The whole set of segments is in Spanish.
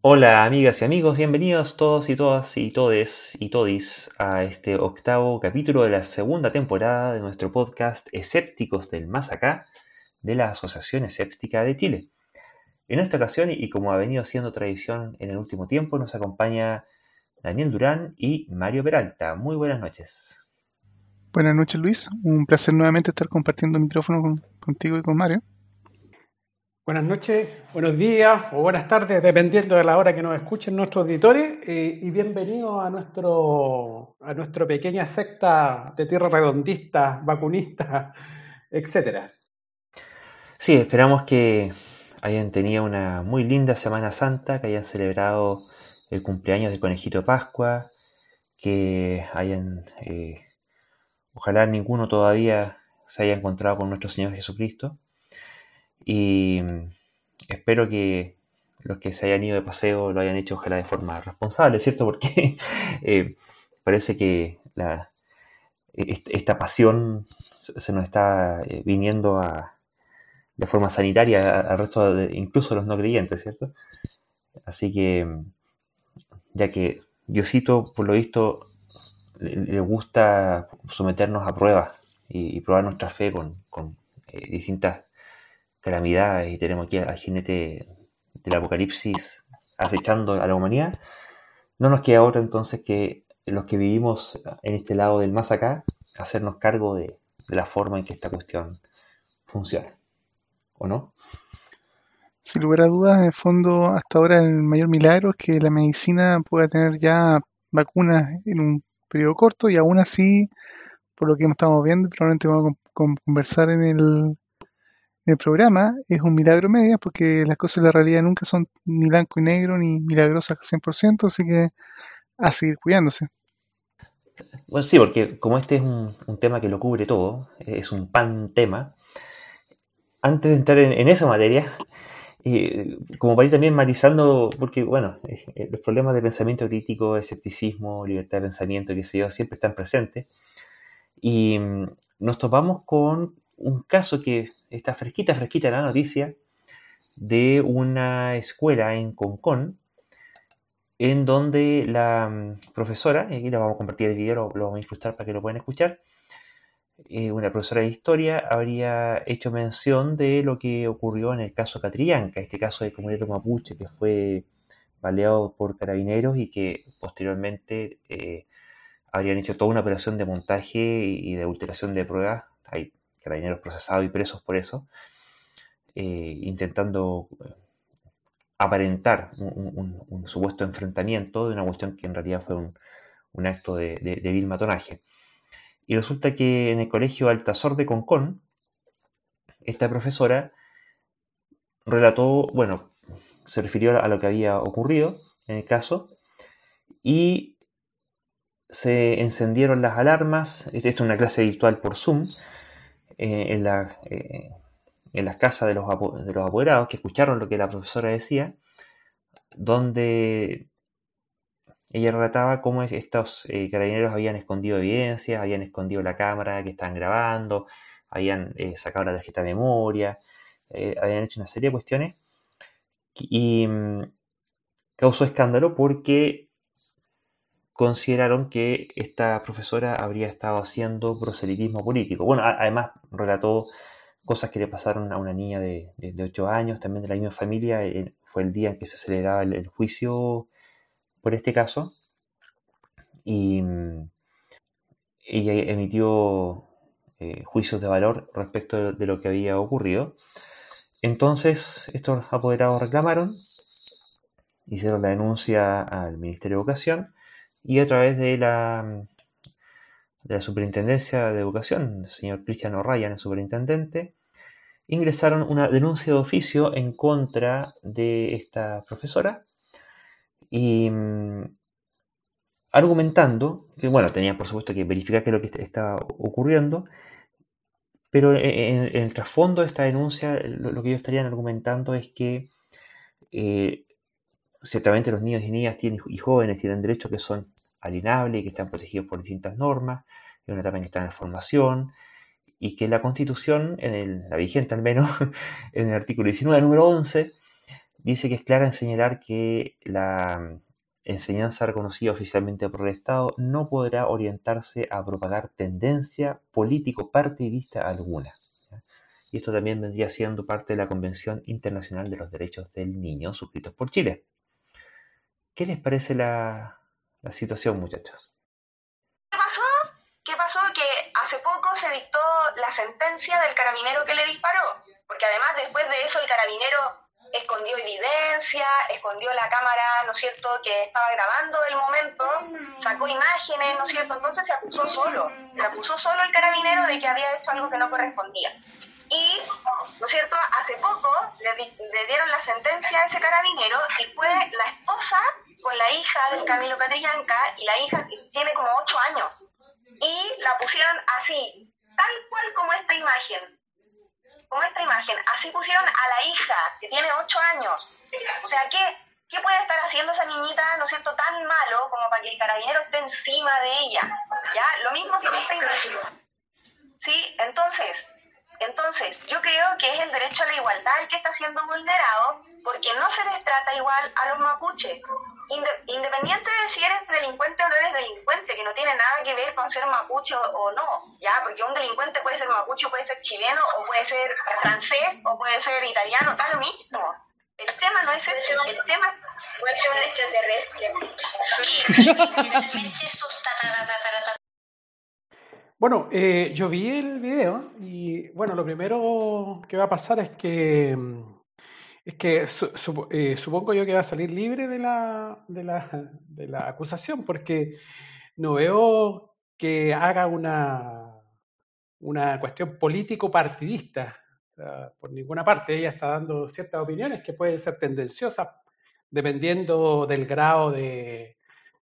Hola amigas y amigos, bienvenidos todos y todas y todes y todis a este octavo capítulo de la segunda temporada de nuestro podcast Escépticos del Más Acá de la Asociación Escéptica de Chile. En esta ocasión, y como ha venido siendo tradición en el último tiempo, nos acompaña Daniel Durán y Mario Peralta. Muy buenas noches. Buenas noches Luis, un placer nuevamente estar compartiendo micrófono contigo y con Mario. Buenas noches, buenos días o buenas tardes, dependiendo de la hora que nos escuchen nuestros auditores, eh, y bienvenidos a nuestro a nuestra pequeña secta de tierra redondista, vacunista, etcétera. Sí, esperamos que hayan tenido una muy linda Semana Santa, que hayan celebrado el cumpleaños del conejito Pascua, que hayan, eh, ojalá ninguno todavía se haya encontrado con nuestro Señor Jesucristo y espero que los que se hayan ido de paseo lo hayan hecho ojalá de forma responsable, ¿cierto? Porque eh, parece que la, esta pasión se nos está eh, viniendo a, de forma sanitaria al resto, de, incluso a los no creyentes, ¿cierto? Así que, ya que Diosito, por lo visto, le, gusta someternos a pruebas y, probar nuestra fe con, con eh, distintas calamidades y tenemos aquí al jinete del apocalipsis acechando a la humanidad, no nos queda otra entonces que los que vivimos en este lado del más acá, hacernos cargo de, la forma en que esta cuestión funciona. ¿O no? Sin lugar a dudas, en el fondo, hasta ahora el mayor milagro es que la medicina pueda tener ya vacunas en un periodo corto y aún así, por lo que estamos viendo, probablemente vamos a conversar en el, el programa es un milagro media porque las cosas de la realidad nunca son ni blanco y negro ni milagrosas al 100%, así que a seguir cuidándose. Bueno, sí, porque como este es un, tema que lo cubre todo, es un pan tema, antes de entrar en, esa materia, como para ir también matizando, porque bueno, eh, los problemas de pensamiento crítico, escepticismo, libertad de pensamiento, que se yo, siempre están presentes, y mm, nos topamos con un caso que está fresquita, fresquita la noticia, de una escuela en Concón, en donde la mm, profesora, y aquí la vamos a compartir el video, lo, vamos a incrustar para que lo puedan escuchar, eh, una profesora de historia habría hecho mención de lo que ocurrió en el caso Catrillanca, este caso de comunero mapuche que fue baleado por carabineros y que posteriormente eh, habrían hecho toda una operación de montaje y de adulteración de pruebas. Hay carabineros procesados y presos por eso, eh, intentando eh, aparentar un, supuesto enfrentamiento de una cuestión que en realidad fue un, acto de, vil matonaje. Y resulta que en el colegio Altazor de Concón, esta profesora relató, bueno, se refirió a lo que había ocurrido en el caso y se encendieron las alarmas. Esto es una clase virtual por Zoom en, la, eh, en las casas de los, de los apoderados que escucharon lo que la profesora decía, donde ella relataba cómo estos eh, carabineros habían escondido evidencias, habían escondido la cámara que estaban grabando, habían sacado la tarjeta de memoria, habían hecho una serie de cuestiones y mm, causó escándalo porque consideraron que esta profesora habría estado haciendo proselitismo político. Bueno, además relató cosas que le pasaron a una niña de, de, 8 años, también de la misma familia. Fue el día en que se celebraba el, juicio por este caso. Y mm, ella emitió eh, juicios de valor respecto de lo que había ocurrido. Entonces, estos apoderados reclamaron, hicieron la denuncia al Ministerio de Educación y a través de la, de la Superintendencia de Educación, el señor Cristiano Ryan, el superintendente, ingresaron una denuncia de oficio en contra de esta profesora y mm, argumentando que, bueno, tenían por supuesto que verificar qué es lo que estaba ocurriendo, pero en, el trasfondo de esta denuncia lo, que ellos estarían argumentando es que eh, ciertamente los niños y niñas tienen, y jóvenes tienen derechos que son alienables y que están protegidos por distintas normas, es una etapa en que están en formación, y que la Constitución, en la vigente al menos, en el artículo 19, número 11, dice que es clara en señalar que la enseñanza reconocida oficialmente por el Estado no podrá orientarse a propagar tendencia político-partidista alguna. Y esto también vendría siendo parte de la Convención Internacional de los Derechos del Niño, suscritos por Chile. ¿Qué les parece la, situación, muchachos? ¿Qué pasó? ¿Qué pasó? Que hace poco se dictó la sentencia del carabinero que le disparó, porque además después de eso el carabinero escondió evidencia, escondió la cámara, ¿no es cierto?, que estaba grabando el momento, sacó imágenes, ¿no es cierto?, entonces se acusó solo, se acusó solo el carabinero de que había hecho algo que no correspondía. Y, ¿no es cierto?, hace poco le, dieron la sentencia a ese carabinero y fue la esposa con la hija del Camilo Catrillanca y la hija tiene como ocho años. Y la pusieron así, tal cual como esta imagen, como esta imagen. Así pusieron a la hija, que tiene ocho años. O sea, ¿qué, ¿qué puede estar haciendo esa niñita, no es cierto, tan malo como para que el carabinero esté encima de ella? ¿Ya? Lo mismo que esta imagen. ¿Sí? Entonces, entonces, yo creo que es el derecho a la igualdad el que está siendo vulnerado porque no se les trata igual a los mapuches. Independiente de si eres delincuente o no eres delincuente, que no tiene nada que ver con ser mapuche o, no, ¿ya? Porque un delincuente puede ser mapuche, puede ser chileno, o puede ser francés, o puede ser italiano, tal lo mismo. El tema no es ese, el tema puede ser un extraterrestre. Bueno, eh, yo vi el video y bueno, lo primero que va a pasar es que es que eh, supongo yo que va a salir libre de la, de la, de la acusación porque no veo que haga una, una cuestión político-partidista por ninguna parte. Ella está dando ciertas opiniones que pueden ser tendenciosas dependiendo del grado de,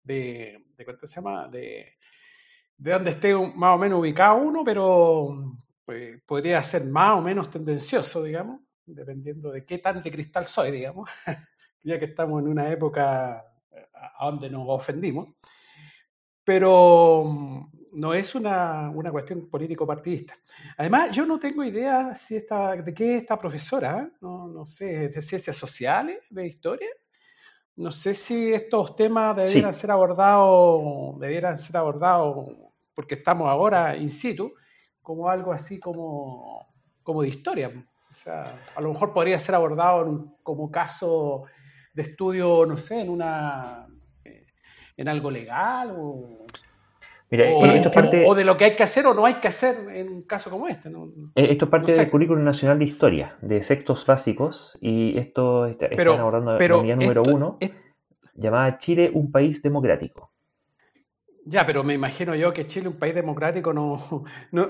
de, de ¿cuánto se llama? De, de donde esté más o menos ubicado uno, pero pues, podría ser más o menos tendencioso, digamos, dependiendo de qué tan de cristal soy, digamos, ya que estamos en una época eh, a donde nos ofendimos. Pero mm, no es una, una cuestión político-partidista. Además, yo no tengo idea si esta, de qué esta profesora, ¿eh? no, no sé, de ciencias sociales, de historia. No sé si estos temas debieran ser abordados, debieran ser abordados porque estamos ahora in situ, como algo así como, como de historia. O sea, a lo mejor podría ser abordado como caso de estudio, no sé, en una en algo legal o, o, de lo que hay que hacer o no hay que hacer en un caso como este. ¿no? Eh, esto es parte del currículum nacional de historia, de sextos básicos, y esto está, están abordando la unidad número uno, llamada Chile, un país democrático. Ya, pero me imagino yo que Chile, un país democrático, no,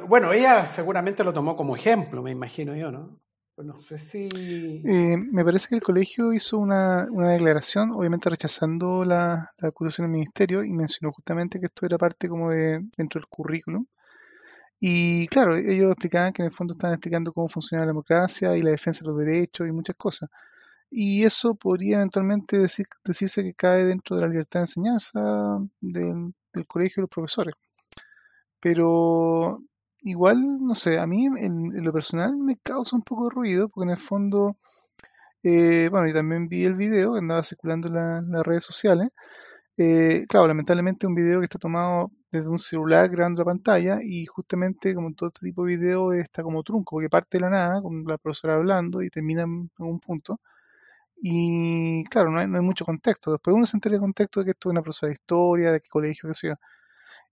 Bueno, ella seguramente lo tomó como ejemplo, me imagino yo, ¿no? No sé si. Eh, me parece que el colegio hizo una, declaración, obviamente rechazando la, acusación del ministerio, y mencionó justamente que esto era parte como de dentro del currículum. Y claro, ellos explicaban que en el fondo estaban explicando cómo funciona la democracia y la defensa de los derechos y muchas cosas. Y eso podría eventualmente decir, decirse que cae dentro de la libertad de enseñanza del, del colegio y los profesores. Pero igual, no sé, a mí en, lo personal me causa un poco de ruido, porque en el fondo, eh, bueno, y también vi el video que andaba circulando en, las redes sociales. Eh, claro, lamentablemente un video que está tomado desde un celular grabando la pantalla y justamente como todo este tipo de video está como trunco, porque parte de la nada, con la profesora hablando y termina en algún punto. Y claro, no hay, mucho contexto. Después uno se entera el contexto de que esto es una profesora de historia, de qué colegio, qué sé yo.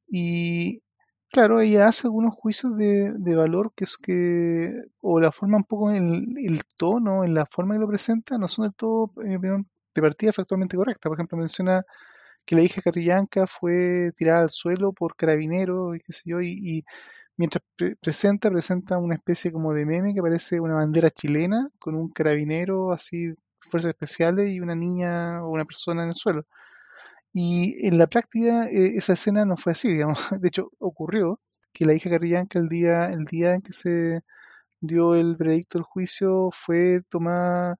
Y claro, ella hace algunos juicios de, valor que es que, o la forma un poco, en el, tono, en la forma que lo presenta, no son del todo, de partida factualmente correcta. Por ejemplo, menciona que la hija Carrillanca fue tirada al suelo por carabineros y qué sé yo, y, mientras presenta, presenta una especie como de meme que parece una bandera chilena con un carabinero así fuerzas especiales y una niña o una persona en el suelo. Y en la práctica eh, esa escena no fue así, digamos. De hecho, ocurrió que la hija Carrillanca el día, el día en que se dio el veredicto del juicio fue tomada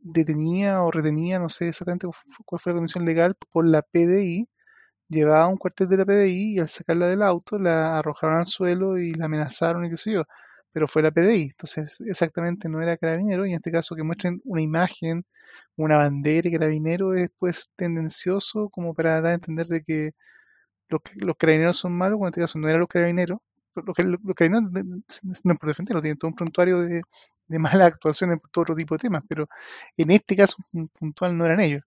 detenida o retenida, no sé exactamente cuál fue la condición legal, por la PDI, llevaba a un cuartel de la PDI y al sacarla del auto la arrojaron al suelo y la amenazaron y qué sé yo. Pero fue la PDI. Entonces, exactamente no era carabinero, y en este caso que muestren una imagen, una bandera y carabinero es pues tendencioso como para dar a entender de que los, los carabineros son malos, cuando en este caso no eran los carabineros. Los, los carabineros no por defenderlo, tienen todo un prontuario de, de malas actuaciones por todo otro tipo de temas, pero en este caso puntual no eran ellos.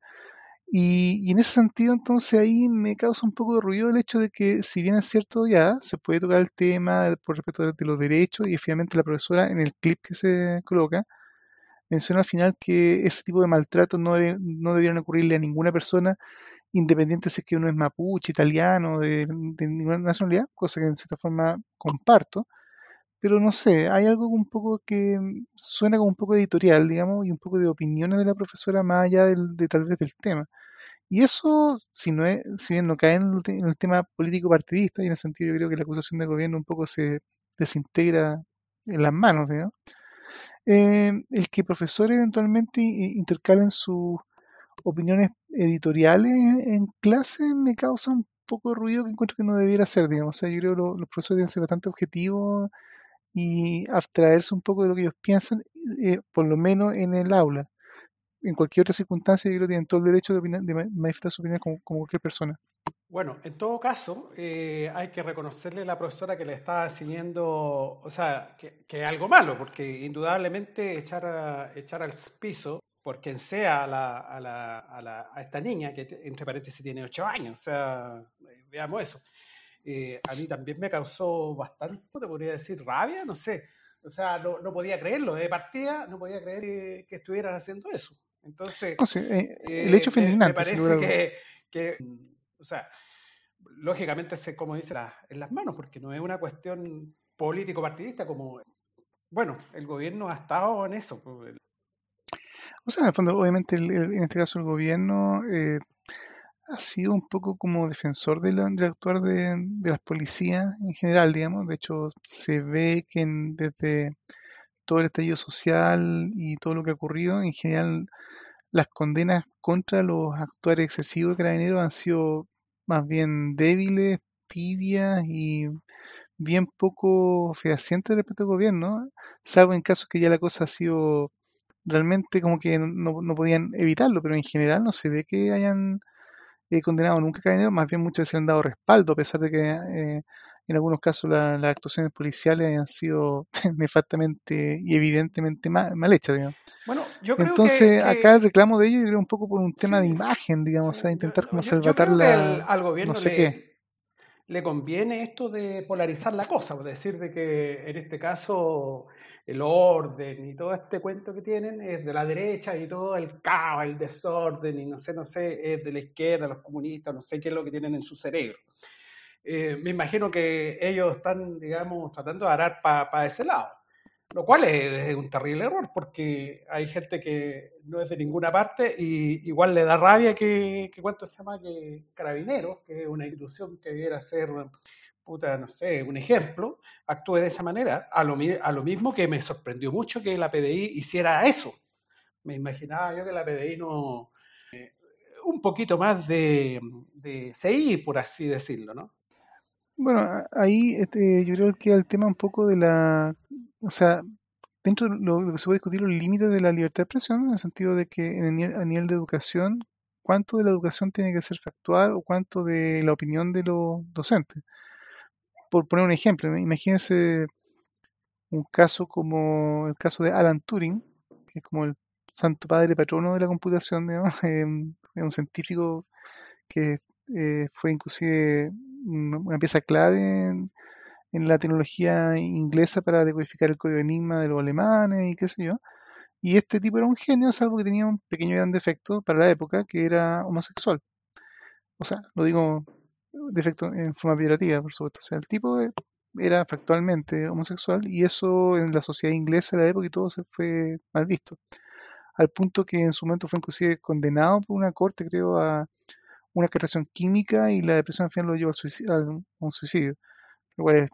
Y, en ese sentido, entonces ahí me causa un poco de ruido el hecho de que, si bien es cierto, ya se puede tocar el tema por respecto de los derechos, y efectivamente la profesora en el clip que se coloca menciona al final que ese tipo de maltrato no, no debieron ocurrirle a ninguna persona, independiente si es que uno es mapuche, italiano, de, de ninguna nacionalidad, cosa que en cierta forma comparto pero no sé, hay algo un poco que suena como un poco editorial, digamos, y un poco de opiniones de la profesora más allá del, de tal vez del tema. Y eso, si, no es, si bien no cae en el, tema político partidista, y en ese sentido yo creo que la acusación del gobierno un poco se desintegra en las manos, digamos, eh, el que profesores eventualmente intercalen sus opiniones editoriales en clase me causa un poco de ruido que encuentro que no debiera ser, digamos. O sea, yo creo que los profesores deben ser bastante objetivos y abstraerse un poco de lo que ellos piensan, eh, por lo menos en el aula. En cualquier otra circunstancia, que tienen todo el derecho de, manifestar su opinión como, cualquier persona. Bueno, en todo caso, eh, hay que reconocerle a la profesora que le está siguiendo, o sea, que, es algo malo, porque indudablemente echar, echar al piso por quien sea a, la, a, la, a, esta niña, que entre paréntesis tiene ocho años, o sea, veamos eso. Eh, a mí también me causó bastante, te podría decir, rabia, no sé. O sea, no, no podía creerlo. De partida, no podía creer que, estuvieran haciendo eso. Entonces, eh, el hecho fue indignante. Me parece que, que, o sea, lógicamente, se, como dice, en las manos, porque no es una cuestión político-partidista como, bueno, el gobierno ha estado en eso. Pues, o sea, en el fondo, obviamente, en este caso el gobierno eh, ha sido un poco como defensor del actuar de, las policías en general, digamos. De hecho, se ve que desde todo el estallido social y todo lo que ha ocurrido, en general, las condenas contra los actuales excesivos de carabineros han sido más bien débiles, tibias y bien poco fehacientes respecto al gobierno, salvo en casos que ya la cosa ha sido realmente como que no, no podían evitarlo, pero en general no se ve que hayan he condenado nunca carabineros, más bien muchas veces han dado respaldo, a pesar de que eh, en algunos casos las actuaciones policiales hayan sido nefastamente y evidentemente mal, hechas. Digamos. Bueno, yo creo Entonces, acá el reclamo de ellos era un poco por un tema de imagen, digamos, o sea, intentar como salvatar la. al gobierno le, le conviene esto de polarizar la cosa, es decir, de que en este caso el orden y todo este cuento que tienen es de la derecha y todo el caos, el desorden y no sé, no sé, es de la izquierda, los comunistas, no sé qué es lo que tienen en su cerebro. Eh, me imagino que ellos están, digamos, tratando de arar para ese lado, lo cual es, un terrible error porque hay gente que no es de ninguna parte y igual le da rabia que, que cuánto se llama que Carabineros, que es una institución que debiera ser puta, no sé, un ejemplo, actúe de esa manera, a lo, a lo mismo que me sorprendió mucho que la PDI hiciera eso. Me imaginaba yo que la PDI no... Eh, un poquito más de, de CI, por así decirlo, ¿no? Bueno, ahí este, yo creo que el tema un poco de la... O sea, dentro de lo, que se puede discutir los límites de la libertad de expresión, en el sentido de que en a nivel de educación, cuánto de la educación tiene que ser factual o cuánto de la opinión de los docentes por poner un ejemplo, imagínense un caso como el caso de Alan Turing, que es como el santo padre patrono de la computación, digamos, es un científico que eh, fue inclusive una, pieza clave en, la tecnología inglesa para decodificar el código enigma de los alemanes y qué sé yo. Y este tipo era un genio, salvo que tenía un pequeño gran defecto para la época, que era homosexual. O sea, lo digo defecto en forma peyorativa, por supuesto. O sea, el tipo era factualmente homosexual y eso en la sociedad inglesa de la época y todo se fue mal visto. Al punto que en su momento fue inclusive condenado por una corte, creo, a una castración química y la depresión al final lo llevó a un suicidio. Lo cual es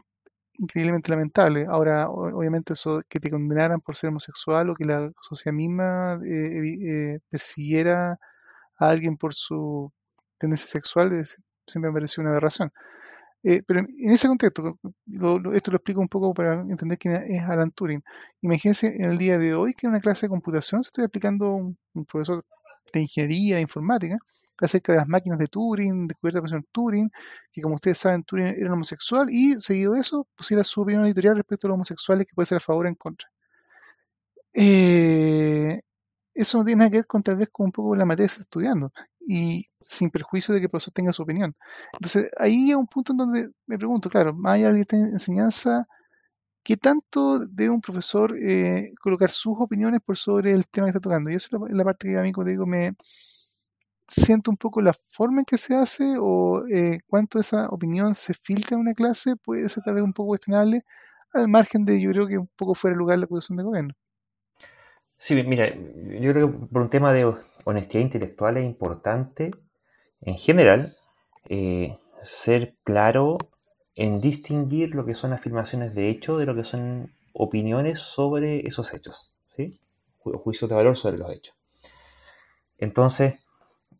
increíblemente lamentable. Ahora, obviamente, eso que te condenaran por ser homosexual o que la sociedad misma eh, eh, persiguiera a alguien por su tendencia sexual es siempre me pareció una aberración. Eh, pero en ese contexto, esto lo explico un poco para entender quién es Alan Turing. Imagínense en el día de hoy que en una clase de computación se estoy aplicando un, profesor de ingeniería de informática acerca de las máquinas de Turing, descubierta de la Turing, que como ustedes saben, Turing era homosexual y seguido eso pusiera su opinión editorial respecto a los homosexuales que puede ser a favor o en contra. Eh, eso no tiene nada que ver con tal vez con un poco la materia estudiando y sin perjuicio de que el profesor tenga su opinión. Entonces, ahí es un punto en donde me pregunto, claro, más allá de enseñanza, ¿qué tanto debe un profesor eh, colocar sus opiniones por sobre el tema que está tocando? Y eso es la, parte que a mí, como digo, me siento un poco la forma en que se hace o eh, cuánto esa opinión se filtra en una clase puede ser tal vez un poco cuestionable, al margen de yo creo que un poco fuera el lugar de la posición de gobierno. Sí, mira, yo creo que por un tema de honestidad intelectual es importante, en general, eh, ser claro en distinguir lo que son afirmaciones de hecho de lo que son opiniones sobre esos hechos, ¿sí? juicios de valor sobre los hechos. Entonces,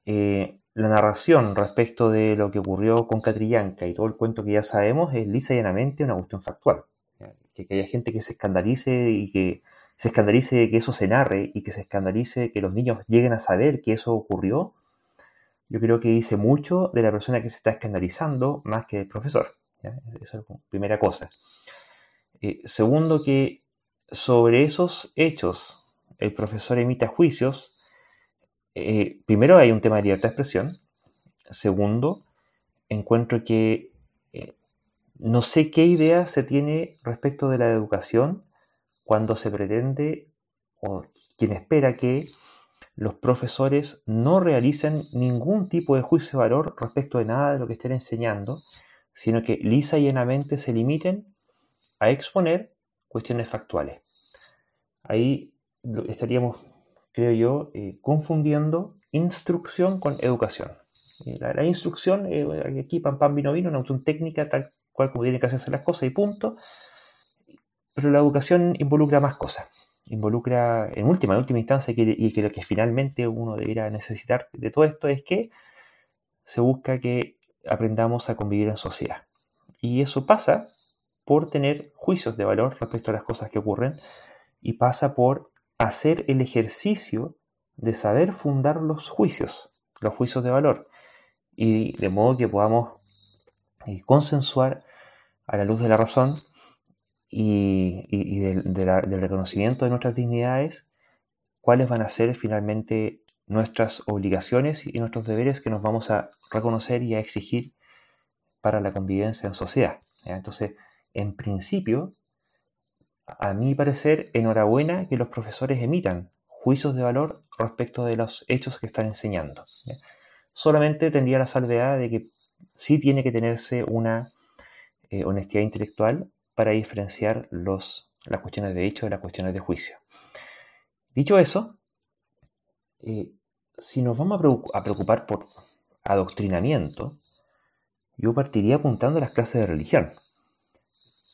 eh, la narración respecto de lo que ocurrió con Catrillanca y todo el cuento que ya sabemos es lisa y llanamente una cuestión factual. Que, que haya gente que se escandalice y que se escandalice que eso se narre y que se escandalice que los niños lleguen a saber que eso ocurrió, yo creo que dice mucho de la persona que se está escandalizando más que el profesor. Esa es la primera cosa. Eh, segundo, que sobre esos hechos el profesor emita juicios. Eh, primero, hay un tema de libertad de expresión. Segundo, encuentro que eh, no sé qué idea se tiene respecto de la educación cuando se pretende o quien espera que los profesores no realicen ningún tipo de juicio de valor respecto de nada de lo que estén enseñando, sino que lisa y llanamente se limiten a exponer cuestiones factuales. Ahí estaríamos, creo yo, eh, confundiendo instrucción con educación. La, instrucción, eh, aquí pan pan vino vino, una cuestión técnica tal cual como tienen que hacerse las cosas y punto. Pero la educación involucra más cosas. Involucra, en última, en última instancia, y que lo que finalmente uno debería necesitar de todo esto es que se busca que aprendamos a convivir en sociedad. Y eso pasa por tener juicios de valor respecto a las cosas que ocurren y pasa por hacer el ejercicio de saber fundar los juicios, los juicios de valor, y de modo que podamos eh, consensuar a la luz de la razón y, del, reconocimiento de nuestras dignidades, cuáles van a ser finalmente nuestras obligaciones y nuestros deberes que nos vamos a reconocer y a exigir para la convivencia en sociedad. Entonces, en principio, a mi parecer, enhorabuena que los profesores emitan juicios de valor respecto de los hechos que están enseñando. Solamente tendría la salvedad de que sí tiene que tenerse una eh, honestidad intelectual para diferenciar los, las cuestiones de hecho de las cuestiones de juicio. Dicho eso, eh, si nos vamos a preocupar por adoctrinamiento, yo partiría apuntando a las clases de religión.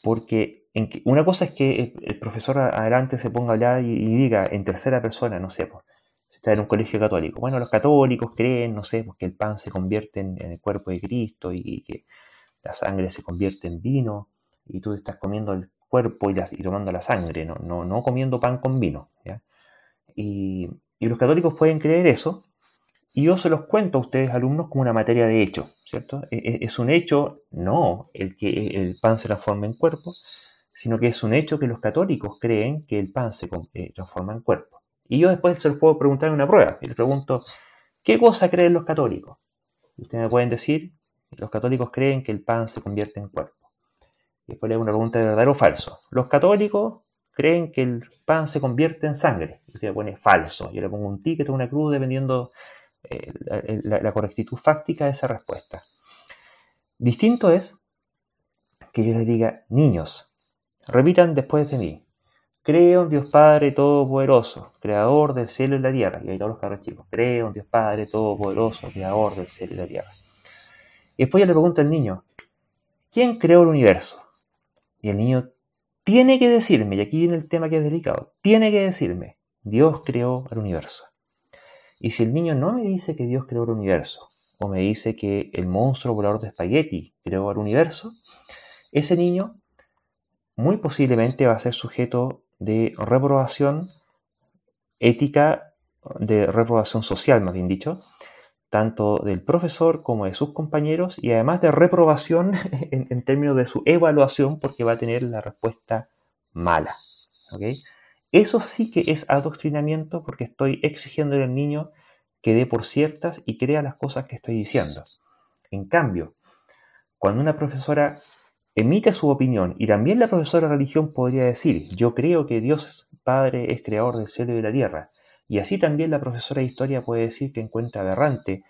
Porque en una cosa es que el, profesor adelante se ponga a hablar y, diga en tercera persona, no sé, pues, si está en un colegio católico. Bueno, los católicos creen, no sé, pues, que el pan se convierte en, el cuerpo de Cristo y, que la sangre se convierte en vino y tú estás comiendo el cuerpo y, y tomando la sangre, no, no, comiendo pan con vino. Y, los católicos pueden creer eso, y yo se los cuento a ustedes, alumnos, como una materia de hecho, ¿cierto? E, e, es un hecho, no el que el pan se transforma en cuerpo, sino que es un hecho que los católicos creen que el pan se eh, transforma en cuerpo. Y yo después se los puedo preguntar en una prueba, y les pregunto, ¿qué cosa creen los católicos? Y ustedes me pueden decir, los católicos creen que el pan se convierte en cuerpo. Y después le hago una pregunta de verdadero o falso. Los católicos creen que el pan se convierte en sangre. Y usted le pone falso. Yo le pongo un ticket o una cruz dependiendo eh, la, la, correctitud fáctica de esa respuesta. Distinto es que yo les diga, niños, repitan después de mí. Creo en Dios Padre Todopoderoso, Creador del cielo y la tierra. Y ahí todos los carros chicos. Creo en Dios Padre Todopoderoso, Creador del cielo y la tierra. Y después yo le pregunto al niño, ¿quién creó el universo? Y el niño tiene que decirme, y aquí viene el tema que es delicado, tiene que decirme, Dios creó el universo. Y si el niño no me dice que Dios creó el universo, o me dice que el monstruo volador de espagueti creó el universo, ese niño muy posiblemente va a ser sujeto de reprobación ética, de reprobación social, más bien dicho, tanto del profesor como de sus compañeros y además de reprobación en, términos de su evaluación porque va a tener la respuesta mala. Eso sí que es adoctrinamiento porque estoy exigiendo al niño que dé por ciertas y crea las cosas que estoy diciendo. En cambio, cuando una profesora emite su opinión y también la profesora de religión podría decir, yo creo que Dios Padre es creador del cielo y de la tierra, y así también la profesora de historia puede decir que encuentra aberrante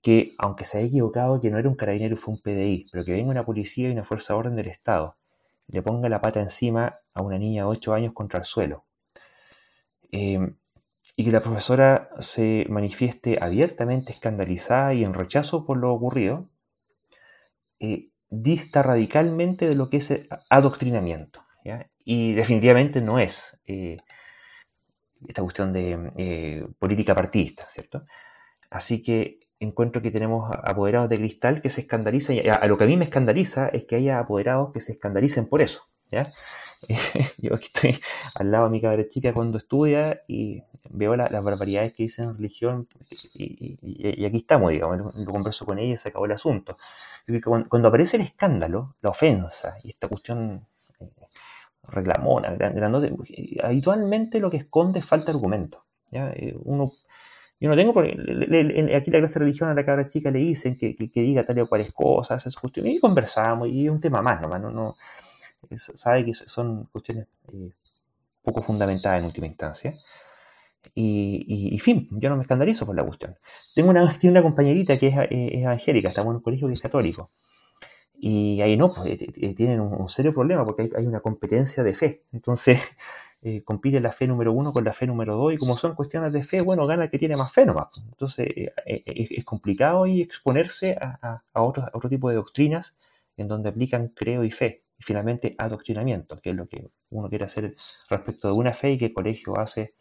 que, aunque se haya equivocado, que no era un carabinero fue un PDI, pero que venga una policía y una fuerza de orden del Estado, le ponga la pata encima a una niña de 8 años contra el suelo. Eh, y que la profesora se manifieste abiertamente escandalizada y en rechazo por lo ocurrido, eh, dista radicalmente de lo que es adoctrinamiento. Y definitivamente no es eh, esta cuestión de eh, política partidista, ¿cierto? Así que encuentro que tenemos apoderados de cristal que se escandalizan, y a, lo que a mí me escandaliza es que haya apoderados que se escandalicen por eso, ¿ya? Yo aquí estoy al lado de mi cabra chica cuando estudia y veo las barbaridades que dicen en religión y, aquí estamos, digamos, lo converso con ella y se acabó el asunto. Cuando, cuando aparece el escándalo, la ofensa y esta cuestión reclamona, habitualmente lo que esconde es falta de argumento. Eh, uno, yo no tengo, aquí la clase de religión a la cabra chica le dicen que, diga tal o cuales cosas, esas cuestiones, y conversamos, y es un tema más nomás, no, no sabe que son cuestiones eh, poco fundamentadas en última instancia. Y, y, fin, yo no me escandalizo por la cuestión. Tengo una, una compañerita que es, es evangélica, estamos en un colegio que es católico. Y ahí no, pues eh, eh, tienen un, serio problema porque hay, una competencia de fe. Entonces, eh, compite la fe número uno con la fe número dos y como son cuestiones de fe, bueno, gana el que tiene más fe nomás. Entonces, es complicado y exponerse a, otro, otro tipo de doctrinas en donde aplican creo y fe. Y finalmente, adoctrinamiento, que es lo que uno quiere hacer respecto de una fe y que el colegio hace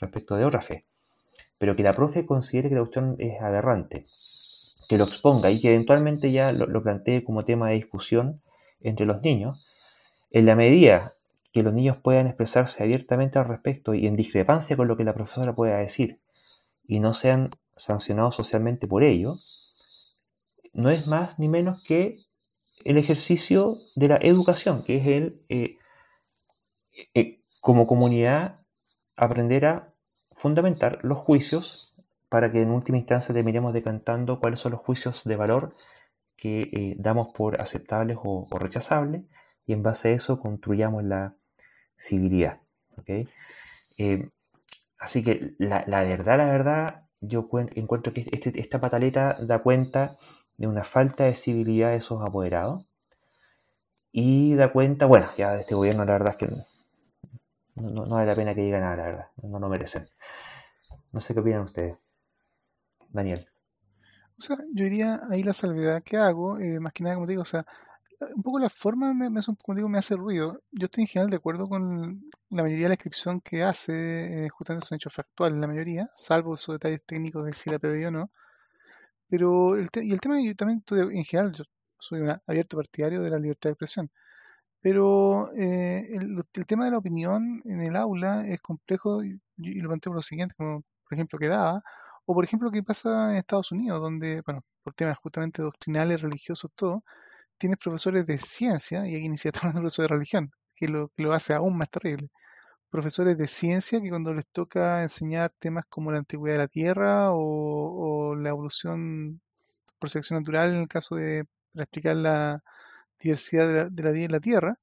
respecto de otra fe. Pero que la profe considere que la cuestión es aberrante que lo exponga y que eventualmente ya lo, plantee como tema de discusión entre los niños, en la medida que los niños puedan expresarse abiertamente al respecto y en discrepancia con lo que la profesora pueda decir y no sean sancionados socialmente por ello, no es más ni menos que el ejercicio de la educación, que es el, eh, eh, como comunidad, aprender a fundamentar los juicios para que en última instancia terminemos decantando cuáles son los juicios de valor que eh, damos por aceptables o, rechazables y en base a eso construyamos la civilidad. Eh, así que la, verdad, la verdad, yo encuentro que este, esta pataleta da cuenta de una falta de civilidad de esos apoderados y da cuenta, bueno, ya de este gobierno la verdad es que no, no, vale la pena que diga nada, la verdad, no lo merecen. No sé qué opinan ustedes. Daniel. O sea, yo diría ahí la salvedad que hago, eh, más que nada, como te digo, o sea, un poco la forma me, me, como digo, me hace ruido. Yo estoy en general de acuerdo con la mayoría de la descripción que hace, eh, justamente son hechos factuales, la mayoría, salvo esos detalles técnicos de si la pedido o no. Pero, el y el tema, yo también, en general, yo soy un abierto partidario de la libertad de expresión. Pero eh, el, tema de la opinión en el aula es complejo y, y lo planteo por lo siguiente, como por ejemplo que daba, o por ejemplo, ¿qué pasa en Estados Unidos? Donde, bueno, por temas justamente doctrinales, religiosos, todo, tienes profesores de ciencia, y aquí ni siquiera hablando de religión, que lo, que lo hace aún más terrible. Profesores de ciencia que cuando les toca enseñar temas como la antigüedad de la Tierra o, la evolución por selección natural, en el caso de explicar la diversidad de la, de vida en la Tierra,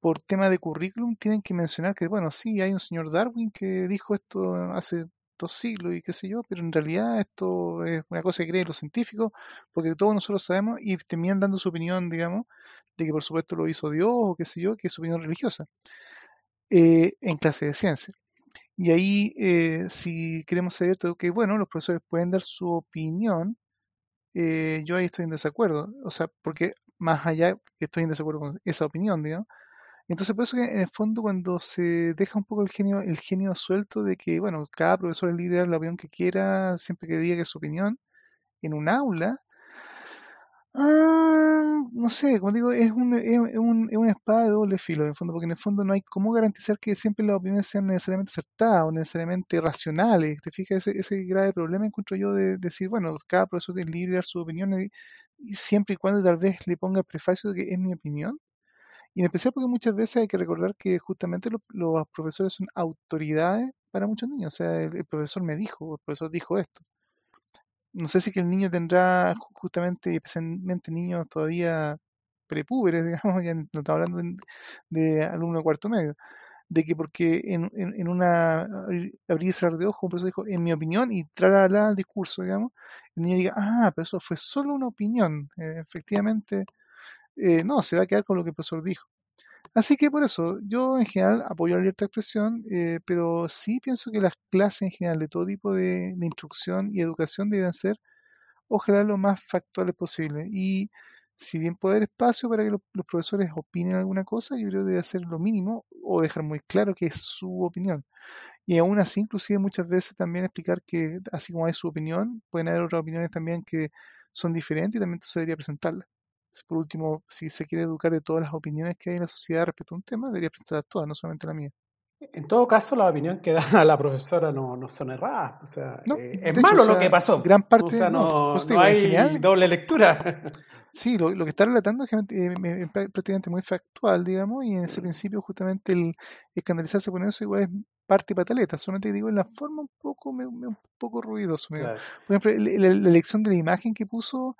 por tema de currículum tienen que mencionar que, bueno, sí, hay un señor Darwin que dijo esto hace siglos y qué sé yo, pero en realidad esto es una cosa que creen los científicos, porque todos nosotros sabemos y terminan dando su opinión, digamos, de que por supuesto lo hizo Dios o qué sé yo, que es su opinión religiosa, eh, en clase de ciencia. Y ahí, eh, si queremos saber que bueno, los profesores pueden dar su opinión, eh, yo ahí estoy en desacuerdo, o sea, porque más allá estoy en desacuerdo con esa opinión, digamos, entonces, por eso que en el fondo cuando se deja un poco el genio, el genio suelto de que, bueno, cada profesor es libre de la opinión que quiera, siempre que diga que es su opinión, en un aula, ah, no sé, como digo, es, un, es, un, es una espada de doble filo, en el fondo, porque en el fondo no hay cómo garantizar que siempre las opiniones sean necesariamente acertadas o necesariamente racionales. ¿Te fijas? Ese, ese grave problema encuentro yo de, decir, bueno, cada profesor tiene libre de dar su opinión y, y siempre y cuando tal vez le ponga prefacio de que es mi opinión. Y en especial porque muchas veces hay que recordar que justamente lo- los profesores son autoridades para muchos niños. O sea, el, el profesor me dijo, el profesor dijo esto. No sé si que el niño tendrá ju- justamente, especialmente niños todavía prepúberes, digamos, ya no estamos hablando de, de alumno cuarto medio, de que porque en, en, una abrir y cerrar de ojos, un profesor dijo, en mi opinión, y trasladar al discurso, digamos, el niño diga, ah, pero eso fue solo una opinión. Eh, efectivamente, eh, no, se va a quedar con lo que el profesor dijo. Así que por eso, yo en general apoyo la libertad de expresión, eh, pero sí pienso que las clases en general de todo tipo de, instrucción y educación deben ser, ojalá, lo más factuales posible. Y si bien puede haber espacio para que los, los profesores opinen alguna cosa, yo creo que debe ser lo mínimo o dejar muy claro que es su opinión. Y aún así, inclusive muchas veces también explicar que así como hay su opinión, pueden haber otras opiniones también que son diferentes y también se debería presentarlas. Por último, si se quiere educar de todas las opiniones que hay en la sociedad respecto a un tema, debería presentarlas todas, no solamente la mía. En todo caso, la opinión que da la profesora no, no son erradas. O sea, No, eh, es hecho, malo o lo sea, que pasó. gran O parte, sea, no, no, no hay general, doble lectura. Sí, lo, lo que está relatando es eh, prácticamente muy factual, digamos, y en ese principio justamente el escandalizarse por eso igual es parte y pataleta, solamente digo en la forma un poco, me- me- un poco ruidoso. Claro. Por ejemplo, el- el- la elección de la imagen que puso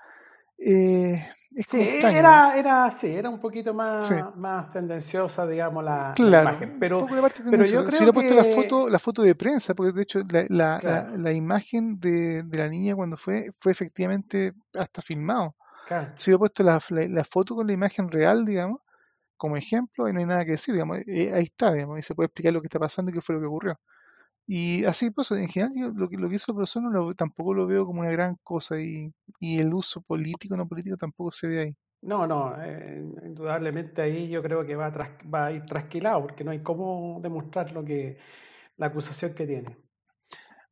eh, Sí, extraño. era, era, sí, era un poquito Sí, más, más tendenciosa, digamos, la, imagen. Pero, pero yo tendenciosa. Si creo le he puesto la foto, la foto de prensa, porque de hecho la, la, la, claro, la imagen de, de la niña cuando fue, fue efectivamente hasta filmado. claro. Si le he puesto la, la, la foto con la imagen real, digamos, como ejemplo, y no hay nada que decir, digamos, eh, ahí está, digamos, y se puede explicar lo que está pasando y qué fue lo que ocurrió. Y así, pues, en general, yo lo que, lo que hizo el profesor no lo- tampoco lo veo como una gran cosa, y, y el uso político no político tampoco se ve ahí. No, no, eh, indudablemente ahí yo creo que va, tras- va a ir trasquilado, porque no hay cómo demostrar lo que, la acusación que tiene.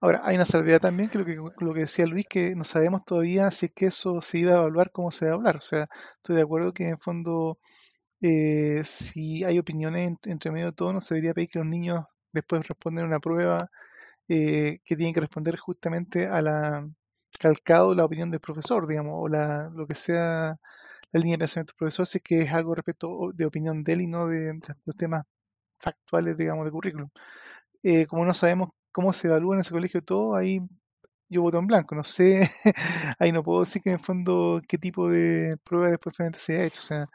Ahora, hay una salvedad también, que lo que, lo que decía Luis, que no sabemos todavía si es que eso se iba a evaluar, cómo se va a hablar. O sea, estoy de acuerdo que en fondo, eh, si hay opiniones en- entre medio de todo, no se debería pedir que los niños después respondan una prueba eh, que tienen que responder justamente a la calcado la opinión del profesor, digamos, o la, lo que sea la línea de pensamiento del profesor, si es que es algo respecto de opinión de él y no de, de los temas factuales, digamos, de currículum. Eh, como no sabemos cómo se evalúa en ese colegio todo, ahí yo voto en blanco, no sé, ahí no puedo decir que en el fondo qué tipo de prueba después finalmente se ha hecho, o sea,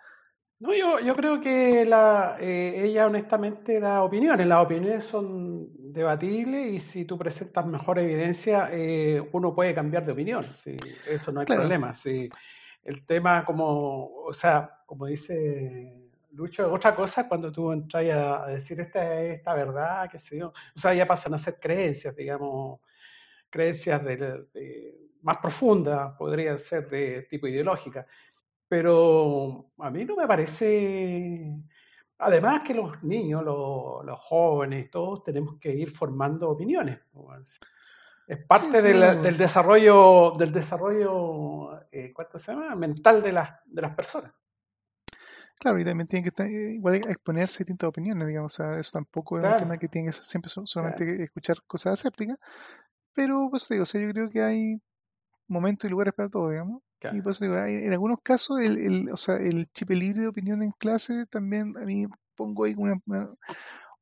No, yo, yo creo que la, eh, ella honestamente da opiniones. Las opiniones son debatibles y si tú presentas mejor evidencia, eh, uno puede cambiar de opinión. Sí, eso no hay claro, problema. Sí. El tema, como, o sea, como dice Lucho, otra cosa cuando tú entras a, a decir esta es esta verdad, qué sé yo. O sea, ya pasan a ser creencias, digamos, creencias de- más profundas, podrían ser de tipo ideológica. Pero a mí no me parece. Además que los niños, los, los jóvenes, todos tenemos que ir formando opiniones. pues. Es sí, parte sin del, desarrollo, del desarrollo, eh, ¿cuánto se llama? Mental de las, de las personas. Claro, y también tiene que estar, eh, igual exponerse distintas opiniones, digamos, o sea, eso tampoco es un tema que tiene que siempre so- solamente claro, escuchar cosas asépticas, pero pues te digo, o sea, yo creo que hay momentos y lugares para todo, digamos. Y pues digo, en algunos casos, el, el, o sea, el chip libre de opinión en clase también a mí pongo ahí una, una-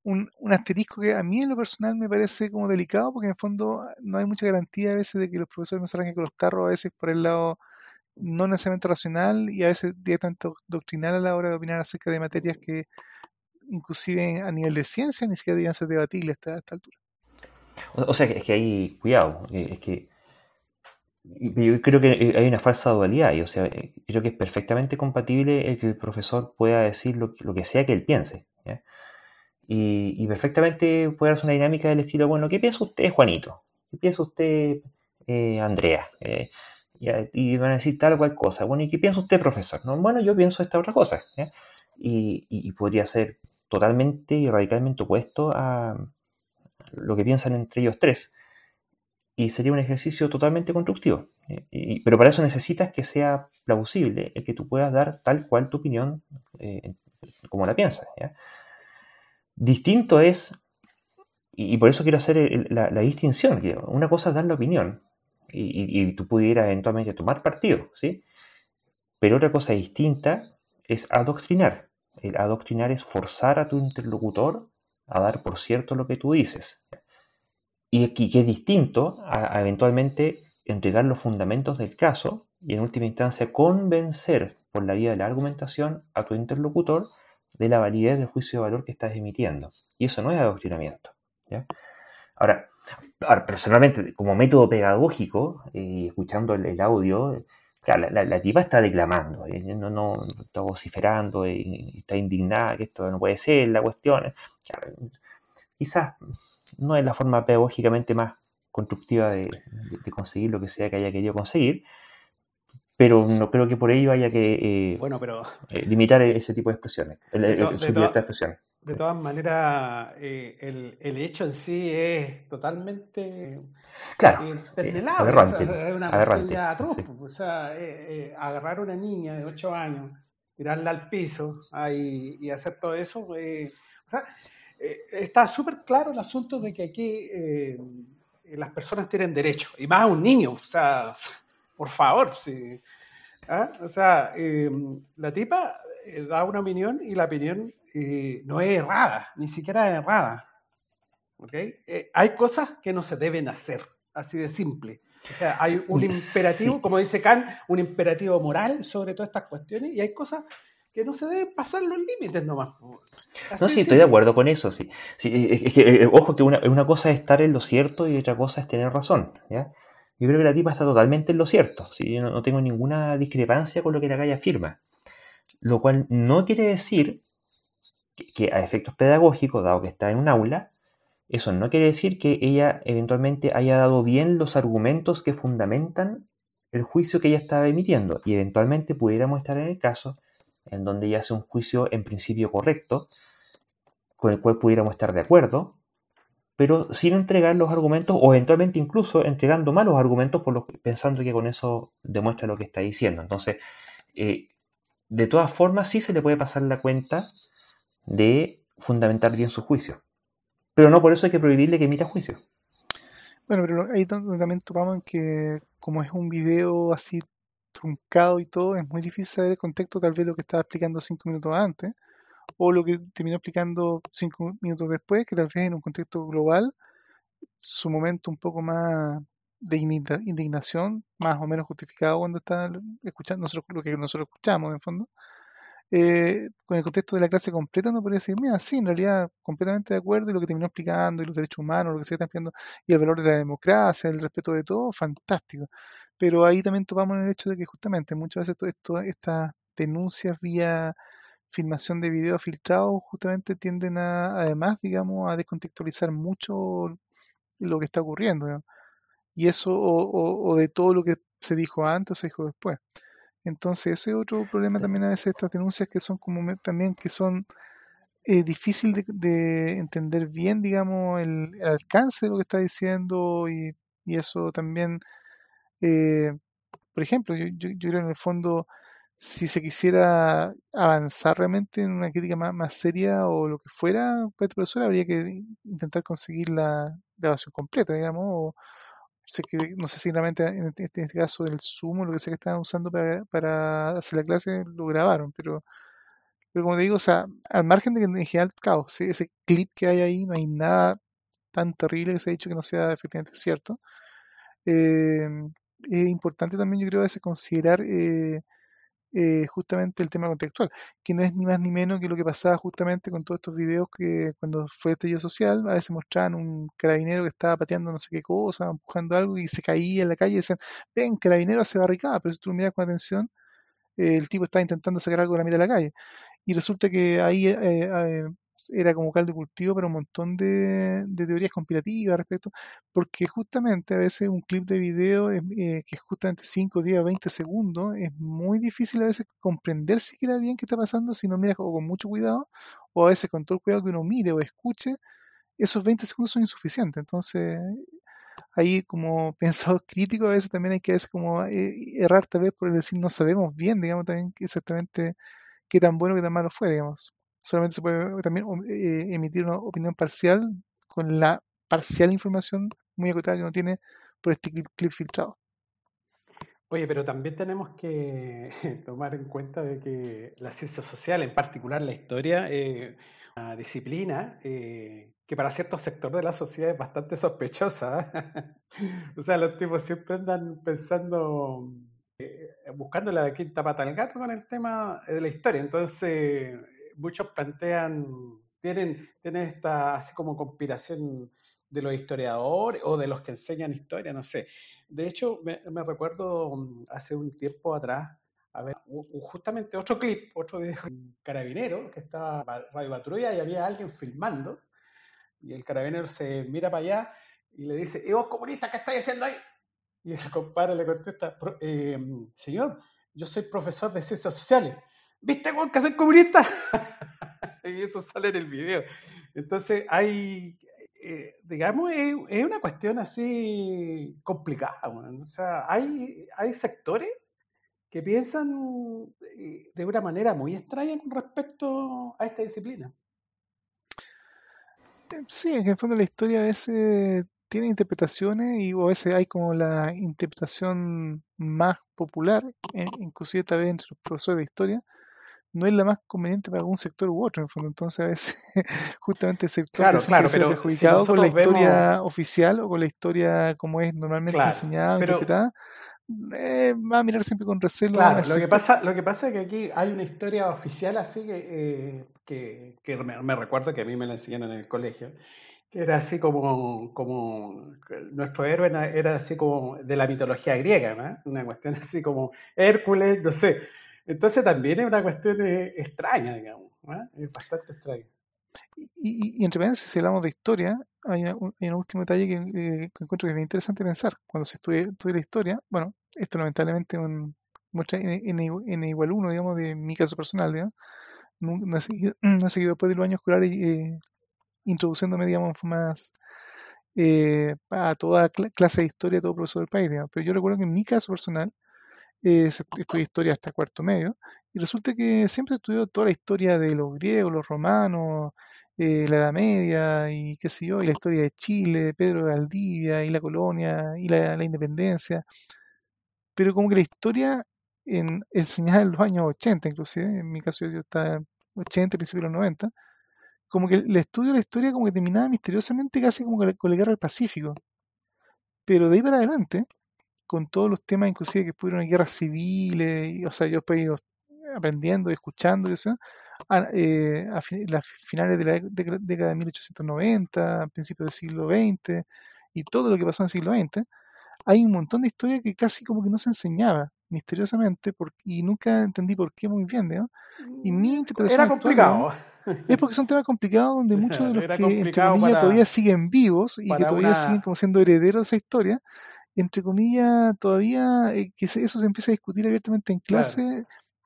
un, un asterisco que a mí en lo personal me parece como delicado, porque en el fondo no hay mucha garantía a veces de que los profesores no se arranquen con los tarros, a veces por el lado no necesariamente racional y a veces directamente doc- doctrinal a la hora de opinar acerca de materias que inclusive a nivel de ciencia ni siquiera debían ser debatibles hasta a esta altura. O, o sea, es que hay cuidado, eh, es que yo creo que eh, hay una falsa dualidad, y, o sea, eh, creo que es perfectamente compatible el que el profesor pueda decir lo, lo que sea que él piense, ¿ya? Y, y perfectamente puede darse una dinámica del estilo, bueno, ¿qué piensa usted, Juanito? ¿Qué piensa usted, eh, Andrea? Eh, y van a decir tal o cual cosa. Bueno, ¿y qué piensa usted, profesor? No, bueno, yo pienso esta otra cosa, ¿ya? Y, y- y podría ser totalmente y radicalmente opuesto a lo que piensan entre ellos tres. Y sería un ejercicio totalmente constructivo. Eh, pero para eso necesitas que sea plausible, el que tú puedas dar tal cual tu opinión eh, como la piensas. Distinto es, y, por eso quiero hacer la, distinción, una cosa es dar la opinión y, tú pudieras eventualmente tomar partido, ¿sí? Pero otra cosa distinta es adoctrinar. El adoctrinar es forzar a tu interlocutor a dar por cierto lo que tú dices. Y que es distinto a, eventualmente entregar los fundamentos del caso y en última instancia convencer por la vía de la argumentación a tu interlocutor de la validez del juicio de valor que estás emitiendo. Y eso no es adoctrinamiento. Ahora, personalmente, como método pedagógico, y escuchando el, audio, la, la, tipa está declamando, ¿eh? no, no, está vociferando, y está indignada que esto no puede ser, la cuestión. quizás no es la forma pedagógicamente más constructiva de, conseguir lo que sea que haya querido conseguir, pero no creo que por ello haya que eh, bueno, pero, eh, limitar ese tipo de expresiones, de, De todas maneras, eh, el, hecho en sí es totalmente claro, es una pequeña atroz. O sea, agarrar a una niña de 8 años, tirarla al piso y hacer todo eso, o sea, eh, está súper claro el asunto de que aquí eh, las personas tienen derecho, y más a un niño, o sea, por favor. ¿Ah? O sea, em, la tipa eh, da una opinión y la opinión no es errada, ni siquiera es errada. ¿okay? hay cosas que no se deben hacer, así de simple. O sea, hay un imperativo, como dice Kant, un imperativo moral sobre todas estas cuestiones y hay cosas que no se deben pasar los límites nomás. no, sí, estoy de acuerdo con eso, sí. es que, eh, ojo que una, una, cosa es estar en lo cierto y otra cosa es tener razón, ¿ya? Yo creo que la tipa está totalmente en lo cierto, ¿sí? Yo no, tengo ninguna discrepancia con lo que la calle afirma. Lo cual no quiere decir que, a efectos pedagógicos, dado que está en un aula, eso no quiere decir que ella eventualmente haya dado bien los argumentos que fundamentan el juicio que ella estaba emitiendo y eventualmente pudiéramos estar en el caso en donde ella hace un juicio en principio correcto, con el cual pudiéramos estar de acuerdo, pero sin entregar los argumentos o eventualmente incluso entregando malos argumentos por pensando que con eso demuestra lo que está diciendo. Entonces, eh, de todas formas, sí se le puede pasar la cuenta de fundamentar bien su juicio. Pero no por eso hay que prohibirle que emita juicio. Bueno, pero ahí también tocamos en que como es un video así truncado y todo, es muy difícil saber el contexto, tal vez lo que estaba explicando cinco minutos antes, o lo que terminó explicando cinco minutos después, que tal vez en un contexto global, su momento un poco más de indignación, más o menos justificado cuando está escuchando nosotros, lo que nosotros escuchamos en fondo, eh, con el contexto de la clase completa no podría decir, mira, sí, en realidad completamente de acuerdo y lo que terminó explicando y los derechos humanos, lo que se está explicando y el valor de la democracia, el respeto de todo, fantástico. Pero ahí también topamos en el hecho de que justamente muchas veces todo esto, estas denuncias vía filmación de videos filtrados justamente tienden a, además, digamos, a descontextualizar mucho lo que está ocurriendo. Y eso, o, o de todo lo que se dijo antes o se dijo después. Entonces, ese es otro problema también a veces estas denuncias que son como también que son eh, difícil de, entender bien, digamos, el, alcance de lo que está diciendo y, eso también, eh, por ejemplo, yo, yo, creo en el fondo, si se quisiera avanzar realmente en una crítica más, seria o lo que fuera, pues, profesor, habría que intentar conseguir la grabación completa, digamos, o, que, no sé si realmente en este, caso del Zoom lo que sea que estaban usando para, hacer la clase lo grabaron, pero, pero como te digo, o sea, al margen de que en general, caos, ese clip que hay ahí, no hay nada tan terrible que se ha dicho que no sea efectivamente cierto. Eh, es importante también, yo creo, a veces considerar eh, eh, justamente el tema contextual, que no es ni más ni menos que lo que pasaba justamente con todos estos videos que cuando fue el estallido social, a veces mostraban un carabinero que estaba pateando no sé qué cosa, empujando algo y se caía en la calle y decían, ven, carabinero hace barricada, pero si tú lo miras con atención, el tipo estaba intentando sacar algo de la mitad de la calle. Y resulta que ahí eh, eh, era como caldo de cultivo para un montón de, teorías conspirativas respecto, porque justamente a veces un clip de video eh, que es justamente 5, 10, 20 segundos, es muy difícil a veces comprender si queda bien qué está pasando si no miras o con mucho cuidado, o a veces con todo el cuidado que uno mire o escuche, esos 20 segundos son insuficientes. Entonces, ahí como pensador crítico a veces también hay que a como eh, errar tal vez por decir no sabemos bien, digamos, también exactamente qué tan bueno, qué tan malo fue, digamos. Solamente se puede también eh, emitir una opinión parcial con la parcial información muy acotada que uno tiene por este clip, filtrado. Oye, pero también tenemos que tomar en cuenta de que la ciencia social, en particular la historia, eh, una disciplina eh, que para ciertos sectores de la sociedad es bastante sospechosa. o sea, los tipos siempre andan pensando, eh, la quinta pata al gato con el tema de la historia. Entonces, muchos plantean, tienen, tienen esta así como conspiración de los historiadores o de los que enseñan historia, no sé. De hecho, me, recuerdo mm, hace un tiempo atrás, a ver, justamente otro clip, otro video, un carabinero que estaba radio patrulla y había alguien filmando y el carabinero se mira para allá y le dice, ¿y vos comunista qué estáis haciendo ahí? Y el compadre le contesta, eh, señor, yo soy profesor de ciencias sociales. ¿Viste vos que soy comunista? y eso sale en el video. Entonces hay, eh, digamos, es, una cuestión así complicada. O sea, hay, hay sectores que piensan eh, de una manera muy extraña con respecto a esta disciplina. Sí, en el fondo la historia a veces tiene interpretaciones y a veces hay como la interpretación más popular, eh, inclusive tal vez entre los profesores de historia, no es la más conveniente para algún sector u otro, en el fondo. Entonces, a veces, justamente el sector claro, claro, pero perjudicado con la historia oficial o con la historia como es normalmente enseñada o interpretada, eh, va a mirar siempre con recelo. Claro, lo que, pasa, lo que pasa es que aquí hay una historia oficial así que, eh, que, que me, recuerdo que a mí me la enseñaron en el colegio, que era así como, como nuestro héroe era, así como de la mitología griega, ¿no? Una cuestión así como Hércules, no sé. Entonces también es una cuestión extraña, digamos, es bastante extraña. Y, y, entre paréntesis, si hablamos de historia, hay un, último detalle que, encuentro que es muy interesante pensar. Cuando se estudia, la historia, bueno, esto lamentablemente un, muestra en, igual uno, digamos, de mi caso personal, digamos, no, he, seguido, no he seguido después de los años escolares eh, introduciéndome, digamos, más eh, a toda clase de historia, todo profesor del país, digamos. Pero yo recuerdo que en mi caso personal, eh, estudié historia hasta cuarto medio, y resulta que siempre estudió toda la historia de los griegos, los romanos, eh, la Edad Media, y qué sé yo, y la historia de Chile, de Pedro de Valdivia, y la colonia, y la, independencia. Pero como que la historia en, enseñada en los años 80, inclusive, en mi caso yo estaba en 80, principios de los 90, como que el estudio de la historia como que terminaba misteriosamente casi como con la guerra del Pacífico. Pero de ahí para adelante, con todos los temas, inclusive que pudieron guerras civiles, y, o sea, yo he ido aprendiendo y escuchando y eso, a, eh, a las finales de la década de 1890, a principios del siglo XX, y todo lo que pasó en el siglo XX, hay un montón de historia que casi como que no se enseñaba misteriosamente y nunca entendí por qué muy bien, ¿no? Y mi mm, interpretación era complicado. es porque son temas complicados donde muchos de los que entre comillas todavía siguen vivos y que todavía siguen como siendo herederos de esa historia entre comillas, todavía eh, que eso se empieza a discutir abiertamente en clase,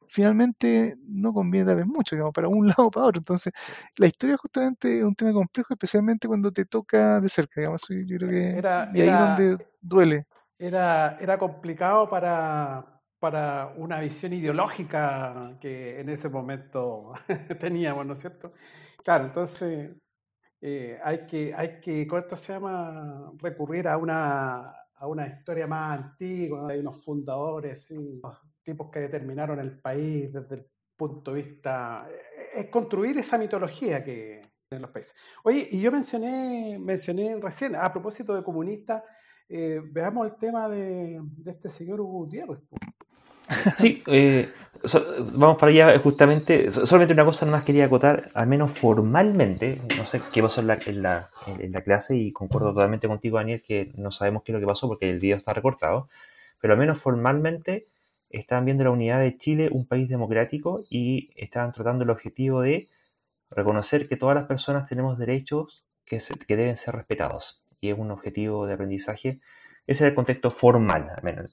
finalmente no conviene tal vez mucho, digamos, para un lado o para otro. Entonces, la historia justamente es un tema complejo, especialmente cuando te toca de cerca, digamos. Yo creo que y ahí es donde duele. Era, era complicado para, para una visión ideológica que en ese momento teníamos, ¿no es cierto? Claro, entonces eh, hay que, hay que, ¿cuánto se llama? Recurrir a una a una historia más antigua, hay unos fundadores, y tipos que determinaron el país desde el punto de vista, eh, es construir esa mitología que en los países. Oye, y yo mencioné, mencioné recién, a propósito de comunistas, eh, veamos el tema de, este señor Gutiérrez. Sí, eh, vamos para allá justamente. Solamente una cosa más quería acotar, al menos formalmente, no sé qué pasó en la, en la, clase y concuerdo totalmente contigo, Daniel, que no sabemos qué es lo que pasó porque el video está recortado, pero al menos formalmente estaban viendo la unidad de Chile, un país democrático, y estaban tratando el objetivo de reconocer que todas las personas tenemos derechos que, que deben ser respetados. Y es un objetivo de aprendizaje ese es el contexto formal, al menos.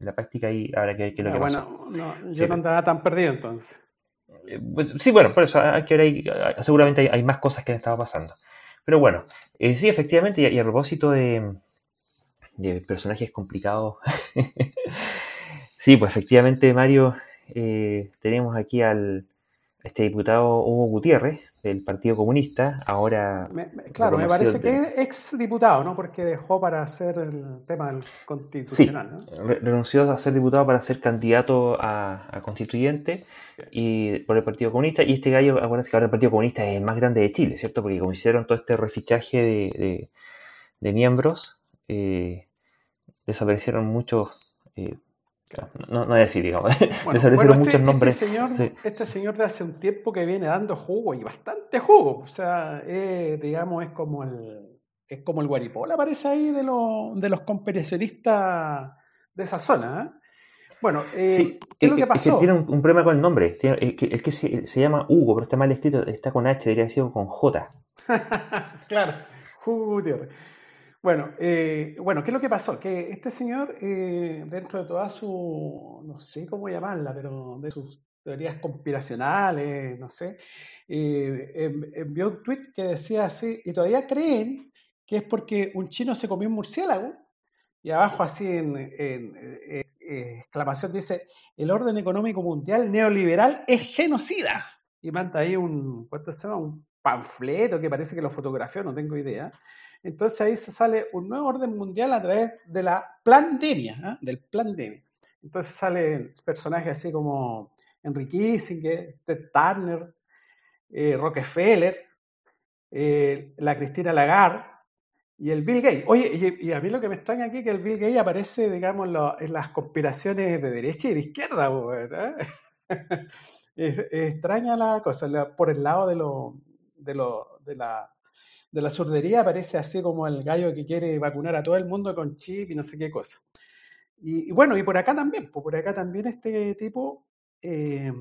La práctica ahí habrá que ver qué es lo que bueno, No, yo no andaba tan perdido entonces. Eh, pues, sí, bueno, por eso hay que ver seguramente hay, más cosas que han estado pasando. Pero bueno, eh, sí, efectivamente, y, a propósito de, de personajes complicados. sí, pues efectivamente, Mario, eh, tenemos aquí al este diputado Hugo Gutiérrez del Partido Comunista, ahora... claro, me parece que es ex diputado, ¿no? Porque dejó para hacer el tema del constitucional, sí, renunció a ser diputado para ser candidato a, constituyente y por el Partido Comunista. Y este gallo, acuérdense que ahora el Partido Comunista es el más grande de Chile, ¿cierto? Porque como hicieron todo este refichaje de, de, miembros, eh, desaparecieron muchos... Eh, no, no, es así, digamos. Desaparecieron muchos este, nombres. Este señor, este señor de hace un tiempo que viene dando jugo y bastante jugo. O sea, digamos, es como el es como el Guaripola, parece ahí, de, de los comparacionistas de esa zona. ¿eh? Bueno, eh, ¿qué es lo que pasó? tiene un, problema con el nombre. Es que, es que se, se, llama Hugo, pero está mal escrito, está con H, debería haber con J. claro, Hugo Gutiérrez. Bueno, eh, bueno, ¿qué es lo que pasó? Que este señor, eh, dentro de toda su, no sé cómo llamarla, pero de sus teorías conspiracionales, no sé, eh, envió un tweet que decía así, y todavía creen que es porque un chino se comió un murciélago, y abajo así en, exclamación dice, el orden económico mundial neoliberal es genocida. Y manda ahí un, ¿cuánto se llama? Un panfleto que parece que lo fotografió, no tengo idea. Entonces ahí se sale un nuevo orden mundial a través de la pandemia, ¿ah? del pandemia. Entonces salen personajes así como Enrique Kissinger, Ted Turner, eh, Rockefeller, eh, la Cristina Lagarde y el Bill Gates. Oye, y, a mí lo que me extraña aquí es que el Bill Gates aparece, digamos, en las conspiraciones de derecha y de izquierda. extraña la cosa, por el lado de, lo, de, lo, de la de la surdería aparece así como el gallo que quiere vacunar a todo el mundo con chip y no sé qué cosa. Y, bueno, y por acá también, pues por acá también este tipo eh,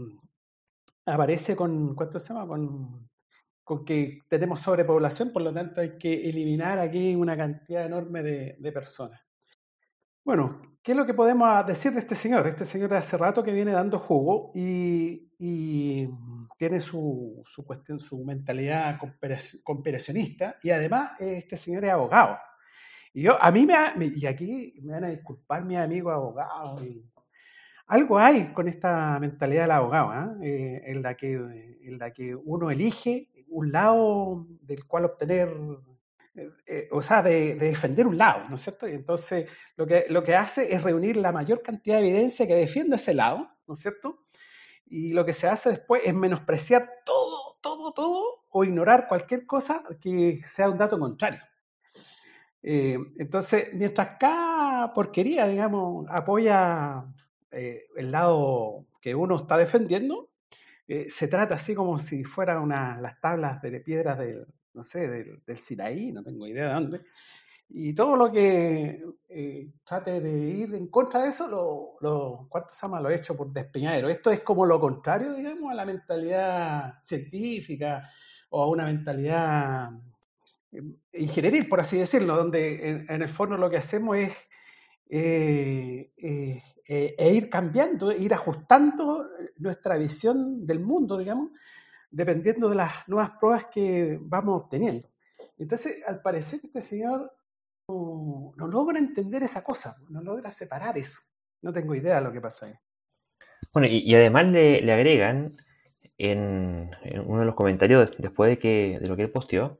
aparece con, ¿cuánto se llama? Con, con que tenemos sobrepoblación, por lo tanto hay que eliminar aquí una cantidad enorme de personas. Bueno, ¿qué es lo que podemos decir de este señor? Este señor de hace rato que viene dando jugo y, tiene su, cuestión, su mentalidad comparacionista y además este señor es abogado. Y yo, a mí me, y aquí me van a disculpar mis amigos abogados, algo hay con esta mentalidad del abogado, ¿ah? eh, en, la que, en la que uno elige un lado del cual obtener eh, o sea, de, defender un lado, ¿no es cierto? Y entonces lo que, lo que hace es reunir la mayor cantidad de evidencia que defienda ese lado, ¿no es cierto? Y lo que se hace después es menospreciar todo, todo, todo, o ignorar cualquier cosa que sea un dato contrario. Eh, entonces, mientras cada porquería, digamos, apoya eh, el lado que uno está defendiendo, se trata así como si fueran las tablas de piedras del, no sé, del, del Sinaí, no tengo idea de dónde. Y todo lo que eh, trate de ir en contra de eso, lo, lo, se llama? Lo he hecho por despeñadero. Esto es como lo contrario, digamos, a la mentalidad científica o a una mentalidad eh, ingenieril, por así decirlo, donde en, el fondo lo que hacemos es eh, e ir cambiando, ir ajustando nuestra visión del mundo, digamos, dependiendo de las nuevas pruebas que vamos obteniendo. Entonces, al parecer, este señor no, logra entender esa cosa, no logra separar eso. No tengo idea de lo que pasa ahí. Bueno, y, además le, agregan en, uno de los comentarios después de, que, de lo que él posteó,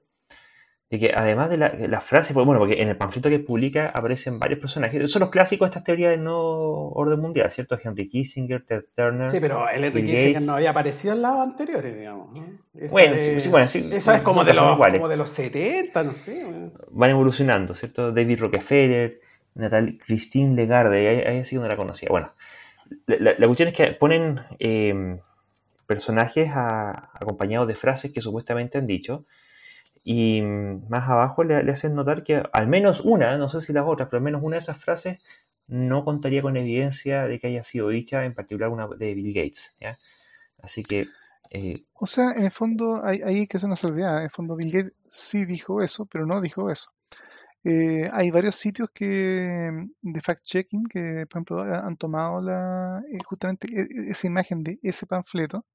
de que además de las la frases, pues, bueno, porque en el panfleto que publica aparecen varios personajes. Son los clásicos de estas teorías del no orden mundial, ¿cierto? Henry Kissinger, Ted Turner. Sí, pero el Henry Kissinger no había aparecido en los anteriores, digamos. bueno, sí, bueno, sí, esa es como de, los, como de los 70, no sé. Van evolucionando, ¿cierto? David Rockefeller, Natalie Christine Legarde, ahí, ahí sí donde la conocía. Bueno, la, cuestión es que ponen eh, personajes acompañados de frases que supuestamente han dicho y más abajo le, hacen notar que al menos una, no sé si las otras, pero al menos una de esas frases no contaría con evidencia de que haya sido dicha, en particular una de Bill Gates. Así que... Eh, o sea, en el fondo hay, hay que hacer una salvedad. En el fondo Bill Gates sí dijo eso, pero no dijo eso. Eh, hay varios sitios que de fact-checking que, por ejemplo, han tomado la, eh, justamente e, e, esa imagen de ese panfleto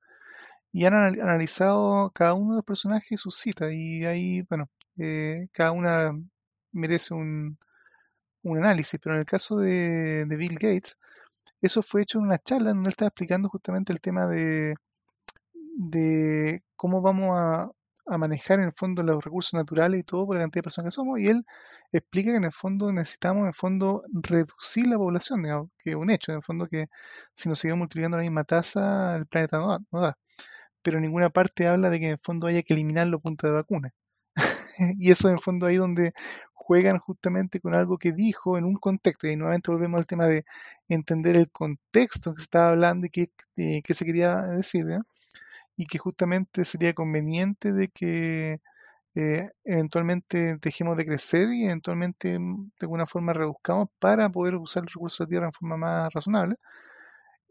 y han analizado cada uno de los personajes y sus citas y ahí, bueno, eh, cada una merece un, un análisis, pero en el caso de, de Bill Gates, eso fue hecho en una charla donde él estaba explicando justamente el tema de, de cómo vamos a, a manejar en el fondo los recursos naturales y todo por la cantidad de personas que somos, y él explica que en el fondo necesitamos en el fondo reducir la población, digamos, que es un hecho, en el fondo que si nos seguimos multiplicando la misma tasa, el planeta no da, no da. Pero ninguna parte habla de que en el fondo haya que eliminar los puntos de vacuna. y eso en el fondo ahí donde juegan justamente con algo que dijo en un contexto, y nuevamente volvemos al tema de entender el contexto que se estaba hablando y qué, eh, qué se quería decir, y que justamente sería conveniente de que eh, eventualmente dejemos de crecer y eventualmente mm, de alguna forma reduzcamos para poder usar los recursos de tierra en forma más razonable.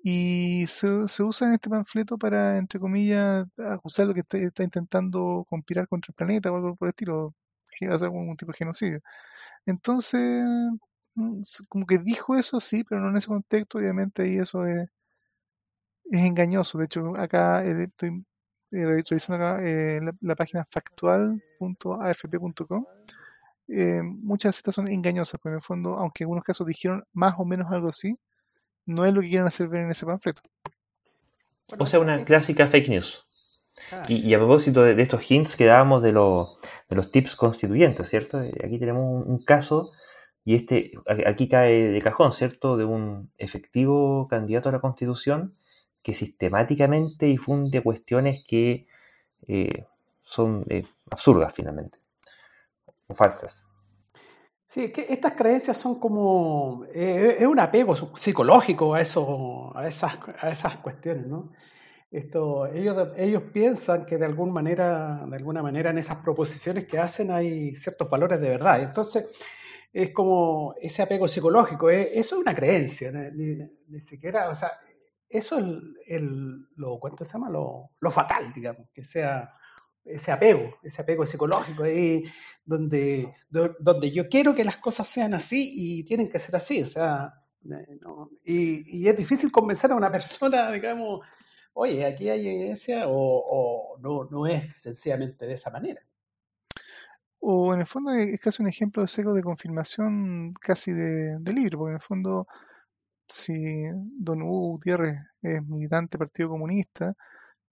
Y se, se usa en este panfleto para, entre comillas, acusar lo que está, intentando conspirar contra el planeta o algo por el estilo, que hacer algún tipo de genocidio. Entonces, mm, como que dijo eso, sí, pero no en ese contexto, obviamente ahí eso es, es engañoso. De hecho, acá eh, estoy eh, revisando acá eh, la, la página factual.afp.com. Eh, muchas citas son engañosas, porque en el fondo, aunque en algunos casos dijeron más o menos algo así, no es lo que quieren hacer ver en ese panfleto. O sea, una clásica fake news. Y, y a propósito de, de estos hints que dábamos de, los de los tips constituyentes, ¿cierto? Eh, Aquí tenemos un, un caso, y este aquí cae de cajón, ¿cierto? De un efectivo candidato a la constitución que sistemáticamente difunde cuestiones que eh, son eh, absurdas finalmente, o falsas. Sí, que estas creencias son como, eh, es un apego psicológico a eso, a esas, a esas cuestiones, ¿no? Esto, ellos, ellos piensan que de alguna manera, de alguna manera en esas proposiciones que hacen hay ciertos valores de verdad. Entonces, es como ese apego psicológico, eh, eso es una creencia, ni, ni- ni siquiera, o sea, eso es el, el- lo, ¿cuánto se llama? Lo, lo fatal, digamos, que sea ese apego, ese apego psicológico, ahí donde, do- donde yo quiero que las cosas sean así y tienen que ser así, o sea, eh, y, y es difícil convencer a una persona, digamos, oye, aquí hay evidencia o, o no, no es sencillamente de esa manera. O en el fondo es casi un ejemplo de seco de confirmación casi de, de libro, porque en el fondo si don Hugo Gutiérrez es militante del Partido Comunista,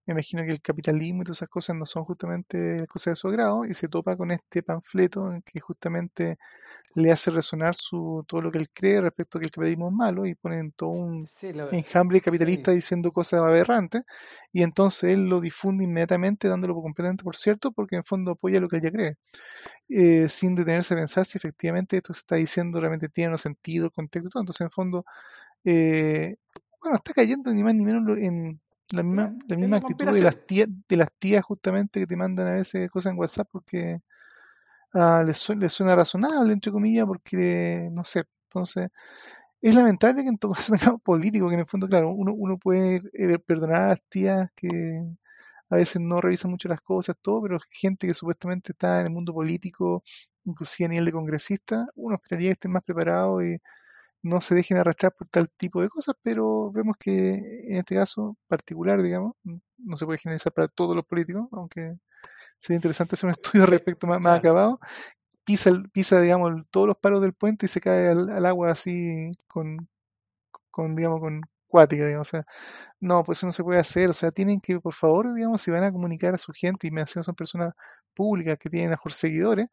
me imagino que el capitalismo y todas esas cosas no son justamente cosas de su agrado y se topa con este panfleto en que justamente le hace resonar su, todo lo que él cree respecto a que el capitalismo es malo y ponen todo un Sí, lo- enjambre capitalista sí. diciendo cosas aberrantes y entonces él lo difunde inmediatamente dándolo completamente por cierto porque en fondo apoya lo que él ya cree eh, sin detenerse a pensar si efectivamente esto se está diciendo realmente tiene un sentido, contexto. Entonces en fondo eh, bueno, está cayendo ni más ni menos en la misma, la misma actitud de las tías, de las tías justamente que te mandan a veces cosas en WhatsApp porque ah, les, su- les suena razonable, entre comillas, porque no sé. Entonces, es lamentable que en todo caso tengamos políticos que en el fondo, claro, uno, uno puede eh, perdonar a las tías que a veces no revisan mucho las cosas, todo, pero gente que supuestamente está en el mundo político, inclusive a nivel de congresista, uno esperaría que estén más preparados y no se dejen arrastrar por tal tipo de cosas, pero vemos que en este caso particular, digamos, no se puede generalizar para todos los políticos, aunque sería interesante hacer un estudio respecto más, más acabado. Pisa, pisa, digamos, todos los palos del puente y se cae al, al agua así con, con, digamos, con cuática, digamos. O sea, no, pues eso no se puede hacer. O sea, tienen que, por favor, digamos, si van a comunicar a su gente, y me hacen son personas públicas que tienen a mejor seguidores,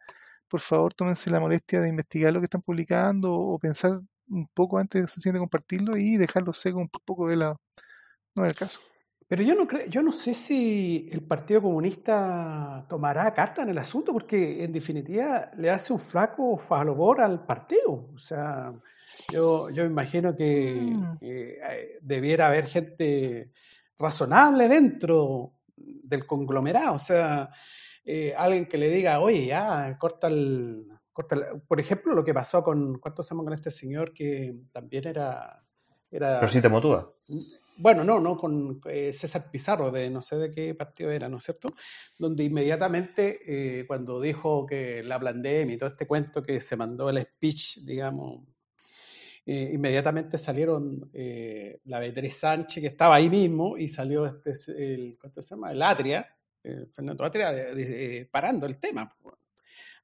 por favor, tómense la molestia de investigar lo que están publicando o pensar un poco antes de sencillamente compartirlo y dejarlo seco un poco de lado. No es el caso. Pero yo no creo, yo no sé si el Partido Comunista tomará carta en el asunto, porque en definitiva le hace un flaco favor al partido. O sea, yo, yo imagino que Mm, eh, eh, debiera haber gente razonable dentro del conglomerado. O sea, eh, alguien que le diga, oye, ya, corta el- Por ejemplo, lo que pasó con, ¿cuánto llama con este señor que también era, era Rosita Motúa. bueno, no, no, con eh, César Pizarro, de no sé de qué partido era, ¿no es cierto? Donde inmediatamente, eh, cuando dijo que la pandemia y todo este cuento que se mandó el speech, digamos, eh, inmediatamente salieron eh, la Beatriz Sánchez, que estaba ahí mismo, y salió este, el, ¿cuánto se llama? El Atria, Fernando Atria, de- de- de- parando el tema.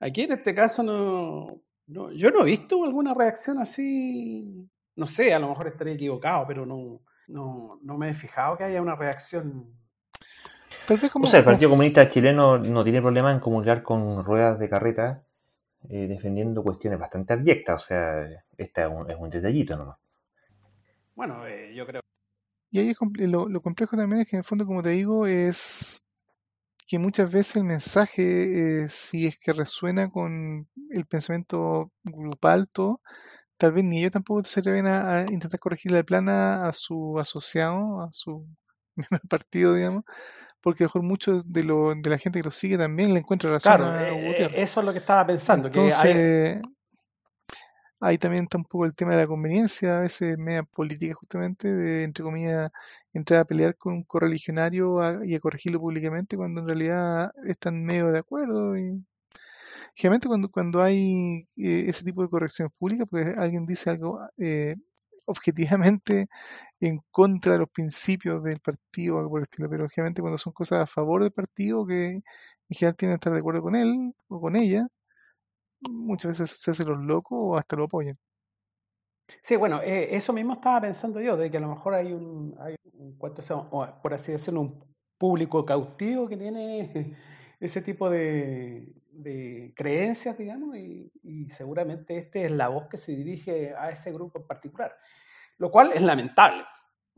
Aquí en este caso no, No, yo no he visto alguna reacción así. No sé, a lo mejor estaría equivocado, pero no, no, no me he fijado que haya una reacción. Tal vez como, o sea, el Partido Comunista Chileno no tiene problema en comulgar con ruedas de carreta eh, defendiendo cuestiones bastante abyectas. O sea, este es un, es un detallito nomás. Bueno, eh, yo creo. Y ahí lo, lo, complejo también es que en el fondo, como te digo, es que muchas veces el mensaje, eh, si es que resuena con el pensamiento grupal, todo, tal vez ni ellos tampoco se atreven a, intentar corregirle el plan a, su asociado, a su partido, digamos, porque mejor mucho de, lo, de la gente que lo sigue también le encuentra razón claro, a eh, eso es lo que estaba pensando. Entonces, que ahí también está un poco el tema de la conveniencia, a veces media política justamente, de, entre comillas, entrar a pelear con un correligionario y a corregirlo públicamente cuando en realidad están medio de acuerdo. Y... Generalmente cuando, cuando hay eh, ese tipo de corrección pública, pues alguien dice algo eh, objetivamente en contra de los principios del partido, algo por el estilo, pero generalmente cuando son cosas a favor del partido, que en general tienen que estar de acuerdo con él o con ella, muchas veces se hacen los locos o hasta lo apoyan. Sí, bueno, eh, eso mismo estaba pensando yo, de que a lo mejor hay un, hay un por así decirlo, un público cautivo que tiene ese tipo de, de creencias, digamos, y, y, seguramente este es la voz que se dirige a ese grupo en particular, lo cual es lamentable,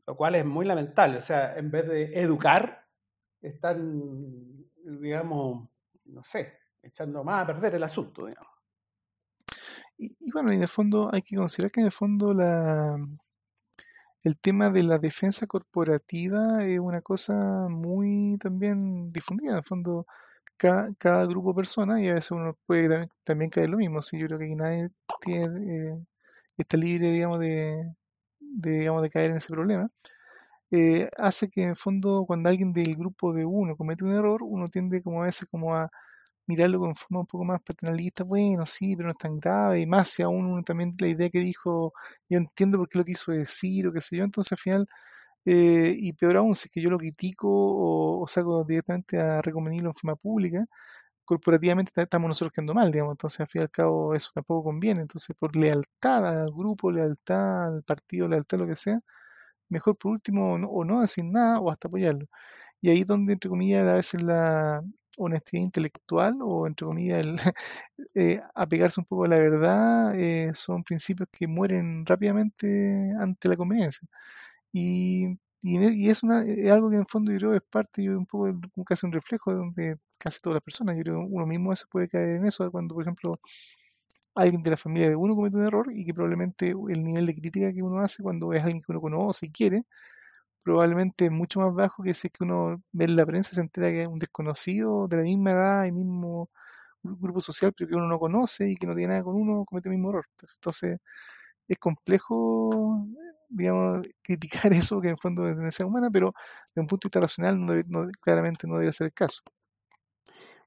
lo cual es muy lamentable, o sea, en vez de educar, están, digamos, no sé, echando más a perder el asunto, digamos. Y, bueno, en el fondo hay que considerar que en el fondo la, el tema de la defensa corporativa es una cosa muy también difundida. En el fondo, cada, cada grupo de personas, y a veces uno puede también, caer lo mismo. Si yo creo que nadie tiene, eh, está libre, digamos, de, digamos, de caer en ese problema. Eh, hace que en el fondo cuando alguien del grupo de uno comete un error, uno tiende como a veces como a mirarlo con forma un poco más paternalista, bueno, sí, pero no es tan grave, y más si aún uno también la idea que dijo, yo entiendo por qué lo quiso decir, o qué sé yo, entonces al final, eh, y peor aún, si es que yo lo critico o, saco directamente a recomendarlo en forma pública, corporativamente estamos nosotros quedando mal, digamos, entonces al fin y al cabo eso tampoco conviene, entonces por lealtad al grupo, lealtad al partido, lealtad a lo que sea, mejor por último o no decir nada o hasta apoyarlo. Y ahí es donde, entre comillas, a veces la, honestidad intelectual o, entre comillas, el, eh, apegarse un poco a la verdad, eh, son principios que mueren rápidamente ante la conveniencia. Y, y, es, una, algo que en el fondo yo creo es parte, yo un poco casi un reflejo de donde casi todas las personas, yo creo uno mismo se puede caer en eso cuando, por ejemplo, alguien de la familia de uno comete un error y que probablemente el nivel de crítica que uno hace cuando es alguien que uno conoce y quiere, probablemente mucho más bajo que si es que uno ve en la prensa se entera que es un desconocido de la misma edad y mismo grupo social, pero que uno no conoce y que no tiene nada con uno, comete el mismo error. Entonces, es complejo, digamos, criticar eso, que en fondo es tendencia humana, pero de un punto de vista racional, claramente no debería ser el caso.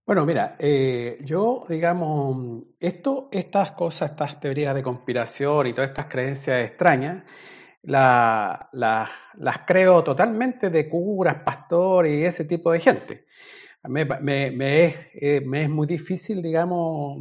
Bueno, mira, eh, yo, digamos, esto, estas cosas, estas teorías de conspiración y todas estas creencias extrañas, la, las creo totalmente de curas, pastores y ese tipo de gente. Me, eh, me, es, muy difícil, digamos,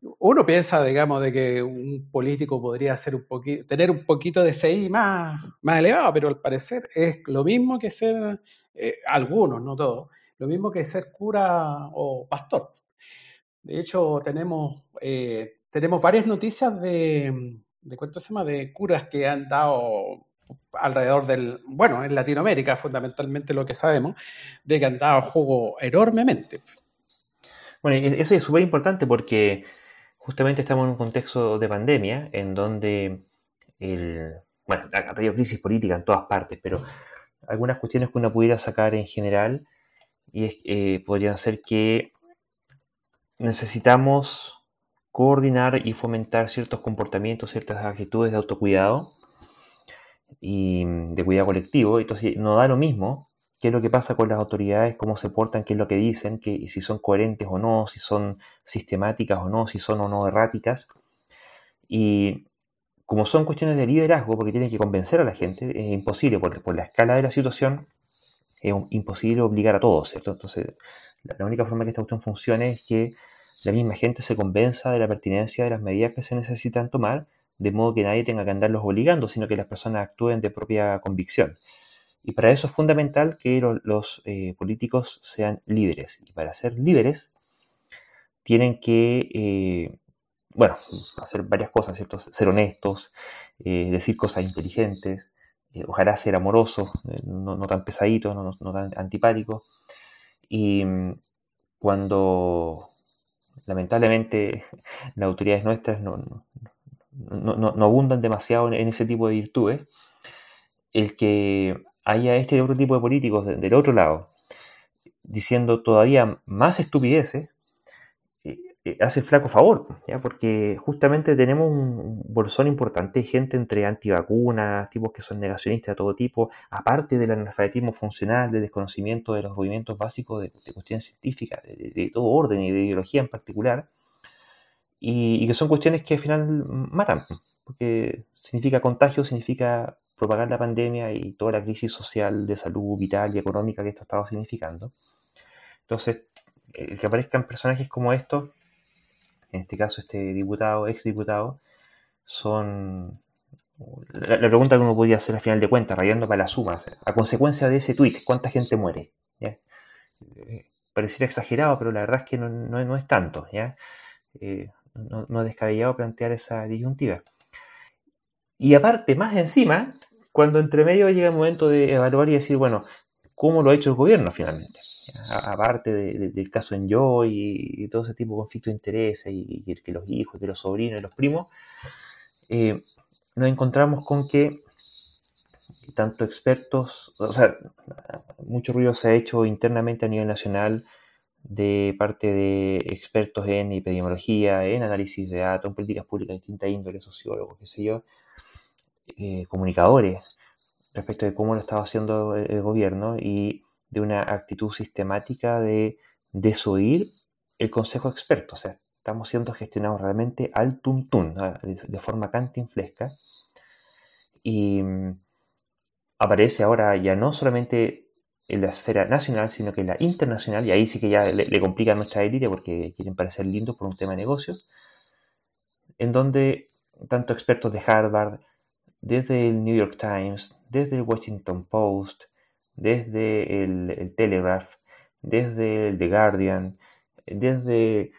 uno piensa, digamos, de que un político podría ser un tener un poquito de CI más, más elevado, pero al parecer es lo mismo que ser, eh, algunos, no todos, lo mismo que ser cura o pastor. De hecho, tenemos, eh, tenemos varias noticias de, de cuánto se llama, de curas que han dado alrededor del, bueno, en Latinoamérica fundamentalmente lo que sabemos, de que han dado jugo enormemente. Bueno, eso es súper importante porque justamente estamos en un contexto de pandemia en donde el, bueno, ha tenido crisis política en todas partes, pero algunas cuestiones que uno pudiera sacar en general y eh, podrían ser que necesitamos coordinar y fomentar ciertos comportamientos, ciertas actitudes de autocuidado y de cuidado colectivo. Entonces, no da lo mismo qué es lo que pasa con las autoridades, cómo se portan, qué es lo que dicen, si son coherentes o no, si son sistemáticas o no, si son o no erráticas. Y como son cuestiones de liderazgo, porque tienen que convencer a la gente, es imposible, porque por la escala de la situación es imposible obligar a todos, ¿cierto? Entonces, la, única forma que esta cuestión funcione es que la misma gente se convenza de la pertinencia de las medidas que se necesitan tomar, de modo que nadie tenga que andarlos obligando, sino que las personas actúen de propia convicción. Y para eso es fundamental que los, eh, políticos sean líderes. Y para ser líderes tienen que, eh, bueno, hacer varias cosas, ¿cierto? Ser honestos, eh, decir cosas inteligentes, ojalá ser amorosos, no, tan pesaditos, no, tan antipáticos. Y mm, cuando lamentablemente las autoridades nuestras no, no, abundan demasiado en, ese tipo de virtudes, el que haya este otro tipo de políticos del otro lado diciendo todavía más estupideces, hace flaco favor, porque justamente tenemos un bolsón importante de gente entre antivacunas, tipos que son negacionistas de todo tipo, aparte del analfabetismo funcional, del desconocimiento de los movimientos básicos de, cuestiones científicas, de, todo orden y de ideología en particular, y, y que son cuestiones que al final matan, porque significa contagio, significa propagar la pandemia y toda la crisis social, de salud, vital y económica que esto estaba significando. Entonces, el que aparezcan personajes como estos, en este caso este diputado, ex diputado, son la, pregunta que uno podría hacer al final de cuentas, rayando para las sumas, a consecuencia de ese tweet, ¿cuánta gente muere? Eh, pareciera exagerado, pero la verdad es que no, no, es tanto, ¿ya? Eh, no, no, es descabellado plantear esa disyuntiva. Y aparte, más encima, cuando entre medio llega el momento de evaluar y decir, bueno, ¿cómo lo ha hecho el gobierno finalmente? Aparte del caso Enjoy y, y todo ese tipo de conflictos de intereses y, que los hijos, que los sobrinos y los primos, eh, nos encontramos con que tanto expertos, o sea, mucho ruido se ha hecho internamente a nivel nacional de parte de expertos en epidemiología, en análisis de datos, en políticas públicas de distinta índole, sociólogos, qué sé yo, eh, comunicadores respecto de cómo lo estaba haciendo el, gobierno y de una actitud sistemática de desoír el consejo de expertos. O sea, estamos siendo gestionados realmente al tuntún, de, forma cantinflesca. Y mm, aparece ahora ya no solamente en la esfera nacional, sino que en la internacional, y ahí sí que ya le, complica nuestra élite porque quieren parecer lindos por un tema de negocios, en donde tanto expertos de Harvard, desde el New York Times, desde el Washington Post, desde el, Telegraph, desde el The Guardian, desde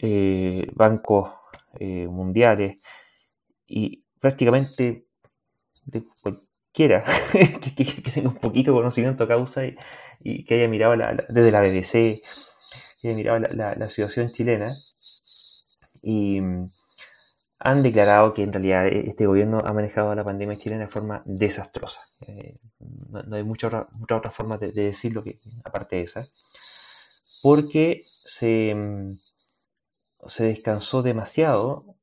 eh, bancos eh, mundiales y prácticamente de cualquiera que, tenga un poquito de conocimiento a causa y, que haya mirado desde la BBC, que haya mirado la, la situación chilena. Y han declarado que en realidad eh, este gobierno ha manejado la pandemia chilena de forma desastrosa. Eh, no, hay mucha otra, forma de, decirlo que aparte de esa. Porque se, mm, se descansó demasiado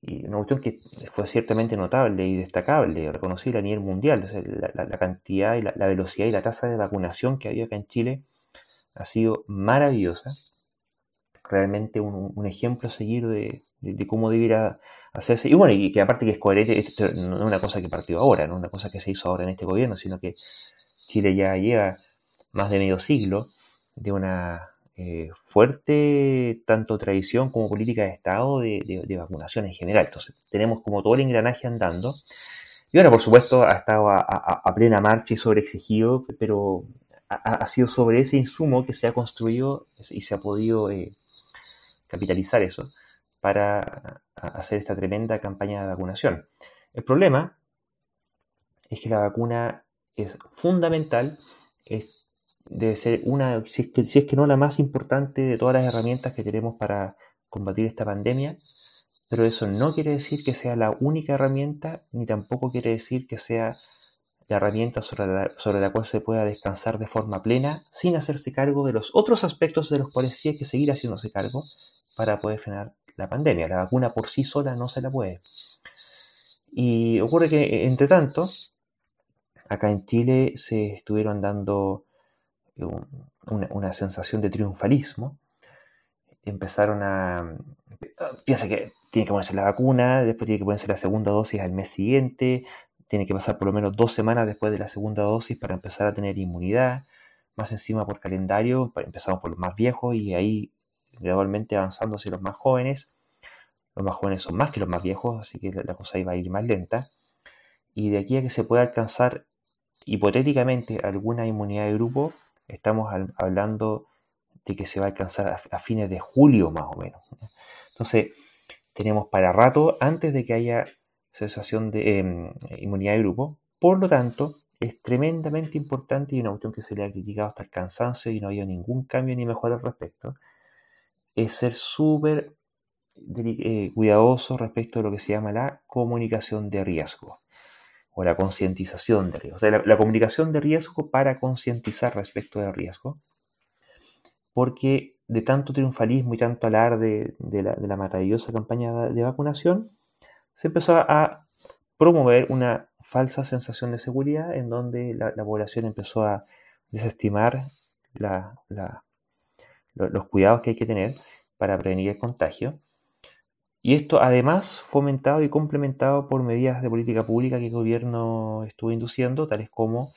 y una cuestión que fue ciertamente notable y destacable, reconocible a nivel mundial. la, cantidad y la, velocidad y la tasa de vacunación que había acá en Chile ha sido maravillosa. Realmente un ejemplo a seguir de, de, cómo debiera hacerse. Y bueno, y que aparte que es coherente, no es una cosa que partió ahora, no es una cosa que se hizo ahora en este gobierno, sino que Chile ya lleva más de medio siglo de una eh, fuerte tanto tradición como política de Estado de, vacunación en general. Entonces, tenemos como todo el engranaje andando. Y ahora, por supuesto, ha estado a, plena marcha y sobreexigido, pero ha, sido sobre ese insumo que se ha construido y se ha podido eh, capitalizar eso para hacer esta tremenda campaña de vacunación. El problema es que la vacuna es fundamental, es, debe ser una, si es, que, no la más importante de todas las herramientas que tenemos para combatir esta pandemia, pero eso no quiere decir que sea la única herramienta, ni tampoco quiere decir que sea la herramienta sobre la, sobre la, cual se pueda descansar de forma plena sin hacerse cargo de los otros aspectos de los cuales sí hay que seguir haciéndose cargo para poder frenar la pandemia. La vacuna por sí sola no se la puede. Y ocurre que, entre tanto, acá en Chile se estuvieron dando una, sensación de triunfalismo. Empezaron a... Piensa que tiene que ponerse la vacuna, después tiene que ponerse la segunda dosis al mes siguiente, tiene que pasar por lo menos dos semanas después de la segunda dosis para empezar a tener inmunidad. Más encima por calendario, empezamos por los más viejos y ahí gradualmente avanzando hacia los más jóvenes. Los más jóvenes son más que los más viejos, así que la, cosa iba a ir más lenta. Y de aquí a que se pueda alcanzar hipotéticamente alguna inmunidad de grupo, estamos hablando de que se va a alcanzar a, fines de julio más o menos. Entonces, tenemos para rato antes de que haya sensación de em, inmunidad de grupo. Por lo tanto, es tremendamente importante y una cuestión que se le ha criticado hasta el cansancio y no ha habido ningún cambio ni mejora al respecto, es ser súper eh, cuidadoso respecto a lo que se llama la comunicación de riesgo o la concientización de riesgo. O sea, la, comunicación de riesgo para concientizar respecto del riesgo, porque de tanto triunfalismo y tanto alarde de la, la maravillosa campaña de vacunación, se empezó a promover una falsa sensación de seguridad en donde la, población empezó a desestimar los cuidados que hay que tener para prevenir el contagio. Y esto además fomentado y complementado por medidas de política pública que el gobierno estuvo induciendo, tales como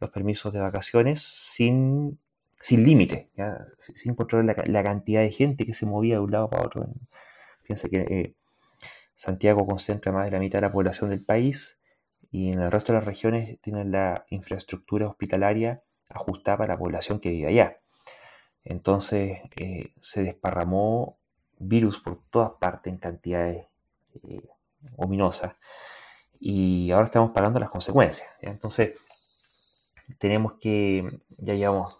los permisos de vacaciones sin, sin límite, sin controlar la, cantidad de gente que se movía de un lado para otro. Piensa que eh, Santiago concentra más de la mitad de la población del país y en el resto de las regiones tienen la infraestructura hospitalaria ajustada para la población que vive allá. Entonces eh, se desparramó virus por todas partes en cantidades eh, ominosas y ahora estamos pagando las consecuencias. Entonces tenemos que, ya llevamos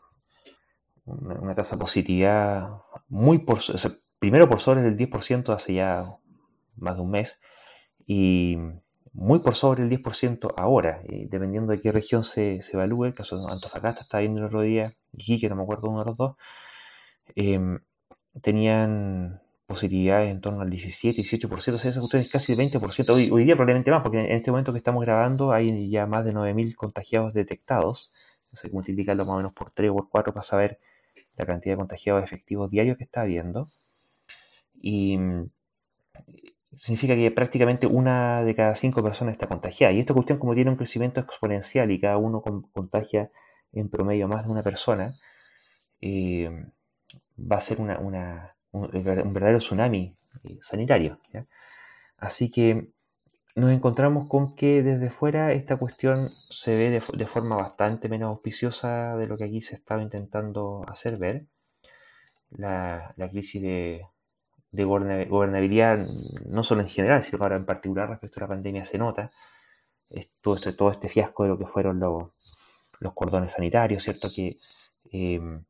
una, tasa positiva muy por, primero por sobre el 10% hace ya más de un mes y muy por sobre el 10% ahora, dependiendo de qué región se, se, evalúe, el caso de Antofagasta está viendo el otro día, y que no me acuerdo uno de los dos, em, tenían positividades en torno al 17, 18%, o sea, esa cuestión es casi el 20%, hoy, día probablemente más, porque en este momento que estamos grabando hay ya más de 9.000 contagiados detectados, se multiplicarlo más o menos por 3 o por 4 para saber la cantidad de contagiados efectivos diarios que está habiendo. Y significa que prácticamente una de cada cinco personas está contagiada. Y esta cuestión, como tiene un crecimiento exponencial y cada uno contagia en promedio más de una persona, eh, va a ser una, un, verdadero tsunami eh, sanitario. Así que nos encontramos con que desde fuera esta cuestión se ve de, forma bastante menos auspiciosa de lo que aquí se estaba intentando hacer ver. la crisis de, de gobernabilidad, no solo en general, sino ahora en particular respecto a la pandemia se nota. todo, este, todo este fiasco de lo que fueron los, los cordones sanitarios, ¿cierto? Que em,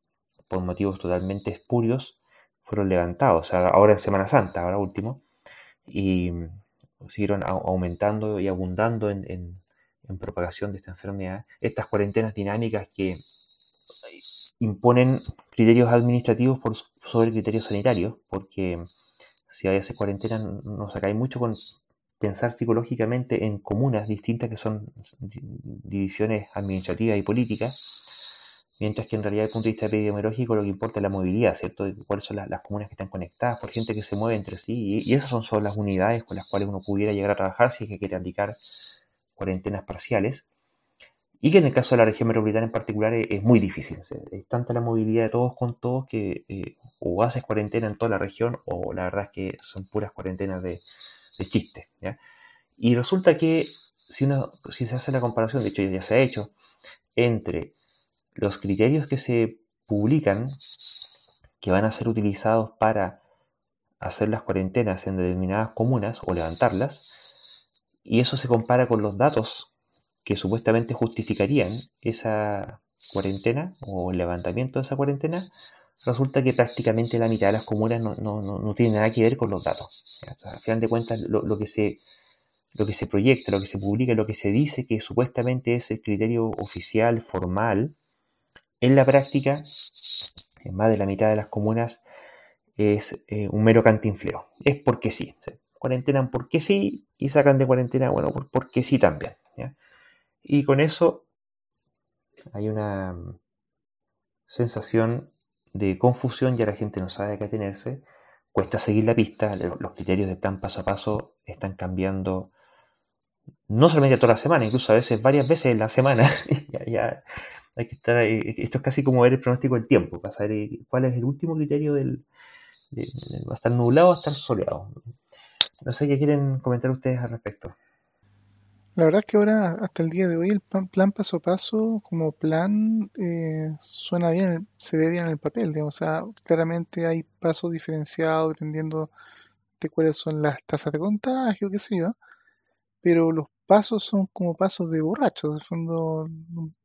por motivos totalmente espurios fueron levantados, ahora en Semana Santa, ahora último, y siguieron aumentando y abundando en, en propagación de esta enfermedad. Estas cuarentenas dinámicas que imponen criterios administrativos por sobre criterios sanitarios, porque si hay esa cuarentena nos sacáis mucho con pensar psicológicamente en comunas distintas que son divisiones administrativas y políticas, mientras que en realidad desde el punto de vista epidemiológico lo que importa es la movilidad, ¿cierto? Cuáles son las, comunas que están conectadas por gente que se mueve entre sí, y, esas son, son las unidades con las cuales uno pudiera llegar a trabajar si es que quiere aplicar cuarentenas parciales. Y que en el caso de la región metropolitana en particular es, muy difícil. Es tanta la movilidad de todos con todos que eh, o haces cuarentena en toda la región o la verdad es que son puras cuarentenas de, de chiste. Y resulta que si, uno, si se hace la comparación, de hecho ya se ha hecho, entre los criterios que se publican que van a ser utilizados para hacer las cuarentenas en determinadas comunas o levantarlas, y eso se compara con los datos que supuestamente justificarían esa cuarentena o el levantamiento de esa cuarentena, resulta que prácticamente la mitad de las comunas no, no, no, tiene nada que ver con los datos. al final de cuentas, lo, que se, lo que se proyecta, lo que se publica, lo que se dice que supuestamente es el criterio oficial, formal, en la práctica, en más de la mitad de las comunas, es eh, un mero cantinfleo. Es porque sí. Cuarentenan porque sí y sacan de cuarentena, bueno, porque sí también. Y con eso hay una mm, sensación de confusión, ya la gente no sabe a qué atenerse, cuesta seguir la pista, los criterios de plan paso a paso están cambiando no solamente toda la semana, incluso a veces varias veces en la semana. ya, hay que estar, esto es casi como ver el pronóstico del tiempo, para saber eh, cuál es el último criterio del, va a estar nublado, a estar soleado. No sé qué quieren comentar ustedes al respecto. La verdad es que ahora, hasta el día de hoy, el plan, paso a paso como plan eh, suena bien, se ve bien en el papel. Digamos, o sea, claramente hay pasos diferenciados dependiendo de cuáles son las tasas de contagio, qué sé yo. Pero los pasos son como pasos de borrachos. De fondo,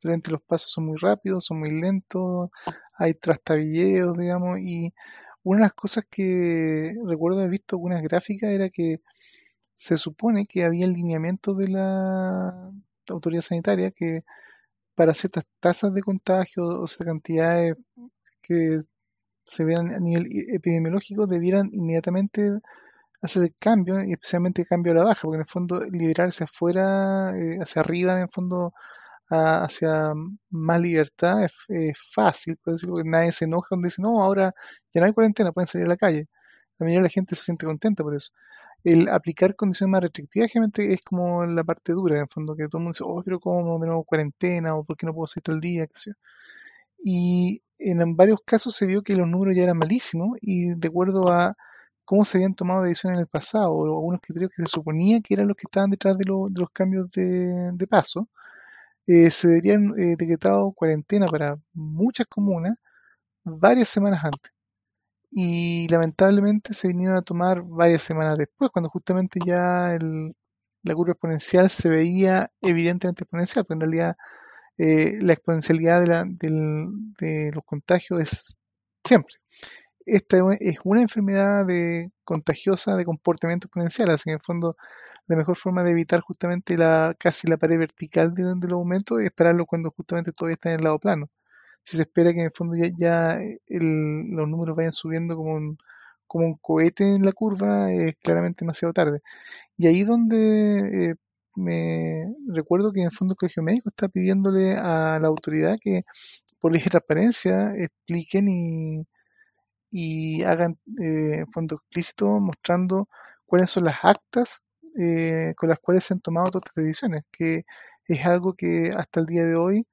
realmente los pasos son muy rápidos, son muy lentos, hay trastabilleos, digamos. Y una de las cosas que recuerdo haber visto algunas gráficas era que se supone que había lineamientos de la autoridad sanitaria que para ciertas tasas de contagio o ciertas cantidades que se vean a nivel epidemiológico debieran inmediatamente hacer el cambio, y especialmente el cambio a la baja, porque en el fondo liberarse afuera, eh, hacia arriba, en el fondo hacia más libertad es, fácil, por decirlo, porque nadie se enoja cuando dice, no, ahora ya no hay cuarentena, pueden salir a la calle. La mayoría de la gente se siente contenta por eso el aplicar condiciones más restrictivas generalmente es como la parte dura, en el fondo, que todo el mundo dice, oh, pero ¿cómo de nuevo cuarentena? ¿O por qué no puedo salir todo el día? ¿Qué? Y en varios casos se vio que los números ya eran malísimos y de acuerdo a cómo se habían tomado decisiones en el pasado o algunos criterios que se suponía que eran los que estaban detrás de, los cambios de, paso, eh, se deberían eh, decretado cuarentena para muchas comunas varias semanas antes y lamentablemente se vinieron a tomar varias semanas después, cuando justamente ya el, la curva exponencial se veía evidentemente exponencial, pero en realidad eh, la exponencialidad de, la, de los contagios es siempre. Esta es una enfermedad de, contagiosa de comportamiento exponencial, así que en el fondo la mejor forma de evitar justamente la casi la pared vertical de, de los aumentos es esperarlo cuando justamente todavía está en el lado plano si se espera que en el fondo ya, los números vayan subiendo como un, como un cohete en la curva, es claramente demasiado tarde. Y ahí donde eh, me recuerdo que en el fondo el Colegio Médico está pidiéndole a la autoridad que por ley de transparencia expliquen y, y hagan eh, fondo explícito mostrando cuáles son las actas eh, con las cuales se han tomado todas estas decisiones, que es algo que hasta el día de hoy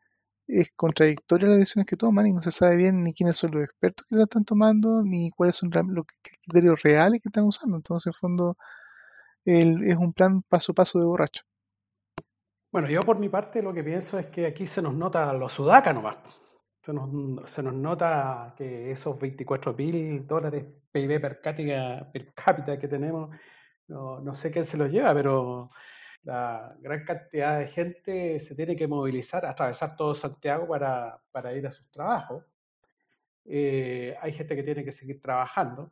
es contradictoria las decisiones que toman y no se sabe bien ni quiénes son los expertos que la están tomando, ni cuáles son los criterios reales que están usando. Entonces, en fondo, es un plan paso a paso de borracho. Bueno, yo por mi parte lo que pienso es que aquí se nos nota los sudacas nomás. Se nos, se nos nota que esos 24 mil dólares PIB per cápita, per cápita que tenemos, no, no sé quién se los lleva, pero la gran cantidad de gente se tiene que movilizar, atravesar todo Santiago para, para ir a sus trabajos. Eh, hay gente que tiene que seguir trabajando.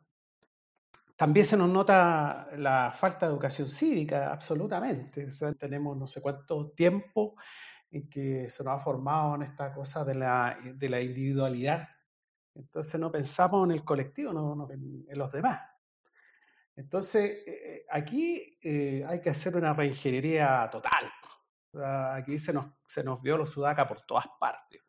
También se nos nota la falta de educación cívica, absolutamente. tenemos no sé cuánto tiempo en que se nos ha formado en esta cosa de la, de la individualidad. Entonces no pensamos en el colectivo, no, en los demás. Entonces, eh, eh, aquí eh, hay que hacer una reingeniería total. aquí se nos, se nos vio los sudacas por todas partes.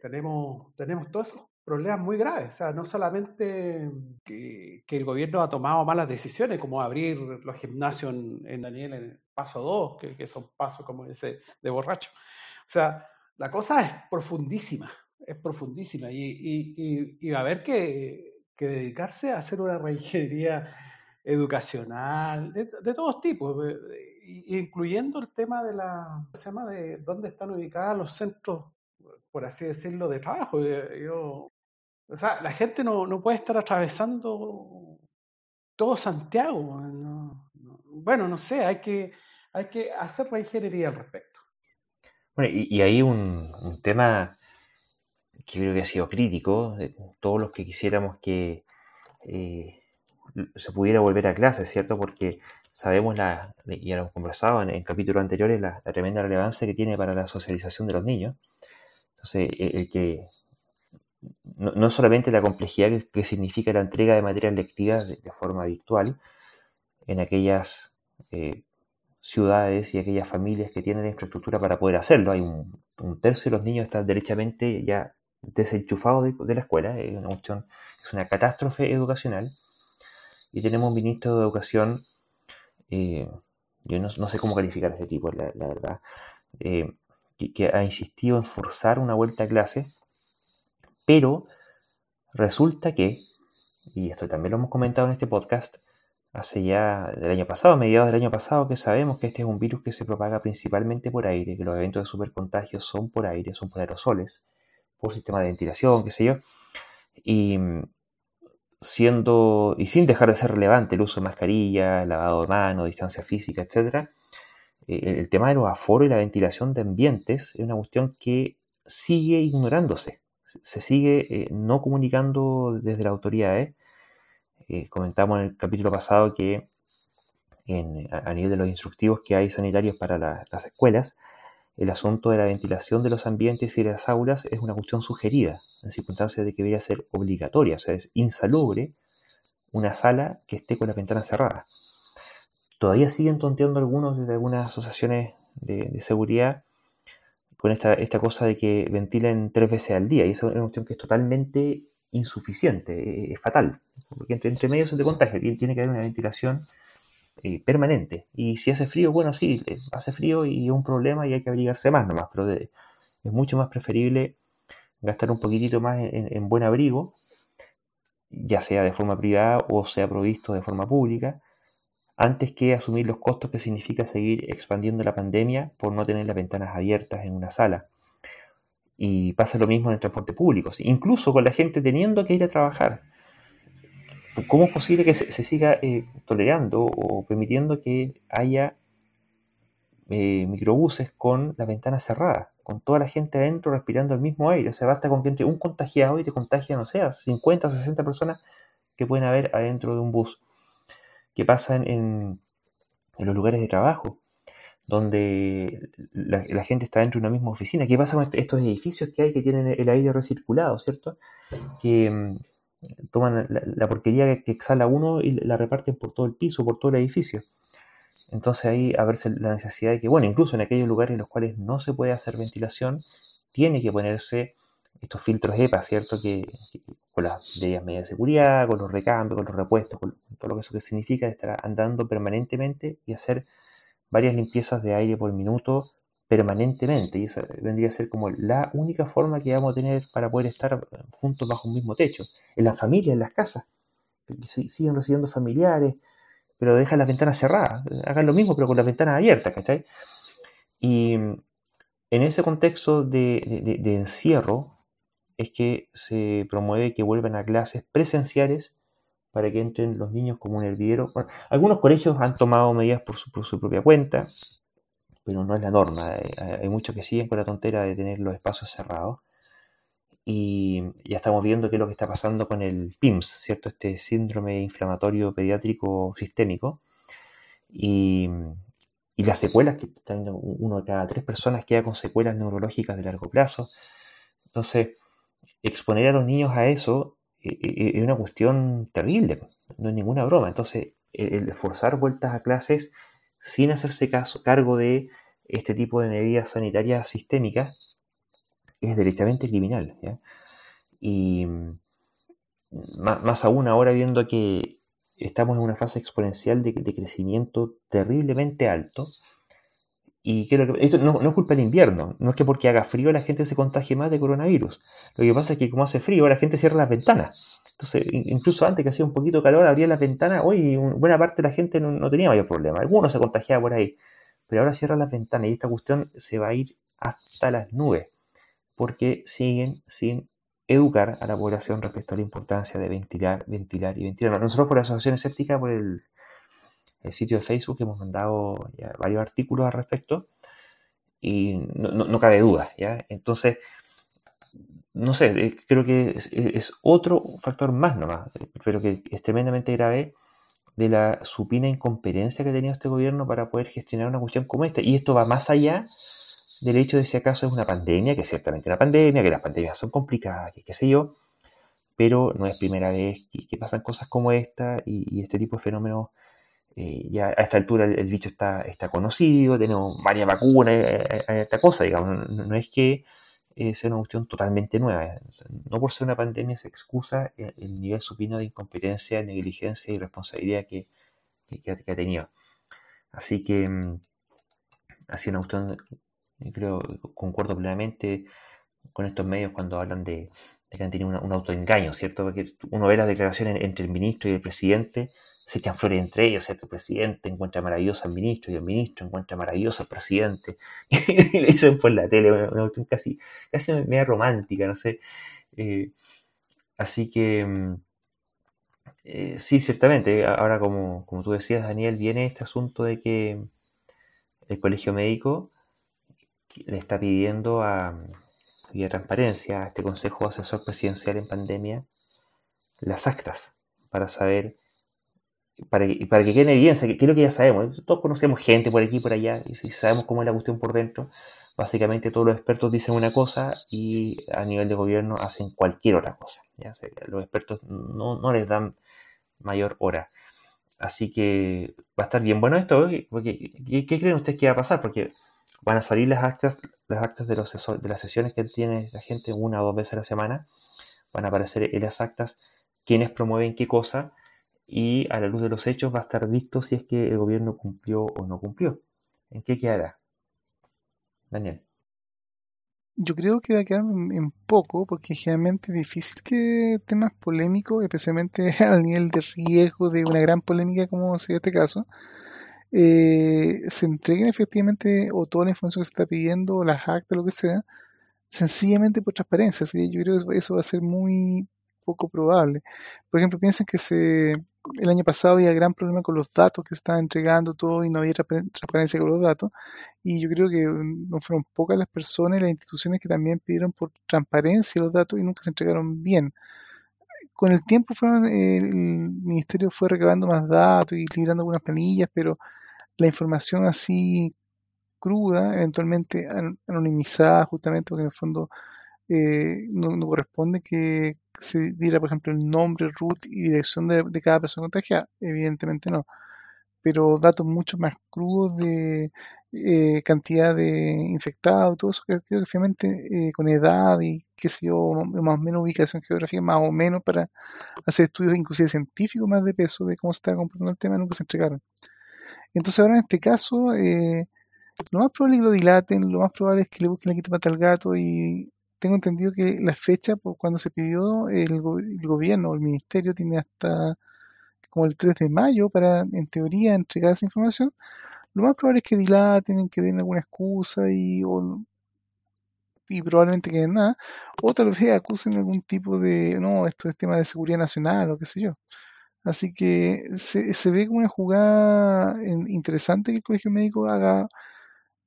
tenemos, tenemos todos esos problemas muy graves. O sea, no solamente que, el gobierno ha tomado malas decisiones, como abrir los gimnasios en, Daniel en paso 2, que, que son pasos como ese de borracho. O sea, la cosa es profundísima, es profundísima y, va a haber que, que dedicarse a hacer una reingeniería educacional, de, todos tipos, incluyendo el tema de la, se llama de dónde están ubicados los centros, por así decirlo, de trabajo. Yo, o sea, la gente no, no puede estar atravesando todo Santiago. bueno, no sé, hay que, hay que hacer la ingeniería al respecto. Bueno, y, y hay un, un, tema que creo que ha sido crítico, de todos los que quisiéramos que eh, se pudiera volver a clase, ¿cierto? Porque sabemos, la, ya lo hemos conversado en, capítulos anteriores, la, tremenda relevancia que tiene para la socialización de los niños. Entonces, el, que no, solamente la complejidad que, significa la entrega de materias lectivas de, forma virtual en aquellas eh, ciudades y aquellas familias que tienen la infraestructura para poder hacerlo. Hay un, tercio de los niños están derechamente ya desenchufados de, la escuela, es una catástrofe educacional y tenemos un ministro de Educación, eh, yo no, sé cómo calificar a este tipo, la, verdad, eh, que, ha insistido en forzar una vuelta a clase, pero resulta que y esto también lo hemos comentado en este podcast, hace ya del año pasado, mediados del año pasado, que sabemos que este es un virus que se propaga principalmente por aire, que los eventos de supercontagio son por aire, son por aerosoles, por sistema de ventilación, qué sé yo, y siendo, y sin dejar de ser relevante el uso de mascarilla, lavado de manos, distancia física, etc., eh, el tema de los aforos y la ventilación de ambientes es una cuestión que sigue ignorándose, se sigue eh, no comunicando desde las autoridades. Eh, comentamos en el capítulo pasado que a, nivel de los instructivos que hay sanitarios para las escuelas, el asunto de la ventilación de los ambientes y de las aulas es una cuestión sugerida, en circunstancias de que debería ser obligatoria, o sea, es insalubre una sala que esté con la ventana cerrada. Todavía siguen tonteando algunos desde algunas asociaciones de, seguridad con esta, esta, cosa de que ventilen tres veces al día, y esa es una cuestión que es totalmente insuficiente, es fatal, porque entre, entre medios de contagio tiene que haber una ventilación eh, permanente. Y si hace frío, bueno, sí, eh, hace frío y es un problema y hay que abrigarse más nomás, pero es mucho más preferible gastar un poquitito más en, buen abrigo, ya sea de forma privada o sea provisto de forma pública, antes que asumir los costos que significa seguir expandiendo la pandemia por no tener las ventanas abiertas en una sala. Y pasa lo mismo en el transporte público, incluso con la gente teniendo que ir a trabajar. ¿Cómo es posible que se, siga eh, tolerando o permitiendo que haya eh, microbuses con la ventana cerrada, con toda la gente adentro respirando el mismo aire? O sea, basta con que entre un contagiado y te contagia, no sé, 50 o 60 personas que pueden haber adentro de un bus. ¿Qué pasa en, los lugares de trabajo? donde la, gente está dentro de una misma oficina. ¿Qué pasa con estos edificios que hay que tienen el aire recirculado, ¿cierto? Que, mm, toman la, porquería que exhala uno y la reparten por todo el piso, por todo el edificio. Entonces ahí a verse la necesidad de que, bueno, incluso en aquellos lugares en los cuales no se puede hacer ventilación, tiene que ponerse estos filtros EPA, ¿cierto? Que, con las medidas de seguridad, con los recambios, con los repuestos, con todo lo que eso que significa estar andando permanentemente y hacer varias limpiezas de aire por minuto permanentemente y esa vendría a ser como la única forma que vamos a tener para poder estar juntos bajo un mismo techo. En las familias, en las casas, siguen recibiendo familiares, pero dejan las ventanas cerradas, hagan lo mismo pero con las ventanas abiertas, ¿cachai? Y en ese contexto de, encierro es que se promueve que vuelvan a clases presenciales para que entren los niños como un hervidero. algunos colegios han tomado medidas por su propia cuenta, pero no es la norma. Eh, hay, muchos que siguen con la tontera de tener los espacios cerrados. Y ya estamos viendo qué es lo que está pasando con el PIMS, ¿cierto? Este síndrome inflamatorio pediátrico sistémico. Y, las secuelas, que están uno de cada tres personas queda con secuelas neurológicas de largo plazo. Entonces, exponer a los niños a eso eh, eh, es una cuestión terrible, no es ninguna broma. Entonces, el forzar vueltas a clases sin hacerse caso, cargo de este tipo de medidas sanitarias sistémicas es derechamente criminal. Y mm, más, aún ahora viendo que estamos en una fase exponencial de, crecimiento terriblemente alto, y que, esto no, no, es culpa del invierno, no es que porque haga frío la gente se contagie más de coronavirus. Lo que pasa es que como hace frío, la gente cierra las ventanas. Entonces, incluso antes que hacía un poquito calor, abría las ventanas, hoy buena parte de la gente no, tenía mayor problema. Algunos se contagiaban por ahí, pero ahora cierran las ventanas y esta cuestión se va a ir hasta las nubes, porque siguen sin educar a la población respecto a la importancia de ventilar, ventilar y ventilar. Nosotros por la Asociación Escéptica, por el, sitio de Facebook, hemos mandado varios artículos al respecto y no, cabe duda, ¿ya? Entonces, no sé, eh, creo que es, otro factor más nomás, pero que es tremendamente grave de la supina incompetencia que ha tenido este gobierno para poder gestionar una cuestión como esta. Y esto va más allá del hecho de si acaso es una pandemia, que es ciertamente una pandemia, que las pandemias son complicadas, que qué sé yo, pero no es primera vez que, pasan cosas como esta y, este tipo de fenómenos. Eh, ya a esta altura el, bicho está, está conocido, tenemos varias vacunas, eh, esta cosa, digamos, no es que es una cuestión totalmente nueva. No por ser una pandemia se excusa el, nivel supino de incompetencia, negligencia y responsabilidad que, ha tenido. Así que mm, ha sido una cuestión, creo, concuerdo plenamente con estos medios cuando hablan de, de han tenido un, autoengaño, ¿cierto? Porque uno ve las declaraciones entre el ministro y el presidente, se echan flores entre ellos, ¿cierto? El presidente encuentra maravilloso al ministro y el ministro encuentra maravilloso al presidente. y le dicen por la tele, una, casi, casi media romántica, no sé. Eh, así que, mm, eh, sí, ciertamente, ahora como, como tú decías, Daniel, viene este asunto de que el colegio médico le está pidiendo a, vía transparencia a este Consejo Asesor Presidencial en Pandemia las actas para saber, para que, para que evidencia, que creo que ya sabemos, todos conocemos gente por aquí y por allá, y si sabemos cómo es la cuestión por dentro, básicamente todos los expertos dicen una cosa y a nivel de gobierno hacen cualquier otra cosa. ¿ya? los expertos no, no, les dan mayor hora. Así que va a estar bien bueno esto, porque ¿qué, creen ustedes que va a pasar? Porque van a salir las actas, las actas de, los, de las sesiones que tiene la gente una o dos veces a la semana. Van a aparecer en las actas quienes promueven qué cosa y a la luz de los hechos va a estar visto si es que el gobierno cumplió o no cumplió. ¿En qué quedará? Daniel. Yo creo que va a quedar en, poco, porque generalmente es difícil que temas polémicos, especialmente al nivel de riesgo de una gran polémica como sería este caso, eh, se entreguen efectivamente o toda la información que se está pidiendo, o las actas, lo que sea, sencillamente por transparencia. Así que yo creo que eso va a ser muy poco probable. Por ejemplo, piensen que se, el año pasado había gran problema con los datos que se estaban entregando todo y no había transparencia con los datos. Y yo creo que no fueron pocas las personas y las instituciones que también pidieron por transparencia los datos y nunca se entregaron bien con el tiempo fueron, el ministerio fue recabando más datos y liberando algunas planillas, pero la información así cruda, eventualmente anonimizada, justamente porque en el fondo eh, no, corresponde que se diera, por ejemplo, el nombre, root y dirección de, cada persona contagiada. Evidentemente no. Pero datos mucho más crudos de eh, cantidad de infectados, todo eso, creo, que finalmente eh, con edad y qué sé yo, más o menos ubicación geográfica, más o menos para hacer estudios inclusive científicos más de peso de cómo se está comportando el tema, nunca se entregaron. Entonces ahora en este caso, eh, lo más probable es que lo dilaten, lo más probable es que le busquen la quita al gato y tengo entendido que la fecha por cuando se pidió el, gobierno o el ministerio tiene hasta como el 3 de mayo para, en teoría, entregar esa información. Lo más probable es que dilaten, que den alguna excusa y, y probablemente que nada, o tal vez acusen algún tipo de, no, esto es tema de seguridad nacional o qué sé yo. Así que se, se ve como una jugada interesante que el Colegio Médico haga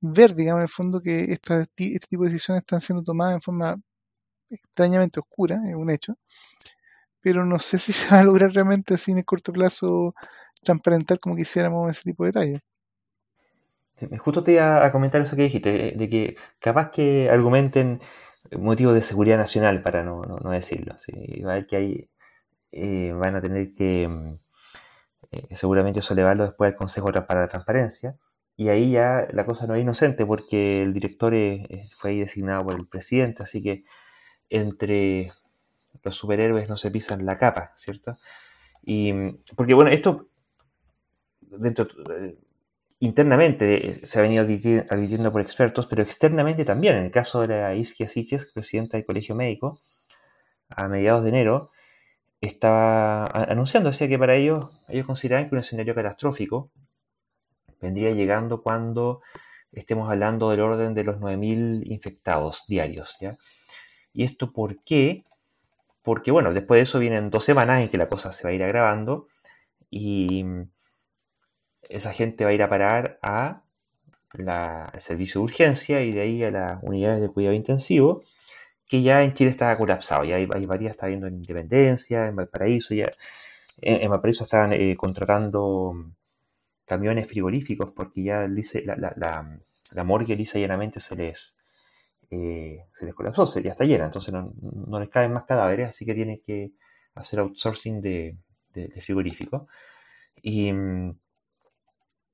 ver, digamos, en el fondo que esta, este tipo de decisiones están siendo tomadas en forma extrañamente oscura, es un hecho, pero no sé si se va a lograr realmente así en el corto plazo transparentar como quisiéramos ese tipo de detalles. Justo te iba a comentar eso que dijiste, de que capaz que argumenten motivos de seguridad nacional, para no, no, decirlo. Ver que hay eh, van a tener que mm, eh, seguramente eso elevarlo después al Consejo para la Transparencia. Y ahí ya la cosa no es inocente porque el director fue ahí designado por el presidente, así que entre los superhéroes no se pisan la capa, ¿cierto? Y mm, porque bueno, esto dentro eh, internamente se ha venido advirtiendo por expertos, pero externamente también. En el caso de la Isquia Siches, presidenta del Colegio Médico, a mediados de enero, estaba anunciando, decía que para ellos, ellos consideraban que un escenario catastrófico vendría llegando cuando estemos hablando del orden de los 9.000 infectados diarios. ¿ya? ¿Y esto por qué? Porque, bueno, después de eso vienen dos semanas en que la cosa se va a ir agravando y esa gente va a ir a parar a al servicio de urgencia y de ahí a las unidades de cuidado intensivo que ya en Chile está colapsado, ya hay, varias, está viendo en Independencia, en Valparaíso, ya en, Valparaíso están eh, contratando camiones frigoríficos porque ya la, la, la, la morgue lisa llanamente se les, eh, se les colapsó, ya está llena, entonces no, les caben más cadáveres, así que tienen que hacer outsourcing de, de, de frigoríficos. Y mm,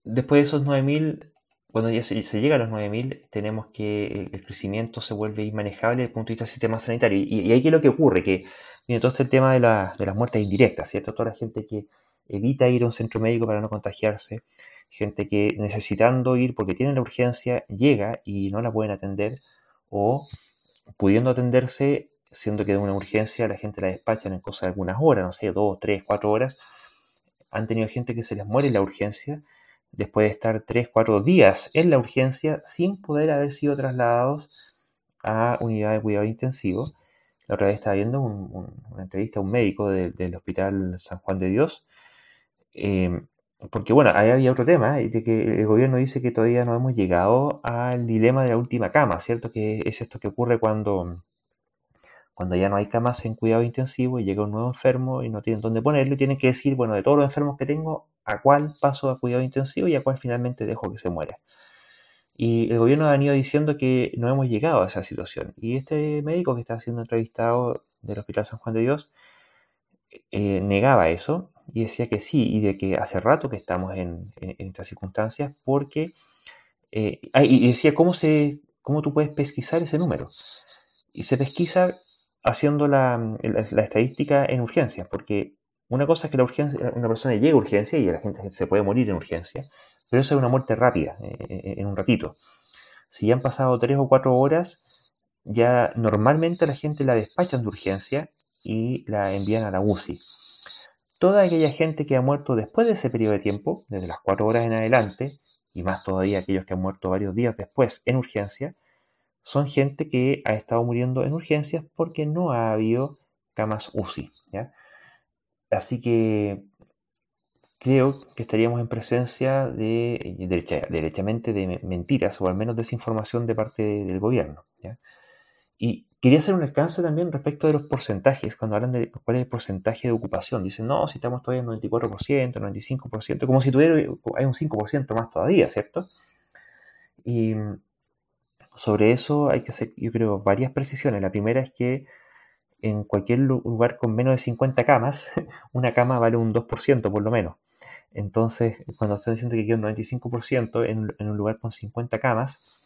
después de esos 9.000 cuando ya se, llega a los 9.000, tenemos que el, crecimiento se vuelve inmanejable desde el punto de vista del sistema sanitario. Y, y ahí que es lo que ocurre, que viene todo este tema de, de las muertes indirectas, ¿cierto? Toda la gente que evita ir a un centro médico para no contagiarse, gente que necesitando ir porque tiene la urgencia, llega y no la pueden atender, o pudiendo atenderse, siendo que de una urgencia la gente la despachan en cosas de algunas horas, no sé, dos, tres, cuatro horas. Han tenido gente que se les muere en la urgencia después de estar tres, cuatro días en la urgencia sin poder haber sido trasladados a unidad de cuidado intensivo. La otra vez estaba viendo una entrevista a un médico del Hospital San Juan de Dios, eh, porque bueno, ahí había otro tema, ¿eh? de que el gobierno dice que todavía no hemos llegado al dilema de la última cama, ¿cierto? Que es esto que ocurre cuando, cuando ya no hay camas en cuidado intensivo y llega un nuevo enfermo y no tienen dónde ponerlo y tienen que decir, bueno, de todos los enfermos que tengo, ¿a cuál paso a cuidado intensivo y a cuál finalmente dejo que se muera? Y el gobierno ha venido diciendo que no hemos llegado a esa situación. Y este médico que está siendo entrevistado del Hospital San Juan de Dios eh, negaba eso y decía que sí, y de que hace rato que estamos en, estas circunstancias, porque, eh, y decía, ¿cómo, se, ¿cómo tú puedes pesquisar ese número? Y se pesquisa haciendo la, estadística en urgencias, porque una cosa es que la urgencia, una persona llegue a urgencia y la gente se puede morir en urgencia, pero eso es una muerte rápida, eh, eh, en un ratito. Si ya han pasado tres o cuatro horas, ya normalmente la gente la despachan de urgencia y la envían a la UCI toda aquella gente que ha muerto después de ese periodo de tiempo, desde las cuatro horas en adelante, y más todavía aquellos que han muerto varios días después en urgencia, son gente que ha estado muriendo en urgencias porque no ha habido camas UCI. Así que creo que estaríamos en presencia de, derechamente de mentiras o al menos desinformación de parte del gobierno. Y Quería hacer un alcance también respecto de los porcentajes, cuando hablan de cuál es el porcentaje de ocupación. Dicen, no, si estamos todavía en 94%, 95%, como si tuviera, hay un 5% más todavía, ¿cierto? Y sobre eso hay que hacer, yo creo, varias precisiones. La primera es que en cualquier lugar con menos de 50 camas, una cama vale un 2% por lo menos. Entonces, cuando están diciendo que hay un 95% en, en un lugar con 50 camas,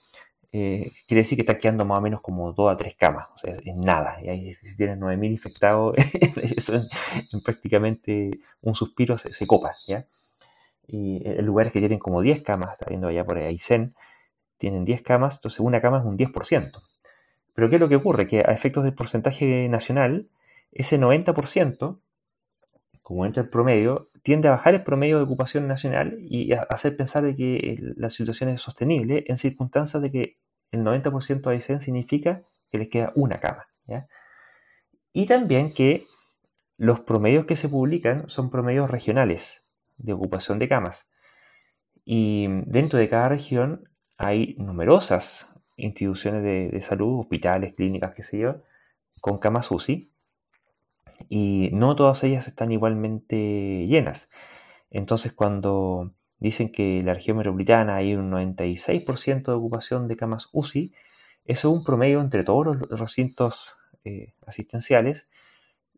eh, quiere decir que está quedando más o menos como dos a tres camas, o sea, es nada. Y ahí, si tienes 9.000 infectados, eso en, prácticamente un suspiro se, copa, ¿ya? Y en lugares que tienen como 10 camas, está viendo allá por Aysén, tienen 10 camas, entonces una cama es un 10%. Pero ¿qué es lo que ocurre? Que a efectos del porcentaje nacional, ese 90%, como entra el promedio, tiende a bajar el promedio de ocupación nacional y a hacer pensar de que la situación es sostenible en circunstancias de que el 90% de Aysén significa que les queda una cama. Y también que los promedios que se publican son promedios regionales de ocupación de camas. Y dentro de cada región hay numerosas instituciones de, salud, hospitales, clínicas, qué sé yo, con camas UCI y no todas ellas están igualmente llenas. Entonces cuando dicen que la región metropolitana hay un 96% de ocupación de camas UCI, eso es un promedio entre todos los recintos eh, asistenciales.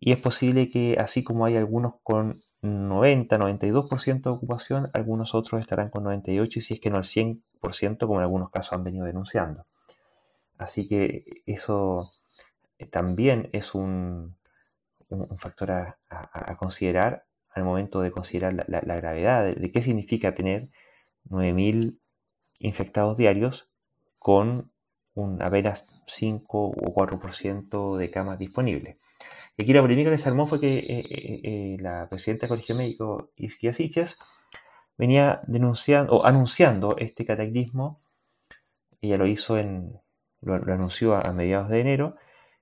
Y es posible que así como hay algunos con 90, 92% de ocupación, algunos otros estarán con 98 y si es que no el 100% como en algunos casos han venido denunciando. Así que eso eh, también es un, factor a, considerar al momento de considerar la, gravedad de, qué significa tener 9.000 infectados diarios con un apenas 5 o 4% de camas disponibles. Y aquí la polémica que se armó fue que eh, eh, eh, la presidenta del Colegio Médico, Isquia Siches, venía denunciando o anunciando este cataclismo. Ella lo hizo en, lo, anunció a mediados de enero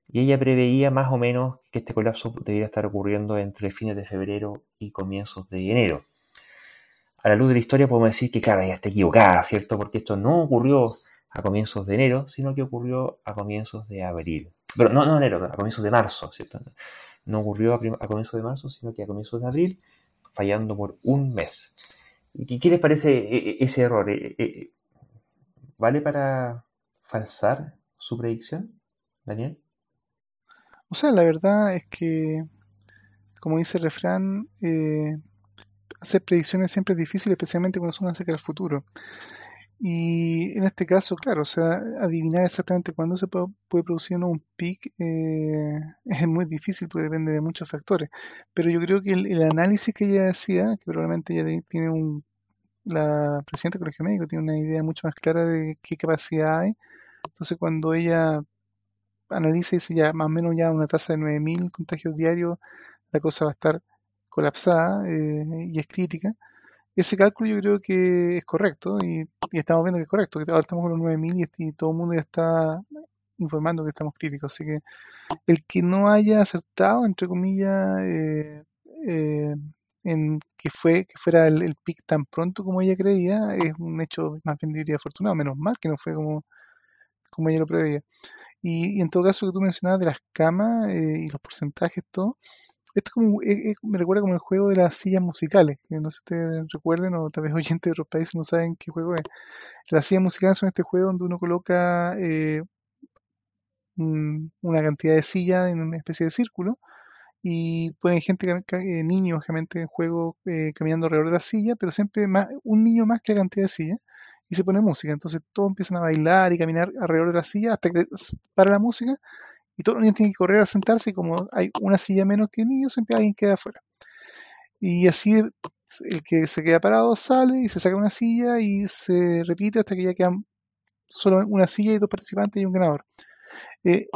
y ella preveía más o menos que este colapso debería estar ocurriendo entre fines de febrero y comienzos de enero. A la luz de la historia podemos decir que, claro, ella está equivocada, ¿cierto? Porque esto no ocurrió a comienzos de enero, sino que ocurrió a comienzos de abril. Pero no, no enero, a comienzos de marzo, ¿cierto? No ocurrió a, comienzos de marzo, sino que a comienzos de abril, fallando por un mes. ¿Y qué les parece e, e, ese error? E, ¿Vale para falsar su predicción, Daniel? O sea, la verdad es que, como dice el refrán, eh, hacer predicciones siempre es difícil, especialmente cuando son acerca del futuro. Y en este caso, claro, o sea, adivinar exactamente cuándo se puede, producir un pic eh, es muy difícil porque depende de muchos factores. Pero yo creo que el, análisis que ella hacía, que probablemente ella tiene un, la presidenta del Colegio Médico tiene una idea mucho más clara de qué capacidad hay. Entonces, cuando ella analiza y dice ya más o menos ya una tasa de 9.000 contagios diarios, la cosa va a estar colapsada eh, y es crítica. Ese cálculo yo creo que es correcto y, estamos viendo que es correcto, que ahora estamos con los 9.000 y, y todo el mundo ya está informando que estamos críticos. Así que el que no haya acertado, entre comillas, eh, eh, en que fue que fuera el, pic tan pronto como ella creía, es un hecho más bien diría afortunado, menos mal que no fue como, como ella lo preveía. Y, en todo caso, lo que tú mencionabas de las camas eh, y los porcentajes, todo, esto como, me recuerda como el juego de las sillas musicales, que no sé si te recuerden o tal vez oyentes de otros países no saben qué juego es. Las sillas musicales son este juego donde uno coloca eh, una cantidad de sillas en una especie de círculo y ponen gente, eh, niños, obviamente, en juego eh, caminando alrededor de la silla, pero siempre más, un niño más que la cantidad de sillas y se pone música. Entonces todos empiezan a bailar y caminar alrededor de la silla hasta que para la música y todos los niños tienen que correr a sentarse y como hay una silla menos que niños, siempre alguien queda afuera. Y así el que se queda parado sale y se saca una silla y se repite hasta que ya quedan solo una silla y dos participantes y un ganador. Eh,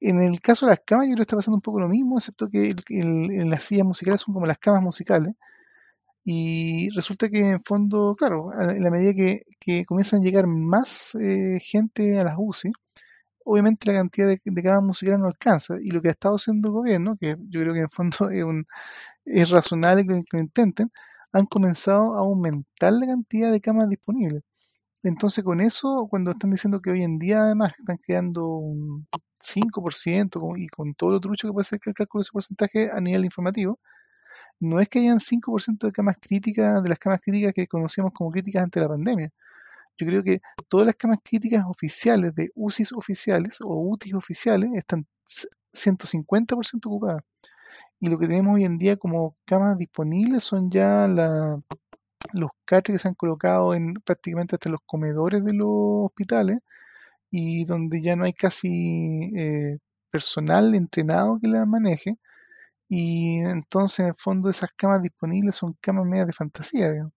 en el caso de las camas, yo creo que está pasando un poco lo mismo, excepto que en las sillas musicales son como las camas musicales. Y resulta que en fondo, claro, en la medida que, comienzan a llegar más eh, gente a las UCI, obviamente la cantidad de, camas musicales no alcanza. Y lo que ha estado haciendo el gobierno, que yo creo que en fondo es, un, es razonable que lo intenten, han comenzado a aumentar la cantidad de camas disponibles. Entonces con eso, cuando están diciendo que hoy en día además están quedando un 5% y con todo lo trucho que puede ser que el cálculo de ese porcentaje a nivel informativo, no es que hayan 5% de camas críticas, de las camas críticas que conocíamos como críticas ante la pandemia. Yo creo que todas las camas críticas oficiales de UCIs oficiales o UTIs oficiales están 150% ocupadas. Y lo que tenemos hoy en día como camas disponibles son ya los catres que se han colocado en prácticamente hasta los comedores de los hospitales y donde ya no hay casi eh, personal entrenado que las maneje. Y entonces, en el fondo, esas camas disponibles son camas medias de fantasía.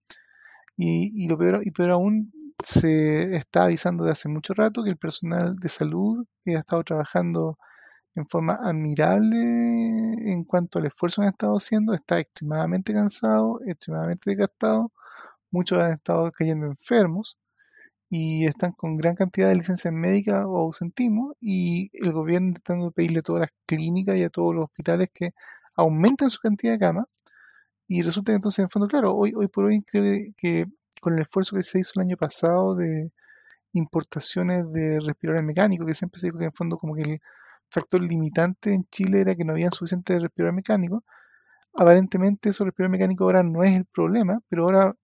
Y, lo peor, y peor aún, se está avisando de hace mucho rato que el personal de salud que ha estado trabajando en forma admirable en cuanto al esfuerzo que han estado haciendo está extremadamente cansado, extremadamente desgastado. Muchos han estado cayendo enfermos y están con gran cantidad de licencias médicas o ausentismo y el gobierno intentando pedirle a todas las clínicas y a todos los hospitales que aumenten su cantidad de camas y resulta que entonces en fondo claro hoy hoy por hoy creo que, con el esfuerzo que se hizo el año pasado de importaciones de respiradores mecánicos que siempre se dijo que en fondo como que el factor limitante en Chile era que no había suficientes respiradores mecánicos aparentemente esos respiradores mecánicos ahora no es el problema pero ahora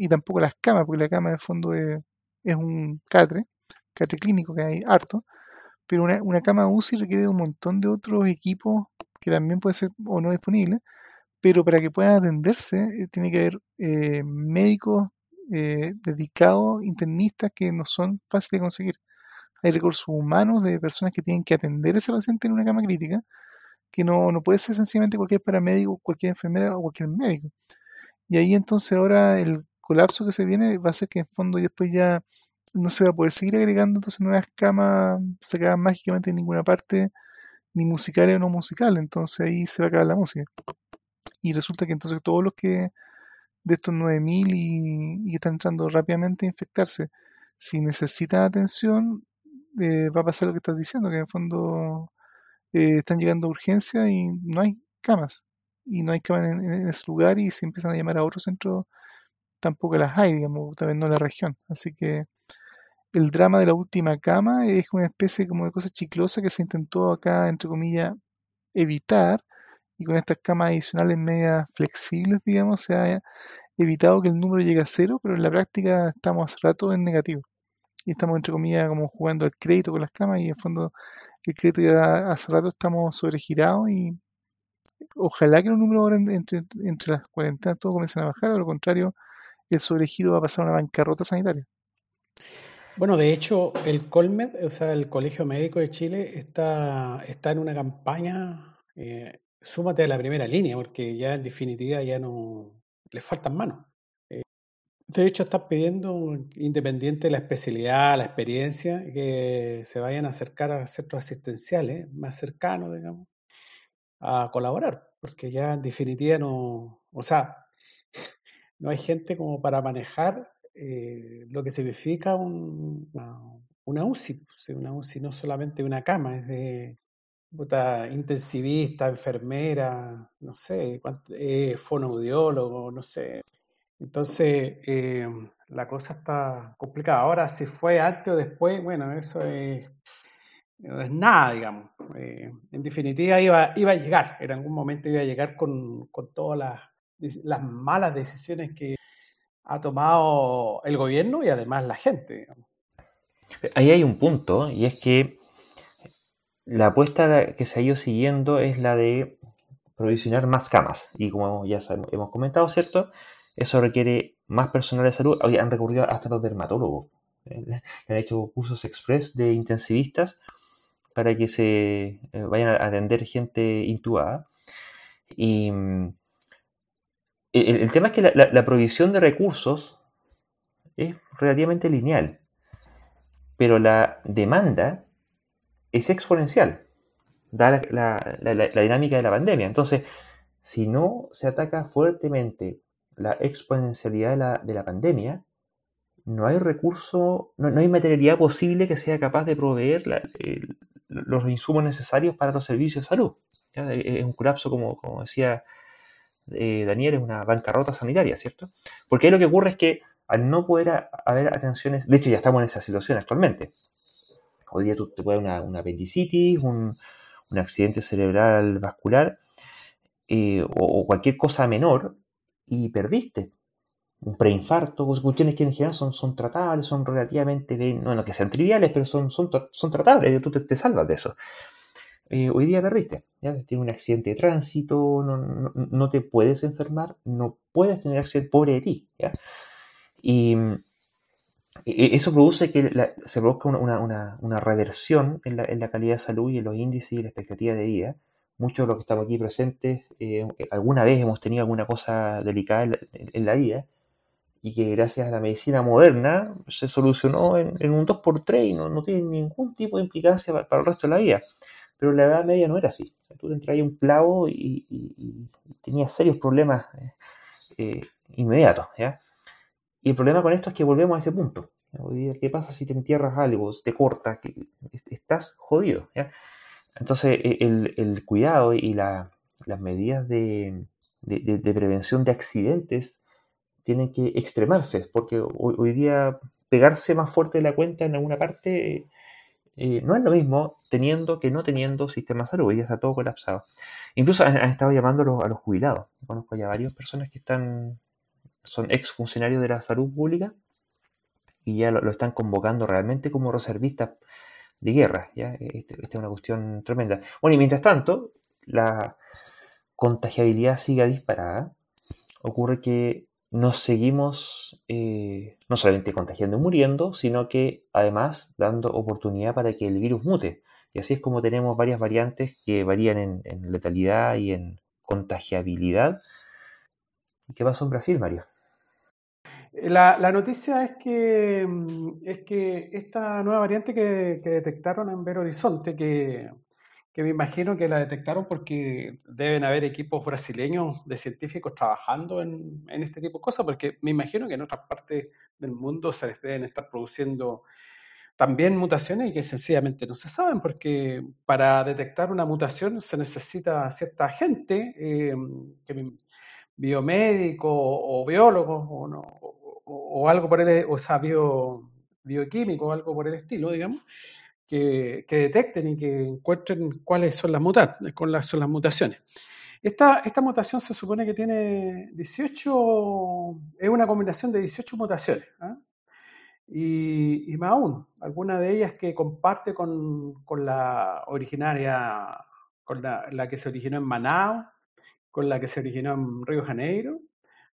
y tampoco las camas porque la cama en el fondo es un catre, catre clínico que hay harto, pero una, una cama UCI requiere un montón de otros equipos que también pueden ser o no disponibles, pero para que puedan atenderse eh, tiene que haber eh, médicos eh, dedicados, internistas que no son fáciles de conseguir. Hay recursos humanos de personas que tienen que atender a ese paciente en una cama crítica, que no, no puede ser sencillamente cualquier paramédico, cualquier enfermera o cualquier médico. Y ahí entonces ahora el colapso que se viene va a ser que en fondo después ya no se va a poder seguir agregando entonces nuevas camas sacadas mágicamente en ninguna parte, ni musicales o no musicales, entonces ahí se va a acabar la música. Y resulta que entonces todos los que de estos 9000 y, y están entrando rápidamente a infectarse, si necesitan atención, eh, va a pasar lo que estás diciendo, que en fondo eh, están llegando a urgencia y no hay camas. Y no hay camas en, ese lugar y se empiezan a llamar a otros centros tampoco las hay, digamos, también no en la región. Así que el drama de la última cama es una especie como de cosa chiclosa que se intentó acá, entre comillas, evitar. Y con estas camas adicionales medias flexibles, digamos, se ha evitado que el número llegue a cero, pero en la práctica estamos hace rato en negativo. Y estamos, entre comillas, como jugando al crédito con las camas y en fondo el crédito ya hace rato estamos sobregirados y ojalá que los números ahora entre, entre las cuarentenas todos comiencen a bajar, a lo contrario, el sobregiro va a pasar a una bancarrota sanitaria. Bueno, de hecho, el Colmed, o sea, el Colegio Médico de Chile, está, está en una campaña, eh, súmate a la primera línea, porque ya en definitiva ya no les faltan manos. Eh, De hecho, están pidiendo, independiente de la especialidad, la experiencia, que se vayan a acercar a centros asistenciales más cercanos, digamos, a colaborar, porque ya en definitiva no, o sea, no hay gente como para manejar eh, lo que significa un, una, UCI. una UCI no solamente una cama, es de puta, intensivista, enfermera, no sé, eh, fonoaudiólogo, no sé. Entonces, eh, la cosa está complicada. Ahora, si fue antes o después, bueno, eso es, nada, digamos. Eh, en definitiva, iba, iba a llegar, en algún momento iba a llegar con, con todas las malas decisiones que ha tomado el gobierno y además la gente. Ahí hay un punto, y es que la apuesta que se ha ido siguiendo es la de provisionar más camas. Y como ya hemos comentado, ¿cierto? Eso requiere más personal de salud. Hoy han recurrido hasta los dermatólogos. Eh, han hecho cursos express de intensivistas para que se eh, vayan a atender gente intubada. Y el, tema es que la, provisión de recursos es relativamente lineal, pero la demanda es exponencial, da la, dinámica de la pandemia. Entonces, si no se ataca fuertemente la exponencialidad de la, pandemia, no hay recurso, no, hay materialidad posible que sea capaz de proveer los insumos necesarios para los servicios de salud. Es un colapso, como decía eh, Daniel, es una bancarrota sanitaria, ¿cierto? Porque ahí lo que ocurre es que al no poder haber atenciones, de hecho ya estamos en esa situación actualmente. Hoy día tú te puede una, una apendicitis, un, accidente cerebral vascular eh, o, cualquier cosa menor y perdiste. Un preinfarto, cuestiones que en general son, son tratables, son relativamente, no, no que sean triviales, pero son, son, son tratables, tú te salvas de eso. Eh, hoy día perdiste, ¿ya? tienes un accidente de tránsito, no, te puedes enfermar, no puedes tener accidente, pobre de ti. ¿ya? Y eso produce que se produzca una, reversión en la, calidad de salud y en los índices y la expectativa de vida. Muchos de los que estamos aquí presentes, eh, alguna vez hemos tenido alguna cosa delicada en la, vida y que gracias a la medicina moderna se solucionó en, un 2x3 y no, tiene ningún tipo de implicancia para, el resto de la vida. Pero la Edad Media no era así. tú te entrabas un clavo y, tenías serios problemas eh, eh, inmediatos. Y el problema con esto es que volvemos a ese punto. ¿Qué pasa si te entierras algo, te cortas? Que estás jodido. Entonces, e, el, cuidado y las medidas de, prevención de accidentes tienen que extremarse, porque hoy, día pegarse más fuerte la cuenta en alguna parte eh, no es lo mismo teniendo que no teniendo sistema de salud, día está todo colapsado. Incluso han, estado llamando a los, jubilados. conozco ya varias personas que están, son ex funcionarios de la salud pública y ya lo, están convocando realmente como reservistas de guerra. ¿ya? Esta este es una cuestión tremenda. Bueno, y mientras tanto, la contagiabilidad sigue disparada. Ocurre que nos seguimos eh, no solamente contagiando y muriendo, sino que además dando oportunidad para que el virus mute. Y así es como tenemos varias variantes que varían en, letalidad y en contagiabilidad. ¿Qué pasó en Brasil, Mario? La, noticia es que, mm, es que esta nueva variante que, que detectaron en Belo Horizonte, que que me imagino que la detectaron porque deben haber equipos brasileños de científicos trabajando en, en, este tipo de cosas, porque me imagino que en otras partes del mundo se les deben estar produciendo también mutaciones y que sencillamente no se saben, porque para detectar una mutación se necesita cierta gente, eh, biomédico o, biólogo o, no, o, algo por el, o sea, bio, bioquímico o algo por el estilo, digamos, que, detecten y que encuentren cuáles son las, cuáles son las mutaciones. Esta, esta mutación se supone que tiene 18, es una combinación de 18 mutaciones. ¿ah? Y, más aún, alguna de ellas que comparte con, la originaria, con la, que se originó en Manaus, con la que se originó en Río Janeiro,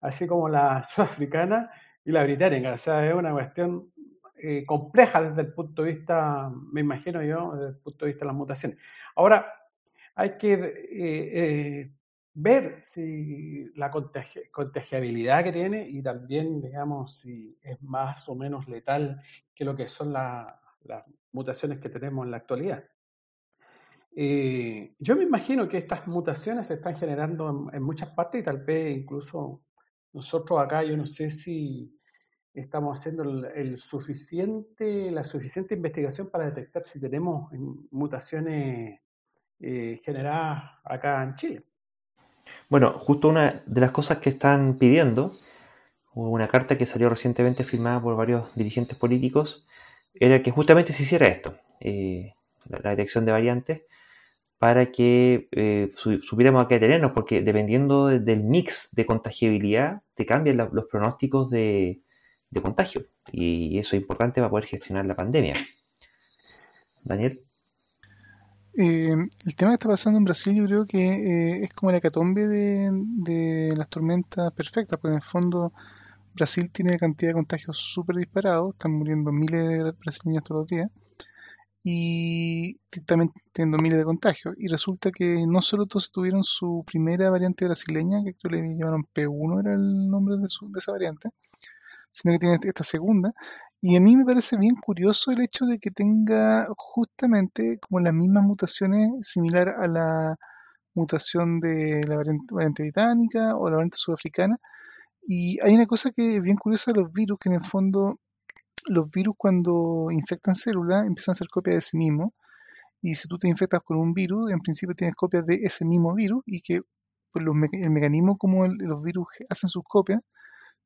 así como la sudafricana y la británica. O sea, es una cuestión eh, compleja desde el punto de vista, me imagino yo, desde el punto de vista de las mutaciones. Ahora, hay que eh, eh, ver si la contagiabilidad que tiene y también, digamos, si es más o menos letal que lo que son las mutaciones que tenemos en la actualidad. Eh, yo me imagino que estas mutaciones se están generando en, muchas partes y tal vez incluso nosotros acá, yo no sé si estamos haciendo el, suficiente, la suficiente investigación para detectar si tenemos mutaciones eh, generadas acá en Chile. Bueno, justo una de las cosas que están pidiendo, una carta que salió recientemente firmada por varios dirigentes políticos, era que justamente se hiciera esto, eh, la, detección de variantes, para que eh, supiéramos a qué tenernos, porque dependiendo del mix de contagiabilidad, te cambian los pronósticos de, de contagio, y eso es importante para poder gestionar la pandemia. Daniel. Eh, el tema que está pasando en Brasil yo creo que eh, es como la hecatombe de, las tormentas perfectas, porque en el fondo Brasil tiene cantidad de contagios súper disparados, están muriendo miles de brasileños todos los días, y también teniendo miles de contagios. Y resulta que no solo todos tuvieron su primera variante brasileña, que creo que le llamaron P1, era el nombre de, de esa variante, sino que tiene esta segunda, y a mí me parece bien curioso el hecho de que tenga justamente como las mismas mutaciones similar a la mutación de la variante, británica o la variante sudafricana. Y hay una cosa que es bien curiosa de los virus, que en el fondo los virus cuando infectan células empiezan a hacer copias de sí mismos. Y si tú te infectas con un virus, en principio tienes copias de ese mismo virus y que el mecanismo como los virus hacen sus copias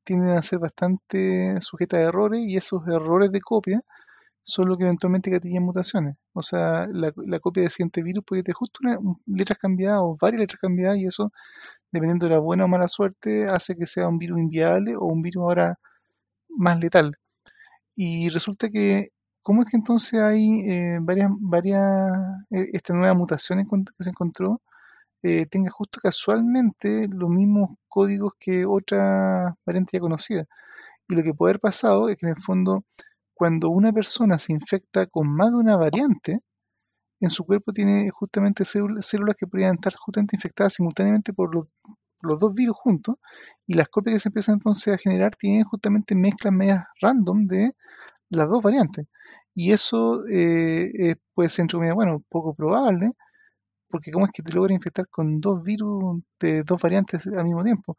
tienden a ser bastante sujetas a errores y esos errores de copia son lo que eventualmente gatillan mutaciones. O sea, la, copia de siguiente virus puede tener justo una, letras cambiadas o varias letras cambiadas y eso, dependiendo de la buena o mala suerte, hace que sea un virus inviable o un virus ahora más letal. Y resulta que, ¿cómo es que entonces hay eh, varias, varias, eh, esta nueva mutación que se encontró? Eh, tenga justo casualmente los mismos códigos que otra variante ya conocida. Y lo que puede haber pasado es que en el fondo, cuando una persona se infecta con más de una variante, en su cuerpo tiene justamente células que podrían estar justamente infectadas simultáneamente por los, dos virus juntos, y las copias que se empiezan entonces a generar tienen justamente mezclas medias random de las dos variantes. Y eso eh, puede ser, entre bueno, poco probable, porque ¿cómo es que te logra infectar con dos virus de dos variantes al mismo tiempo?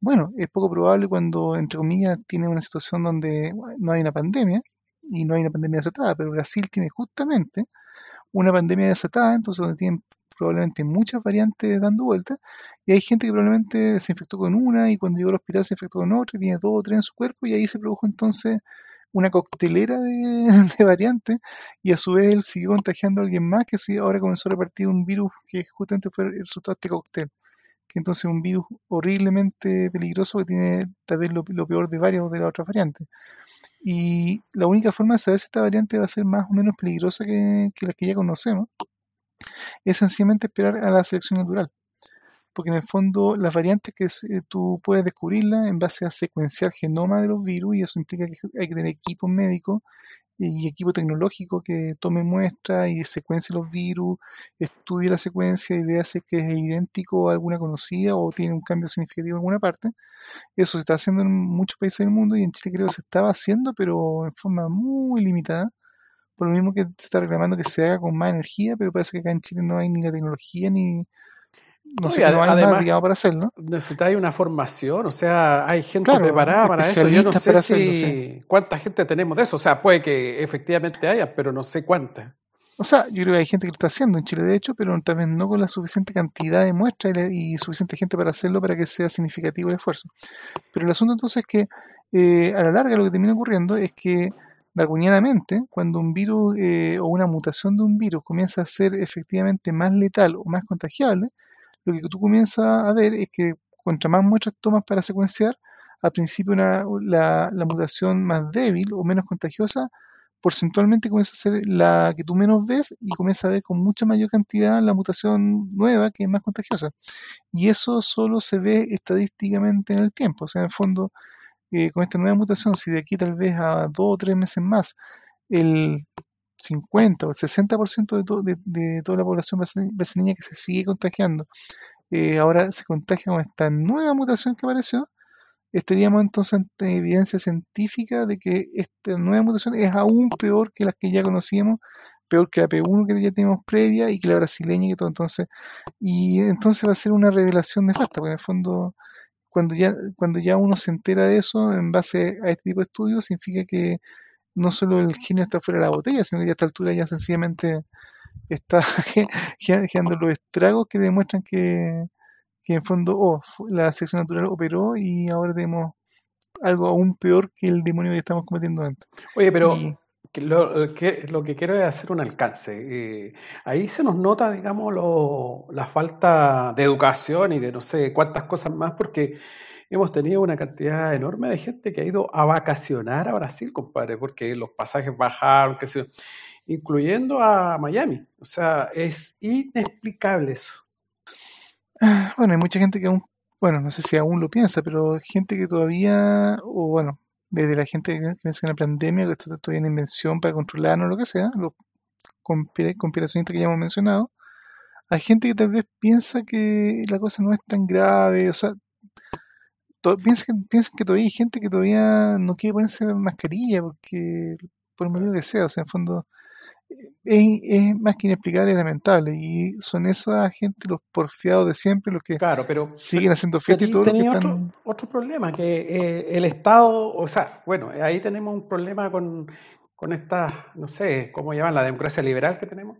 Bueno, es poco probable cuando, entre comillas, tiene una situación donde no hay una pandemia y no hay una pandemia desatada, pero Brasil tiene justamente una pandemia desatada, entonces donde tienen probablemente muchas variantes dando vueltas, y hay gente que probablemente se infectó con una y cuando llegó al hospital se infectó con otra y tiene dos o tres en su cuerpo y ahí se produjo entonces una coctelera de, variantes y a su vez él siguió contagiando a alguien más que ahora comenzó a repartir un virus que justamente fue el resultado de este cóctel. Que entonces es un virus horriblemente peligroso que tiene tal vez lo, peor de varios de las otras variantes. Y la única forma de saber si esta variante va a ser más o menos peligrosa que, que las que ya conocemos es sencillamente esperar a la selección natural porque en el fondo las variantes que eh, tú puedes descubrirlas en base a secuenciar genoma de los virus y eso implica que hay que tener equipo médico y equipo tecnológico que tome muestras y secuencie los virus, estudie la secuencia y vea si es que es idéntico a alguna conocida o tiene un cambio significativo en alguna parte. Eso se está haciendo en muchos países del mundo y en Chile creo que se estaba haciendo, pero en forma muy limitada. Por lo mismo que se está reclamando que se haga con más energía, pero parece que acá en Chile no hay ni la tecnología ni, no sé, no hay además, para hacerlo. Necesitáis una formación, o sea, hay gente preparada para eso. Yo no sé si cuánta gente tenemos de eso. O sea, puede que efectivamente haya, pero no sé cuánta. O sea, yo creo que hay gente que lo está haciendo en Chile, de hecho, pero también no con la suficiente cantidad de muestras y, suficiente gente para hacerlo para que sea significativo el esfuerzo. Pero el asunto entonces es que eh, a la larga lo que termina ocurriendo es que darwinianamente, cuando un virus eh, o una mutación de un virus comienza a ser efectivamente más letal o más contagiable, lo que tú comienzas a ver es que contra más muestras tomas para secuenciar, al principio la, la, mutación más débil o menos contagiosa, porcentualmente comienza a ser la que tú menos ves y comienza a ver con mucha mayor cantidad la mutación nueva que es más contagiosa. Y eso solo se ve estadísticamente en el tiempo. O sea, en el fondo, eh, con esta nueva mutación, si de aquí tal vez a dos o tres meses más, el 50 o el 60% de, de, de, toda la población brasileña que se sigue contagiando eh, ahora se contagia con esta nueva mutación que apareció, estaríamos entonces ante evidencia científica de que esta nueva mutación es aún peor que las que ya conocíamos, peor que la P1 que ya teníamos previa y que la brasileña y todo. Entonces, y entonces va a ser una revelación nefasta, porque en el fondo, cuando ya, cuando ya uno se entera de eso en base a este tipo de estudios, significa que no solo el genio está fuera de la botella, sino que a esta altura ya sencillamente está generando los estragos que demuestran que, que en fondo oh, la selección natural operó y ahora tenemos algo aún peor que el demonio que estamos cometiendo antes. Oye, pero lo, que, lo que quiero es hacer un alcance. Eh, ahí se nos nota, digamos, lo, la falta de educación y de no sé cuántas cosas más, porque hemos tenido una cantidad enorme de gente que ha ido a vacacionar a Brasil, compadre, porque los pasajes bajaron, que se, incluyendo a Miami. O sea, es inexplicable eso. Ah, bueno, hay mucha gente que aún, bueno, no sé si aún lo piensa, pero gente que todavía, o bueno, desde la gente que piensa en la pandemia, que esto todavía una invención para controlarnos, lo que sea, los conspiracionistas que ya hemos mencionado, hay gente que tal vez piensa que la cosa no es tan grave, o sea, piensan, piensan que todavía hay gente que todavía no quiere ponerse mascarilla porque por el motivo que sea, o sea, en fondo es, más que inexplicable y lamentable. Y son esa gente, los porfiados de siempre, los que claro, pero, siguen haciendo fiesta y todo lo que están... otro, otro problema, que eh, el Estado, o sea, bueno, ahí tenemos un problema con, con esta, no sé, ¿cómo llaman? La democracia liberal que tenemos,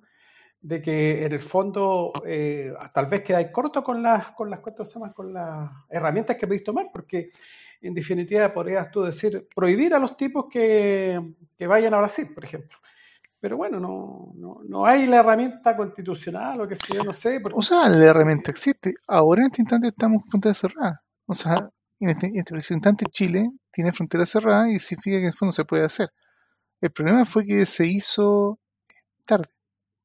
de que en el fondo eh, tal vez queda corto con las, con las, con las herramientas que podéis tomar, porque en definitiva podrías tú decir, prohibir a los tipos que, que vayan a Brasil, por ejemplo pero bueno, no, no, no, hay la herramienta constitucional o que sea, no sé. O sea, la herramienta existe. Ahora en este instante estamos con frontera cerrada. O sea, en este, en este instante Chile tiene frontera cerrada y significa que en el fondo se puede hacer. El problema fue que se hizo tarde.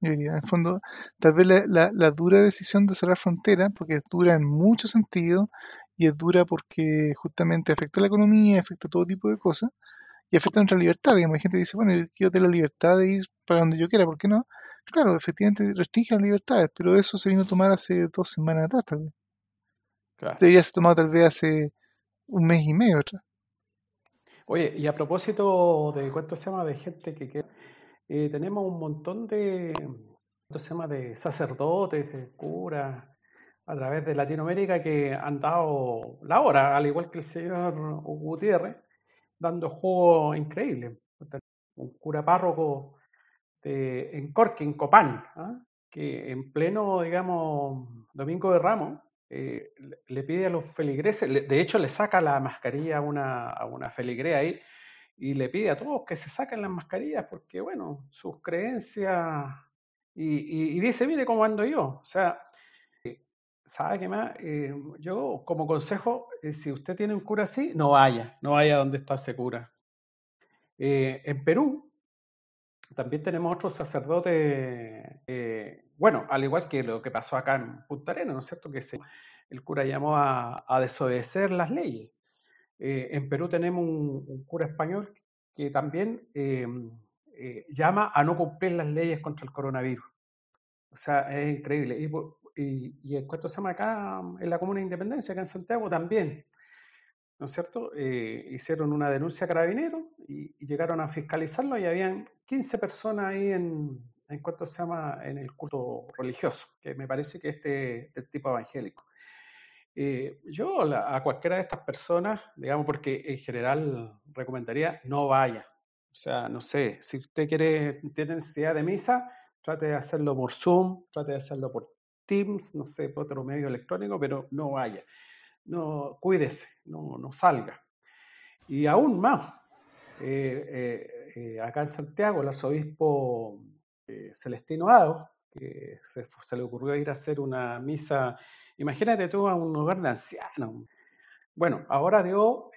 Yo diría, en el fondo, tal vez la, la, la dura decisión de cerrar frontera, porque es dura en muchos sentidos y es dura porque justamente afecta la economía, afecta todo tipo de cosas y afecta nuestra libertad. Digamos, hay gente que dice, bueno, yo quiero tener la libertad de ir para donde yo quiera, ¿por qué no? Claro, efectivamente restringe las libertades, pero eso se vino a tomar hace dos semanas atrás, tal vez. Debería ser tomado tal vez hace un mes y medio atrás. Oye, y a propósito de cuánto se llama de gente que eh, tenemos un montón de, ¿cuánto se de sacerdotes, de curas a través de Latinoamérica que han dado la hora, al igual que el señor Gutiérrez, dando juego increíble. Un cura párroco de, en Corque, en Copán, ¿ah? que en pleno, digamos, Domingo de Ramos, eh, le pide a los feligreses, de hecho le saca la mascarilla a una, a una feligrea ahí y le pide a todos que se saquen las mascarillas porque, bueno, sus creencias, y, y dice, mire cómo ando yo, o sea, ¿Sabe qué más? Eh, yo, como consejo, eh, si usted tiene un cura así, no vaya, no vaya donde está ese cura. Eh, en Perú también tenemos otros sacerdotes, bueno, al igual que lo que pasó acá en Punta Arenas, ¿no es cierto? Que el cura llamó a, desobedecer las leyes. En Perú tenemos un, cura español que también llama a no cumplir las leyes contra el coronavirus. O sea, es increíble. Y en cuanto se llama acá, en la Comuna de Independencia, acá en Santiago, también, ¿no es cierto? Eh, hicieron una denuncia a carabineros y, llegaron a fiscalizarlo y habían 15 personas ahí en, cuanto se llama, en el culto religioso, que me parece que este del tipo evangélico. Eh, yo a cualquiera de estas personas, digamos, porque en general recomendaría no vaya. O sea, no sé, si usted quiere, tiene necesidad de misa, trate de hacerlo por Zoom, trate de hacerlo por Teams, no sé, por otro medio electrónico, pero no vaya. No, cuídese, no, no salga. Y aún más, eh, eh, eh, acá en Santiago, el arzobispo Celestino Ado, que se, se, le ocurrió ir a hacer una misa, imagínate tú a un hogar de ancianos. Bueno, ahora dio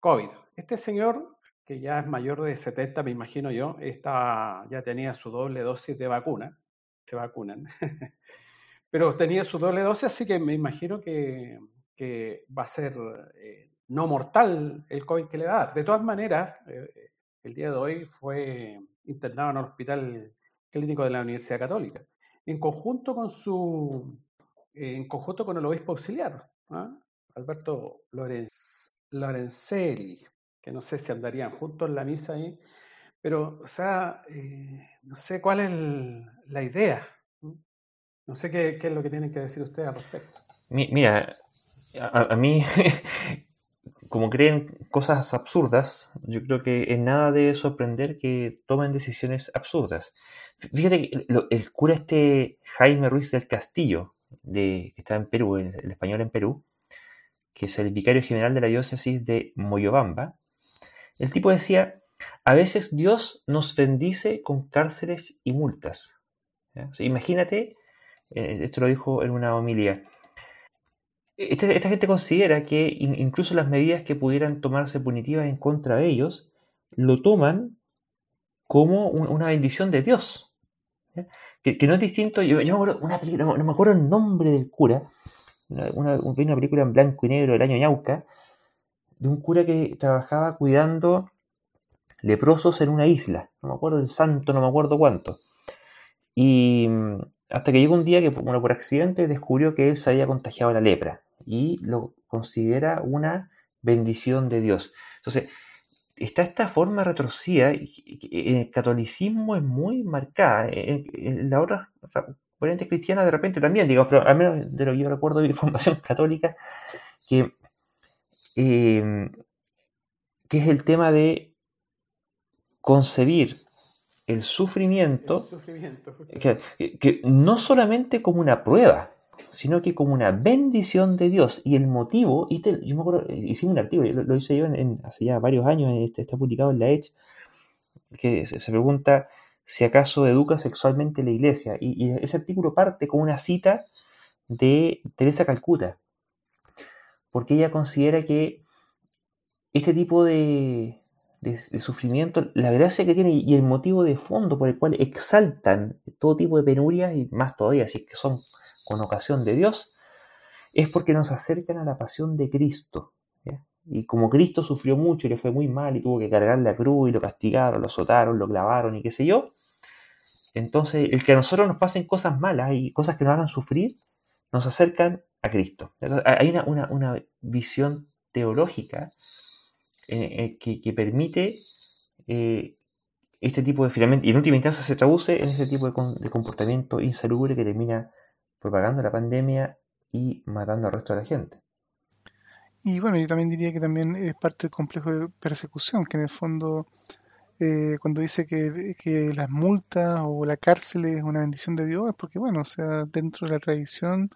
COVID. Este señor, que ya es mayor de 70, me imagino yo, está, ya tenía su doble dosis de vacuna, se vacunan. Pero tenía su doble dosis, así que me imagino que, que va a ser eh, no mortal el COVID que le va a dar. De todas maneras, eh, el día de hoy fue internado en el Hospital Clínico de la Universidad Católica, en conjunto con su en conjunto con el obispo auxiliar, ¿ah? Alberto Lorenz, Lorenzelli, que no sé si andarían juntos en la misa ahí, pero, o sea, eh, no sé cuál es la idea. No sé qué, es lo que tienen que decir ustedes al respecto. Mira, a, mí, como creen cosas absurdas, yo creo que en nada debe sorprender que tomen decisiones absurdas. Fíjate que el, cura este Jaime Ruiz del Castillo, de, que está en Perú, el, español en Perú, que es el vicario general de la diócesis de Moyobamba, el tipo decía, a veces Dios nos bendice con cárceles y multas. imagínate, eh, esto lo dijo en una homilía, este, esta, gente considera que incluso las medidas que pudieran tomarse punitivas en contra de ellos, lo toman como una bendición de Dios. Que, no es distinto, yo, me acuerdo una película, no, me acuerdo el nombre del cura, una, una, película en blanco y negro del año Ñauca, de un cura que trabajaba cuidando leprosos en una isla, no me acuerdo el santo, no me acuerdo cuánto. Y mm, hasta que llegó un día que, bueno, por accidente descubrió que él se había contagiado la lepra y lo considera una bendición de Dios. Entonces, está esta forma retorcida, en el catolicismo es muy marcada, en, la otra corriente cristiana de repente también, digo, pero al menos de lo que yo recuerdo de mi formación católica, que, eh, que es el tema de concebir el sufrimiento, que, no solamente como una prueba, sino que como una bendición de Dios. Y el motivo, y yo me acuerdo, hicimos un artículo, lo, hice yo hace ya varios años, este, está publicado en la Edge, que se, pregunta si acaso educa sexualmente la iglesia. Y, y, ese artículo parte con una cita de Teresa Calcuta, porque ella considera que este tipo de, de, sufrimiento, la gracia que tiene y el motivo de fondo por el cual exaltan todo tipo de penurias y más todavía si es que son con ocasión de Dios, es porque nos acercan a la pasión de Cristo. Y como Cristo sufrió mucho y le fue muy mal y tuvo que cargar la cruz y lo castigaron, lo azotaron, lo clavaron y qué sé yo, entonces el que a nosotros nos pasen cosas malas y cosas que nos hagan sufrir, nos acercan a Cristo. hay una, una, una visión teológica eh, eh, que, permite eh, este tipo de finalmente, y en última instancia se traduce en ese tipo de, comportamiento insalubre que termina propagando la pandemia y matando al resto de la gente. Y bueno, yo también diría que también es parte del complejo de persecución, que en el fondo, cuando dice que, que, las multas o la cárcel es una bendición de Dios, es porque, bueno, o sea, dentro de la tradición,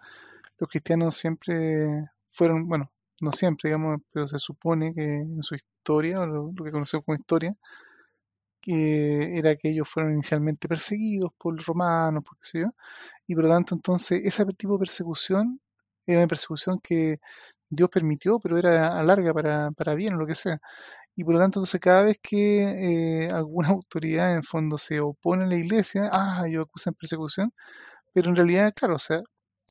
los cristianos siempre fueron, bueno, no siempre, digamos, pero se supone que en su historia, o lo, que conocemos como historia, que era que ellos fueron inicialmente perseguidos por los romanos, por qué sé yo, y por lo tanto entonces ese tipo de persecución era una persecución que Dios permitió, pero era a larga para, para bien o lo que sea. Y por lo tanto, entonces cada vez que eh, alguna autoridad en fondo se opone a la iglesia, ah, ellos acusan persecución, pero en realidad, claro, o sea,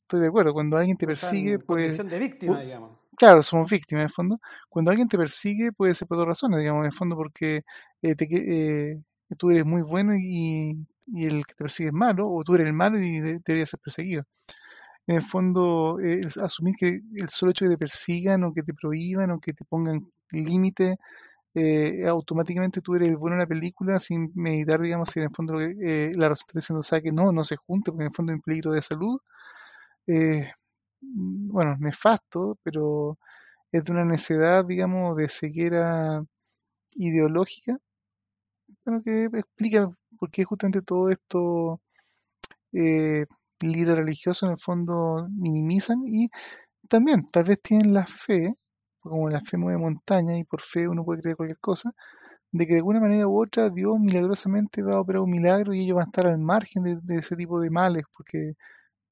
estoy de acuerdo, cuando alguien te persigue, pues... de víctima, digamos. Claro, somos víctimas, en fondo. Cuando alguien te persigue, puede ser por dos razones, digamos, en fondo, porque eh, eh, tú eres muy bueno y, el que te persigue es malo, o tú eres el malo y deberías ser perseguido. En el fondo, asumir que el solo hecho de que te persigan o que te prohíban o que te pongan límite, eh, automáticamente tú eres el bueno en la película sin meditar, digamos, si en el fondo la razón está diciendo, o que no, no se junte, porque en el fondo hay un peligro de salud. Eh, bueno, nefasto, pero es de una necedad, digamos, de ceguera ideológica, bueno, que explica por qué justamente todo esto eh, líderes religiosos en el fondo minimizan y también tal vez tienen la fe, como la fe mueve montaña y por fe uno puede creer cualquier cosa, de que de alguna manera u otra Dios milagrosamente va a operar un milagro y ellos van a estar al margen de, de ese tipo de males, porque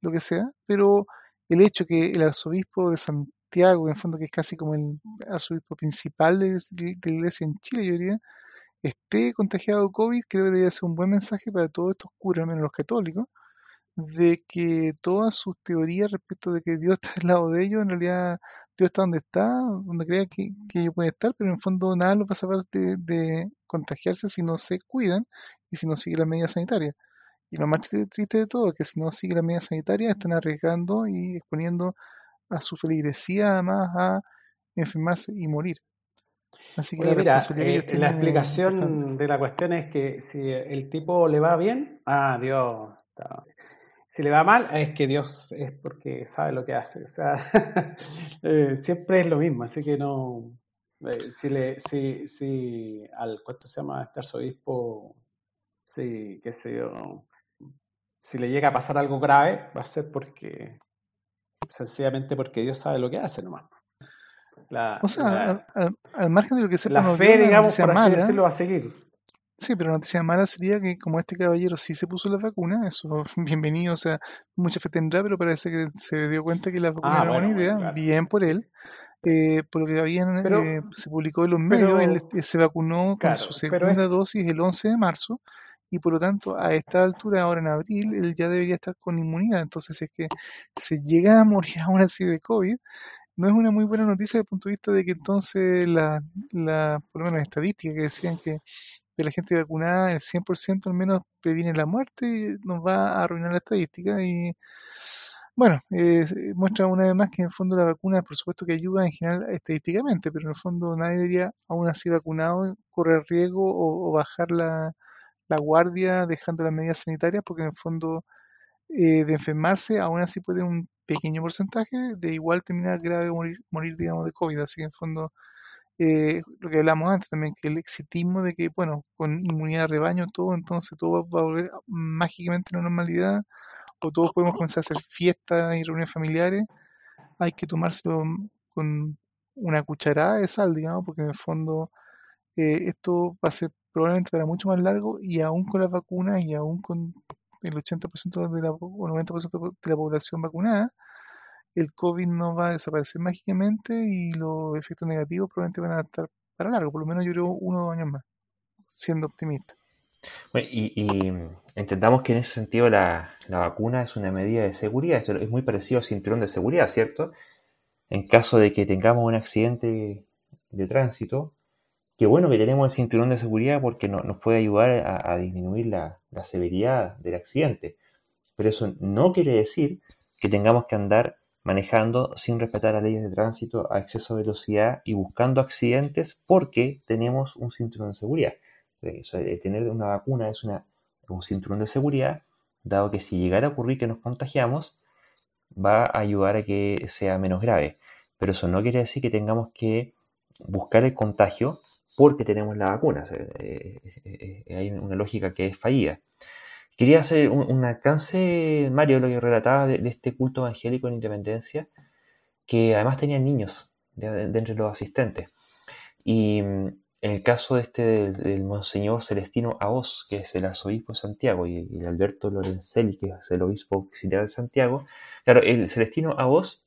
lo que sea, pero el hecho que el arzobispo de Santiago, en fondo que es casi como el arzobispo principal de, la iglesia en Chile, yo diría, esté contagiado de COVID, creo que debería ser un buen mensaje para todos estos curas, menos los católicos, de que todas sus teorías respecto de que Dios está al lado de ellos, en realidad Dios está donde está, donde crea que, ellos pueden estar, pero en fondo nada lo pasa a de, de contagiarse si no se cuidan y si no siguen las medidas sanitarias. Y lo más triste de todo es que si no sigue las medidas sanitarias están arriesgando y exponiendo a su feligresía además a enfermarse y morir. Así que la, mira, eh, la explicación de la cuestión es que si el tipo le va bien, ah, Dios. Si le va mal, es que Dios es porque sabe lo que hace. O sea, eh, siempre es lo mismo, así que no. Eh, si le, si, si al cuento se llama este arzobispo, sí, qué sé yo, si le llega a pasar algo grave, va a ser porque, sencillamente porque Dios sabe lo que hace nomás. La, o sea, al, margen de lo que se La fe, digamos, por así decirlo, va a seguir. Sí, pero noticia mala sería que como este caballero sí se puso la vacuna, eso bienvenido, o sea, mucha fe tendrá, pero parece que se dio cuenta que la vacuna ah, era buena idea, bien por él. Eh, por lo que habían, eh, se publicó en los medios, él, se vacunó con su segunda dosis el 11 de marzo y por lo tanto a esta altura, ahora en abril, él ya debería estar con inmunidad. Entonces, es que se llega a morir aún así de COVID, no es una muy buena noticia desde el punto de vista de que entonces la, la por lo menos estadísticas que decían que de la gente vacunada el 100% al menos previene la muerte y nos va a arruinar la estadística y bueno, eh, muestra una vez más que en el fondo la vacuna por supuesto que ayuda en general estadísticamente, pero en el fondo nadie debería aún así vacunado correr riesgo o, bajar la, la, guardia dejando las medidas sanitarias porque en el fondo eh, de enfermarse aún así puede un pequeño porcentaje de igual terminar grave o morir, morir digamos, de COVID. Así que en fondo, eh, lo que hablamos antes también, que el exitismo de que, bueno, con inmunidad de rebaño, todo, entonces todo va a volver mágicamente a la normalidad, o todos podemos comenzar a hacer fiestas y reuniones familiares, hay que tomárselo con una cucharada de sal, digamos, porque en el fondo eh, esto va a ser probablemente para mucho más largo y aún con las vacunas y aún con el 80% de la, o 90% de la población vacunada, el COVID no va a desaparecer mágicamente y los efectos negativos probablemente van a estar para largo, por lo menos yo creo uno o dos años más, siendo optimista. y, entendamos que en ese sentido la, la, vacuna es una medida de seguridad, es muy parecido al cinturón de seguridad, ¿cierto? En caso de que tengamos un accidente de tránsito, Qué bueno que tenemos el cinturón de seguridad porque nos puede ayudar a, disminuir la, severidad del accidente. Pero eso no quiere decir que tengamos que andar manejando sin respetar las leyes de tránsito a exceso de velocidad y buscando accidentes porque tenemos un cinturón de seguridad. el tener una vacuna es un cinturón de seguridad, dado que si llegara a ocurrir que nos contagiamos, va a ayudar a que sea menos grave. Pero eso no quiere decir que tengamos que buscar el contagio porque tenemos la vacuna. Eh, eh, eh, hay una lógica que es fallida. Quería hacer un, alcance, Mario, lo que relataba de, este culto evangélico en Independencia, que además tenían niños de, entre los asistentes. Y mm, en el caso de este del, Monseñor Celestino Aos, que es el arzobispo de Santiago, y, el Alberto Lorenzelli, que es el obispo auxiliar de Santiago, claro, el Celestino Aos,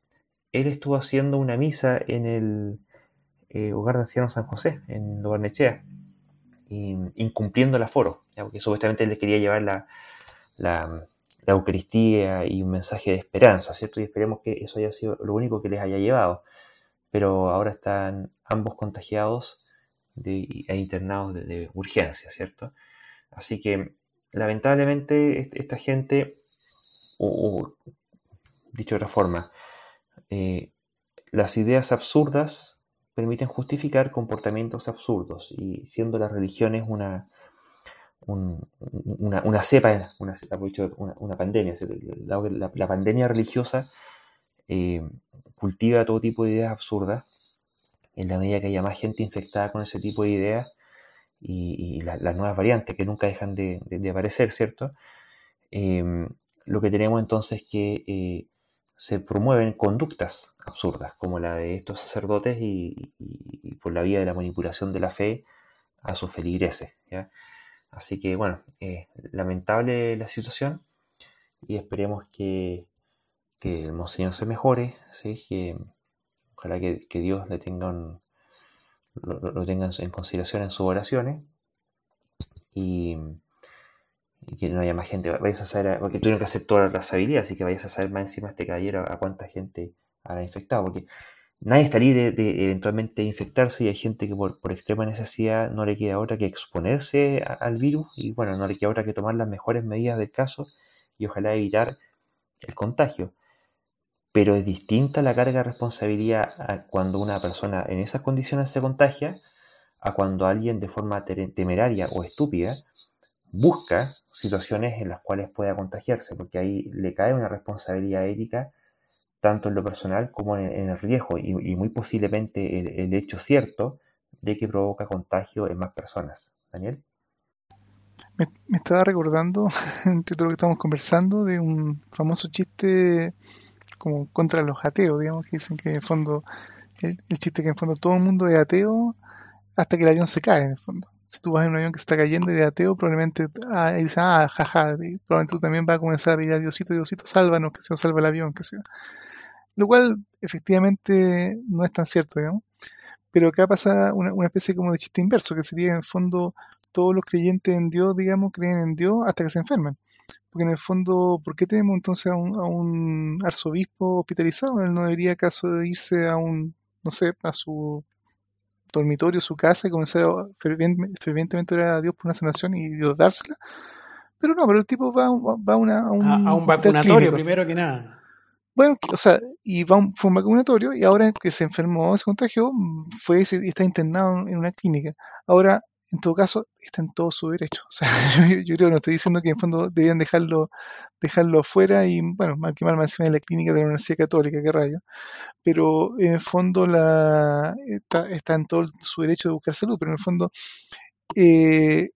él estuvo haciendo una misa en el, eh, Hogar de Ancianos San José, en Lobarnechea, incumpliendo el aforo, porque supuestamente le quería llevar la, la, Eucaristía y un mensaje de esperanza, ¿cierto? Y esperemos que eso haya sido lo único que les haya llevado. Pero ahora están ambos contagiados de, e internados de, urgencia, ¿cierto? Así que lamentablemente esta gente, o, dicho de otra forma, eh, las ideas absurdas permiten justificar comportamientos absurdos y siendo las religiones una, una, una, cepa, una, una, pandemia, la, pandemia religiosa eh, cultiva todo tipo de ideas absurdas en la medida que haya más gente infectada con ese tipo de ideas y, las nuevas variantes que nunca dejan de, aparecer, ¿cierto? Eh, lo que tenemos entonces es que eh, se promueven conductas absurdas, como la de estos sacerdotes y, por la vía de la manipulación de la fe a sus feligreses. Así que bueno, lamentable la situación y esperemos que, que, el Monseñor se mejore, ¿sí? que ojalá que, Dios le tenga lo, lo tenga en consideración en sus oraciones y y que no haya más gente. Vayas a saber, porque tuvieron que hacer toda la trazabilidad, así que vayas a saber más encima este caballero a cuánta gente habrá infectado, porque nadie está libre de, eventualmente infectarse y hay gente que por, extrema necesidad no le queda otra que exponerse al virus y bueno, no le queda otra que tomar las mejores medidas del caso y ojalá evitar el contagio. Pero es distinta la carga de responsabilidad cuando una persona en esas condiciones se contagia a cuando alguien de forma temeraria o estúpida busca situaciones en las cuales pueda contagiarse, porque ahí le cae una responsabilidad ética tanto en lo personal como en, el riesgo y, muy posiblemente el, hecho cierto de que provoca contagio en más personas. Daniel. Me, estaba recordando, entre todo lo que estamos conversando, de un famoso chiste como contra los ateos, digamos, que dicen que en el fondo, el, chiste que en el fondo todo el mundo es ateo hasta que el avión se cae, en el fondo. Si tú vas en un avión que está cayendo y eres ateo, probablemente ah, ah, jaja, probablemente tú también vas a comenzar a pedir a Diosito, Diosito, sálvanos, que se nos salva el avión, que sea. Lo cual efectivamente no es tan cierto, digamos. Pero acá pasa una, una especie como de chiste inverso, que sería en el fondo todos los creyentes en Dios, digamos, creen en Dios hasta que se enfermen. Porque en el fondo, ¿por qué tenemos entonces a un, a un arzobispo hospitalizado? Él no debería acaso irse a un, no sé, a su dormitorio, su casa y comenzar a fervientemente orar a Dios por una sanación y Dios dársela. Pero no, pero el tipo va, va una, a un, a, un vacunatorio primero que nada. Bueno, o sea, y va un, fue un vacunatorio y ahora que se enfermó, se contagió, fue y está internado en una clínica. Ahora, en todo caso, está en todo su derecho. O sea, yo, creo que no estoy diciendo que en fondo debían dejarlo, dejarlo fuera y, bueno, mal que mal más encima de la clínica de la Universidad Católica, qué rayo. Pero en el fondo la, está, está en todo su derecho de buscar salud, pero en el fondo eh,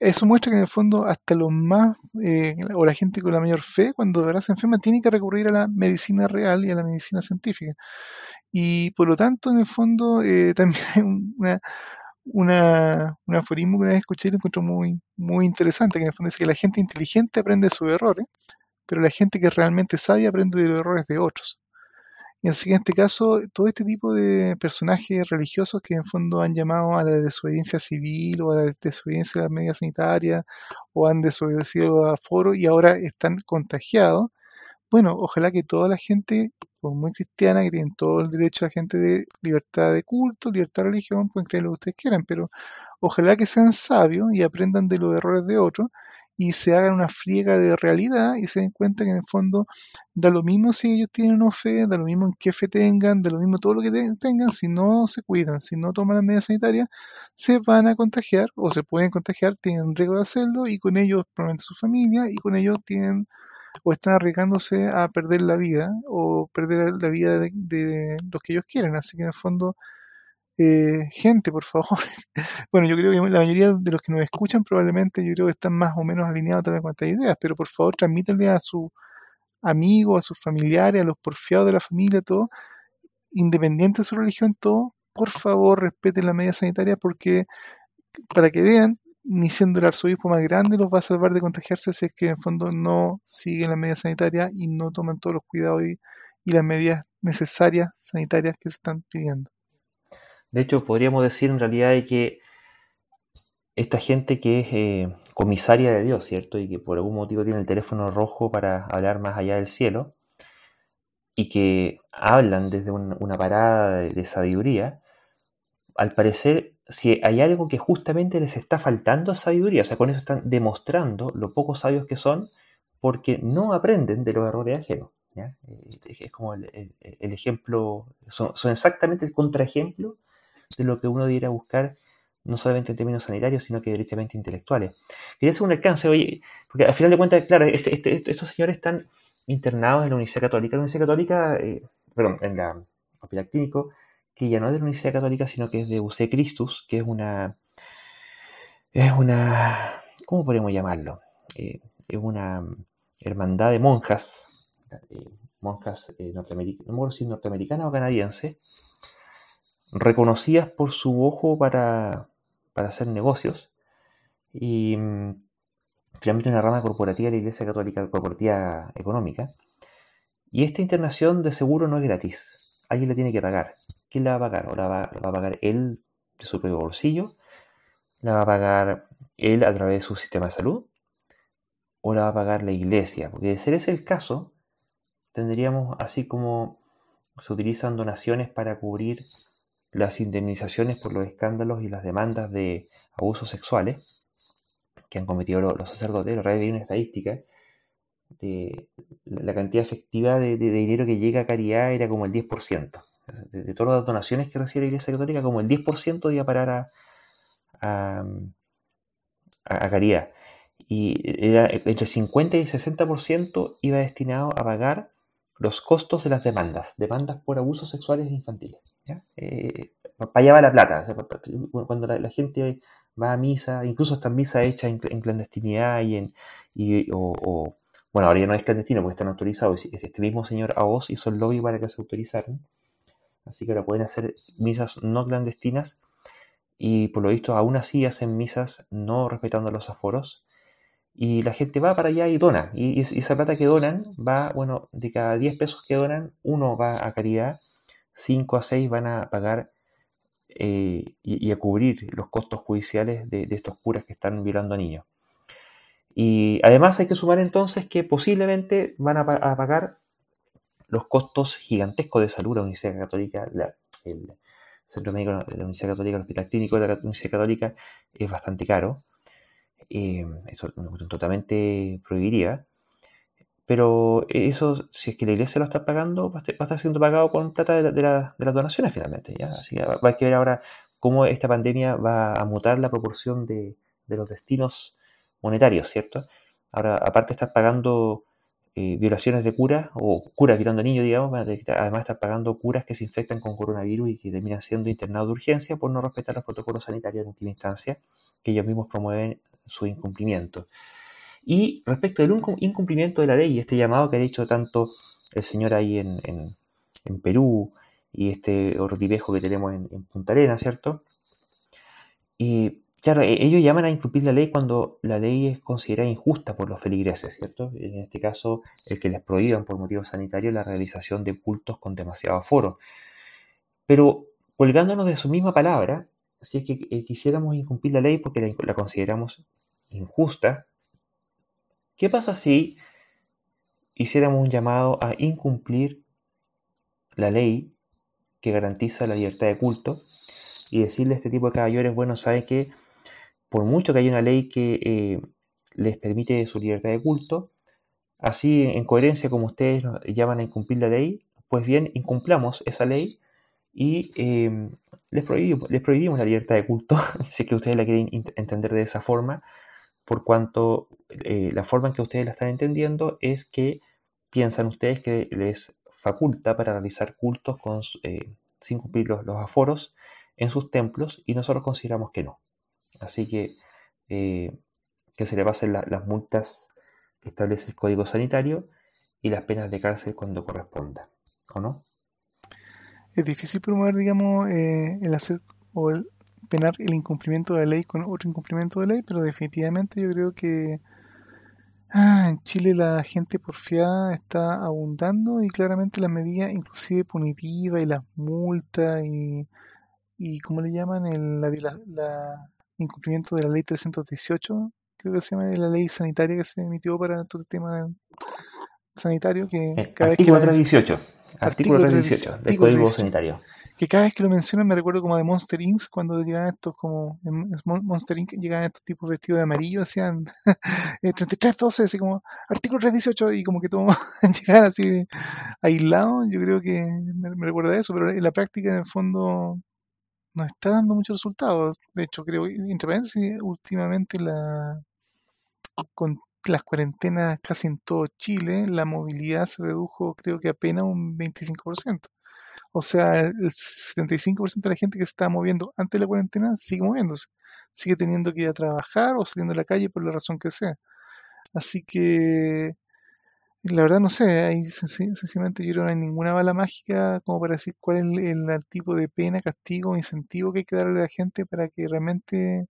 eso muestra que en el fondo hasta los más, eh, o la gente con la mayor fe, cuando de verdad se enferma, tiene que recurrir a la medicina real y a la medicina científica. Y por lo tanto, en el fondo, eh, también hay una, una, un aforismo que una vez escuché y lo encuentro muy, muy interesante, que en el fondo dice que la gente inteligente aprende de sus errores, pero la gente que realmente sabe aprende de los errores de otros. Y así en este caso, todo este tipo de personajes religiosos que en fondo han llamado a la desobediencia civil o a la desobediencia a las medidas sanitarias o han desobedecido a foro y ahora están contagiados, bueno, ojalá que toda la gente, pues muy cristiana, que tienen todo el derecho a gente de libertad de culto, libertad de religión, pueden creer lo que ustedes quieran, pero ojalá que sean sabios y aprendan de los errores de otros y se hagan una friega de realidad y se den cuenta que en el fondo da lo mismo si ellos tienen o fe, da lo mismo en qué fe tengan, da lo mismo todo lo que tengan, si no se cuidan, si no toman las medidas sanitarias, se van a contagiar o se pueden contagiar, tienen riesgo de hacerlo y con ellos probablemente su familia y con ellos tienen o están arriesgándose a perder la vida o perder la vida de, los que ellos quieren. Así que en el fondo, eh, gente, por favor. bueno, yo creo que la mayoría de los que nos escuchan probablemente yo creo que están más o menos alineados también con estas ideas, pero por favor transmítanle a sus amigos, a sus familiares, a los porfiados de la familia, todo, independiente de su religión, todo, por favor respeten la medida sanitaria porque para que vean ni siendo el arzobispo más grande los va a salvar de contagiarse si es que en fondo no siguen las medidas sanitarias y no toman todos los cuidados y, las medidas necesarias sanitarias que se están pidiendo. De hecho, podríamos decir en realidad que esta gente que es eh, comisaria de Dios, ¿cierto? Y que por algún motivo tiene el teléfono rojo para hablar más allá del cielo, y que hablan desde una parada de sabiduría, al parecer si hay algo que justamente les está faltando sabiduría, o sea, con eso están demostrando lo poco sabios que son porque no aprenden de los errores ajenos. ¿ya? Eh, es como el, ejemplo, son, exactamente el contraejemplo de lo que uno debería buscar, no solamente en términos sanitarios, sino que derechamente intelectuales. Quería hacer un alcance, oye, porque al final de cuentas, claro, este, este, estos señores están internados en la Universidad Católica. La Universidad Católica, eh, perdón, en la Hospital Clínico, que ya no es de la Universidad Católica, sino que es de UC Christus, que es una, es una, ¿cómo podemos llamarlo? Eh, es una hermandad de monjas, eh, monjas eh, norteamericanas, no si norteamericanas o canadienses, reconocidas por su ojo para, para hacer negocios y mm, finalmente una rama corporativa de la Iglesia Católica, corporativa económica. Y esta internación de seguro no es gratis, alguien la tiene que pagar. ¿Quién la va a pagar? ¿O la va, a pagar él de su propio bolsillo? ¿La va a pagar él a través de su sistema de salud? ¿O la va a pagar la iglesia? Porque de ser ese el caso, tendríamos así como se utilizan donaciones para cubrir las indemnizaciones por los escándalos y las demandas de abusos sexuales que han cometido los, sacerdotes. La red de una estadística de la cantidad efectiva de, dinero que llega a caridad era como el 10%. De, todas las donaciones que recibe la Iglesia Católica, como el 10% iba a parar a, caridad. Y entre 50 y 60% iba destinado a pagar los costos de las demandas, demandas por abusos sexuales infantiles. Eh, para allá va la plata. cuando la, gente va a misa, incluso esta misa hecha en, clandestinidad y en o, bueno, ahora ya no es clandestino porque están autorizados. Este mismo señor Aos hizo el lobby para que se autorizaran. Así que ahora pueden hacer misas no clandestinas y por lo visto aún así hacen misas no respetando los aforos y la gente va para allá y dona. Y, esa plata que donan va, bueno, de cada 10 pesos que donan, uno va a caridad, 5 a 6 van a pagar eh, y, a cubrir los costos judiciales de, estos curas que están violando a niños. Y además hay que sumar entonces que posiblemente van a, pagar los costos gigantescos de salud. La Universidad Católica, el Centro Médico de la Universidad Católica, el Hospital Clínico de la Universidad Católica es bastante caro. Eh, eso totalmente prohibiría. Pero eso, si es que la iglesia lo está pagando, va a estar siendo pagado con plata de, las donaciones finalmente. ¿ya? Así que va a ver ahora cómo esta pandemia va a mutar la proporción de, los destinos monetarios, ¿cierto? Ahora, aparte de estar pagando eh, violaciones de curas, o curas violando niños, digamos, además estar pagando curas que se infectan con coronavirus y que terminan siendo internados de urgencia por no respetar los protocolos sanitarios en última instancia que ellos mismos promueven su incumplimiento. Y respecto del incumplimiento de la ley, este llamado que ha hecho tanto el señor ahí en, en, Perú y este ortivejo que tenemos en, Punta Arenas, ¿cierto? Y claro, e-, ellos llaman a incumplir la ley cuando la ley es considerada injusta por los feligreses, ¿cierto? En este caso, el que les prohíban por motivos sanitarios la realización de cultos con demasiado aforo. Pero colgándonos de su misma palabra, si es que eh, quisiéramos incumplir la ley porque la consideramos injusta, ¿qué pasa si hiciéramos un llamado a incumplir la ley que garantiza la libertad de culto y decirle a este tipo de caballeros, bueno, sabe que por mucho que haya una ley que eh, les permite su libertad de culto, así en coherencia como ustedes llaman a incumplir la ley, pues bien, incumplamos esa ley y eh, les, prohibimos, les prohibimos la libertad de culto, si es que ustedes la quieren entender de esa forma, por cuanto eh, la forma en que ustedes la están entendiendo es que piensan ustedes que les faculta para realizar cultos eh, sin cumplir los, aforos en sus templos y nosotros consideramos que no. Así que eh, que se le pasen las multas que establece el Código Sanitario y las penas de cárcel cuando corresponda, ¿o no? Es difícil promover, digamos, el hacer o el penar el incumplimiento de la ley con otro incumplimiento de ley, pero definitivamente yo creo que ah, en Chile la gente porfiada está abundando y claramente las medidas, inclusive punitivas y las multas y, y ¿cómo le llaman? El la, incumplimiento de la ley 318, creo que se llama la ley sanitaria que se emitió para todo el tema sanitario. Que eh, cada artículo 318, artículo 318 del Código Sanitario que cada vez que lo mencionan me recuerdo como de Monster Inc. cuando llegaban estos como en Monster Inc. llegaban estos tipos vestidos de amarillo, hacían 3312, así como artículo 318 y como que todos llegaban así aislados, yo creo que me, recuerda recuerda eso, pero en la práctica en el fondo no está dando muchos resultados. De hecho, creo, entre últimamente la con las cuarentenas casi en todo Chile, la movilidad se redujo creo que apenas un 25%. O sea, el 75% de la gente que se estaba moviendo antes de la cuarentena sigue moviéndose. Sigue teniendo que ir a trabajar o saliendo a la calle por la razón que sea. Así que, la verdad no sé, ahí sencillamente yo creo que no hay ninguna bala mágica como para decir cuál es el, tipo de pena, castigo, incentivo que hay que darle a la gente para que realmente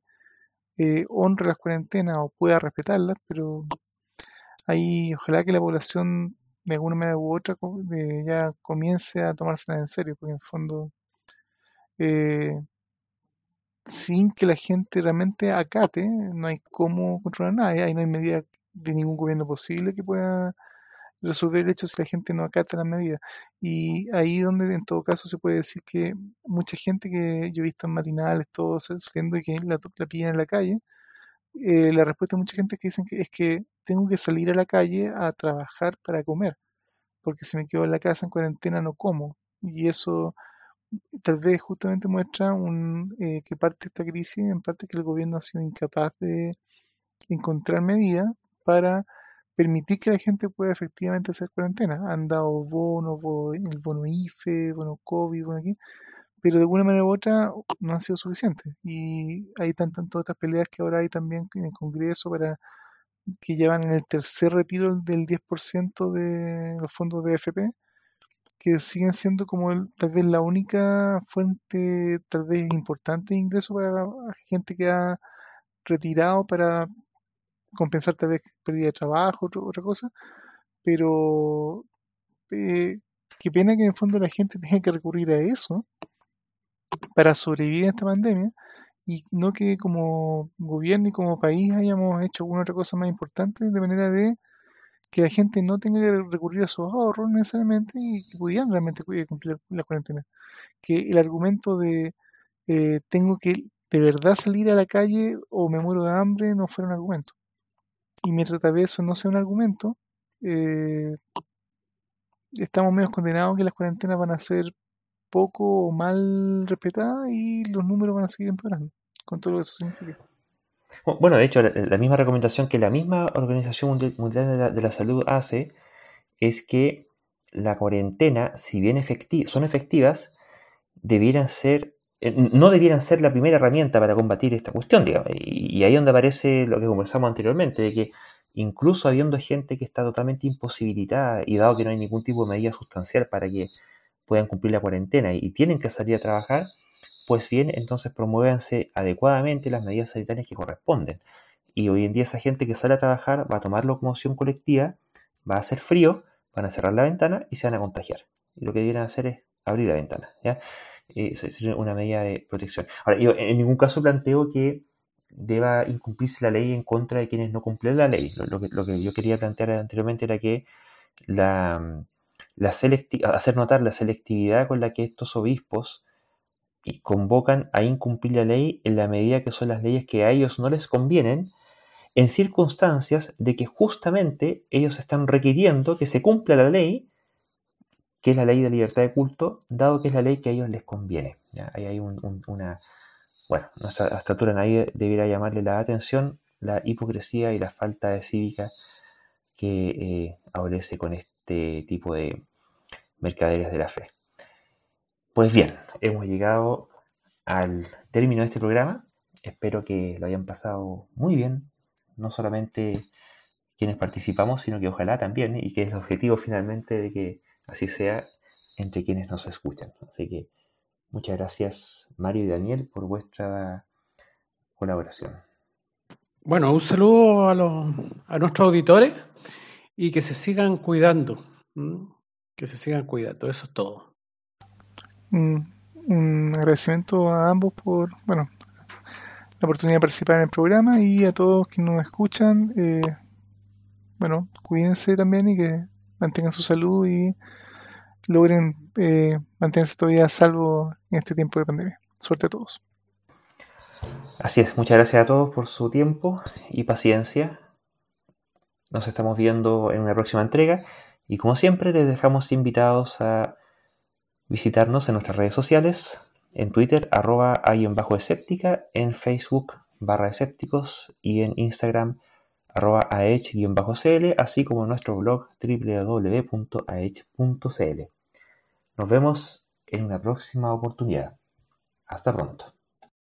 eh, honre las cuarentenas o pueda respetarlas, pero ahí ojalá que la población de alguna manera u otra ya comience a tomársela en serio, porque en fondo, eh, sin que la gente realmente acate, no hay cómo controlar nada, y no hay medida de ningún gobierno posible que pueda resolver el hecho si la gente no acata las medidas. Y ahí donde en todo caso se puede decir que mucha gente que yo he visto en matinales, todos saliendo y que la, la pillan en la calle, eh, la respuesta de mucha gente que dicen que es que tengo que salir a la calle a trabajar para comer, porque si me quedo en la casa en cuarentena no como. Y eso tal vez justamente muestra un, eh, que parte de esta crisis, en parte que el gobierno ha sido incapaz de encontrar medidas para permitir que la gente pueda efectivamente hacer cuarentena. Han dado bonos, el bono IFE, bono COVID, bono aquí, pero de alguna manera u otra no han sido suficientes. Y hay tantas todas estas peleas que ahora hay también en el Congreso para que llevan en el tercer retiro del 10% de los fondos de FP, que siguen siendo como tal vez la única fuente tal vez importante de ingreso para gente que ha retirado para compensar tal vez pérdida de trabajo, otra cosa, pero eh, qué pena que en el fondo la gente tenga que recurrir a eso para sobrevivir a esta pandemia y no que como gobierno y como país hayamos hecho alguna otra cosa más importante de manera de que la gente no tenga que recurrir a sus ahorros necesariamente y que pudieran realmente cumplir la cuarentena. Que el argumento de eh, tengo que de verdad salir a la calle o me muero de hambre no fuera un argumento. Y mientras tal vez eso no sea un argumento, eh, estamos medio condenados que las cuarentenas van a ser poco o mal respetadas y los números van a seguir empeorando, con todo lo que eso significa. Bueno, de hecho, la, misma recomendación que la misma Organización Mundial de la, Salud hace es que la cuarentena, si bien son efectivas, debieran ser, no debieran ser la primera herramienta para combatir esta cuestión, digamos. Y, y ahí donde aparece lo que conversamos anteriormente, de que incluso habiendo gente que está totalmente imposibilitada y dado que no hay ningún tipo de medida sustancial para que puedan cumplir la cuarentena y tienen que salir a trabajar, pues bien, entonces promuévanse adecuadamente las medidas sanitarias que corresponden. Y hoy en día esa gente que sale a trabajar va a tomar locomoción colectiva, va a hacer frío, van a cerrar la ventana y se van a contagiar. Y lo que deberían hacer es abrir la ventana. ¿ya? Eh, una medida de protección. Ahora, yo en ningún caso planteo que deba incumplirse la ley en contra de quienes no cumplen la ley. Lo, que, lo que, yo quería plantear anteriormente era que la, la hacer notar la selectividad con la que estos obispos convocan a incumplir la ley en la medida que son las leyes que a ellos no les convienen, en circunstancias de que justamente ellos están requiriendo que se cumpla la ley, que es la ley de libertad de culto, dado que es la ley que a ellos les conviene. Ahí hay una... Bueno, a esta altura nadie debiera llamarle la atención la hipocresía y la falta de cívica que eh, con este tipo de mercaderes de la fe. Pues bien, hemos llegado al término de este programa. Espero que lo hayan pasado muy bien, no solamente quienes participamos, sino que ojalá también, y que es el objetivo finalmente de que así sea entre quienes nos escuchan. Así que muchas gracias Mario y Daniel por vuestra colaboración. Bueno, un saludo a, los, a nuestros auditores y que se sigan cuidando, que se sigan cuidando, eso es todo un, agradecimiento a ambos por bueno la oportunidad de participar en el programa y a todos que nos escuchan. Eh, bueno, cuídense también y que mantengan su salud y logren eh, mantenerse todavía a salvo en este tiempo de pandemia. Suerte a todos. Así es, muchas gracias a todos por su tiempo y paciencia. Nos estamos viendo en una próxima entrega y como siempre les dejamos invitados a visitarnos en nuestras redes sociales, en Twitter arroba a-escéptica, en Facebook barra escépticos y en Instagram arroba aech-cl, así como nuestro blog www.aech.cl. Nos vemos en una próxima oportunidad. Hasta pronto.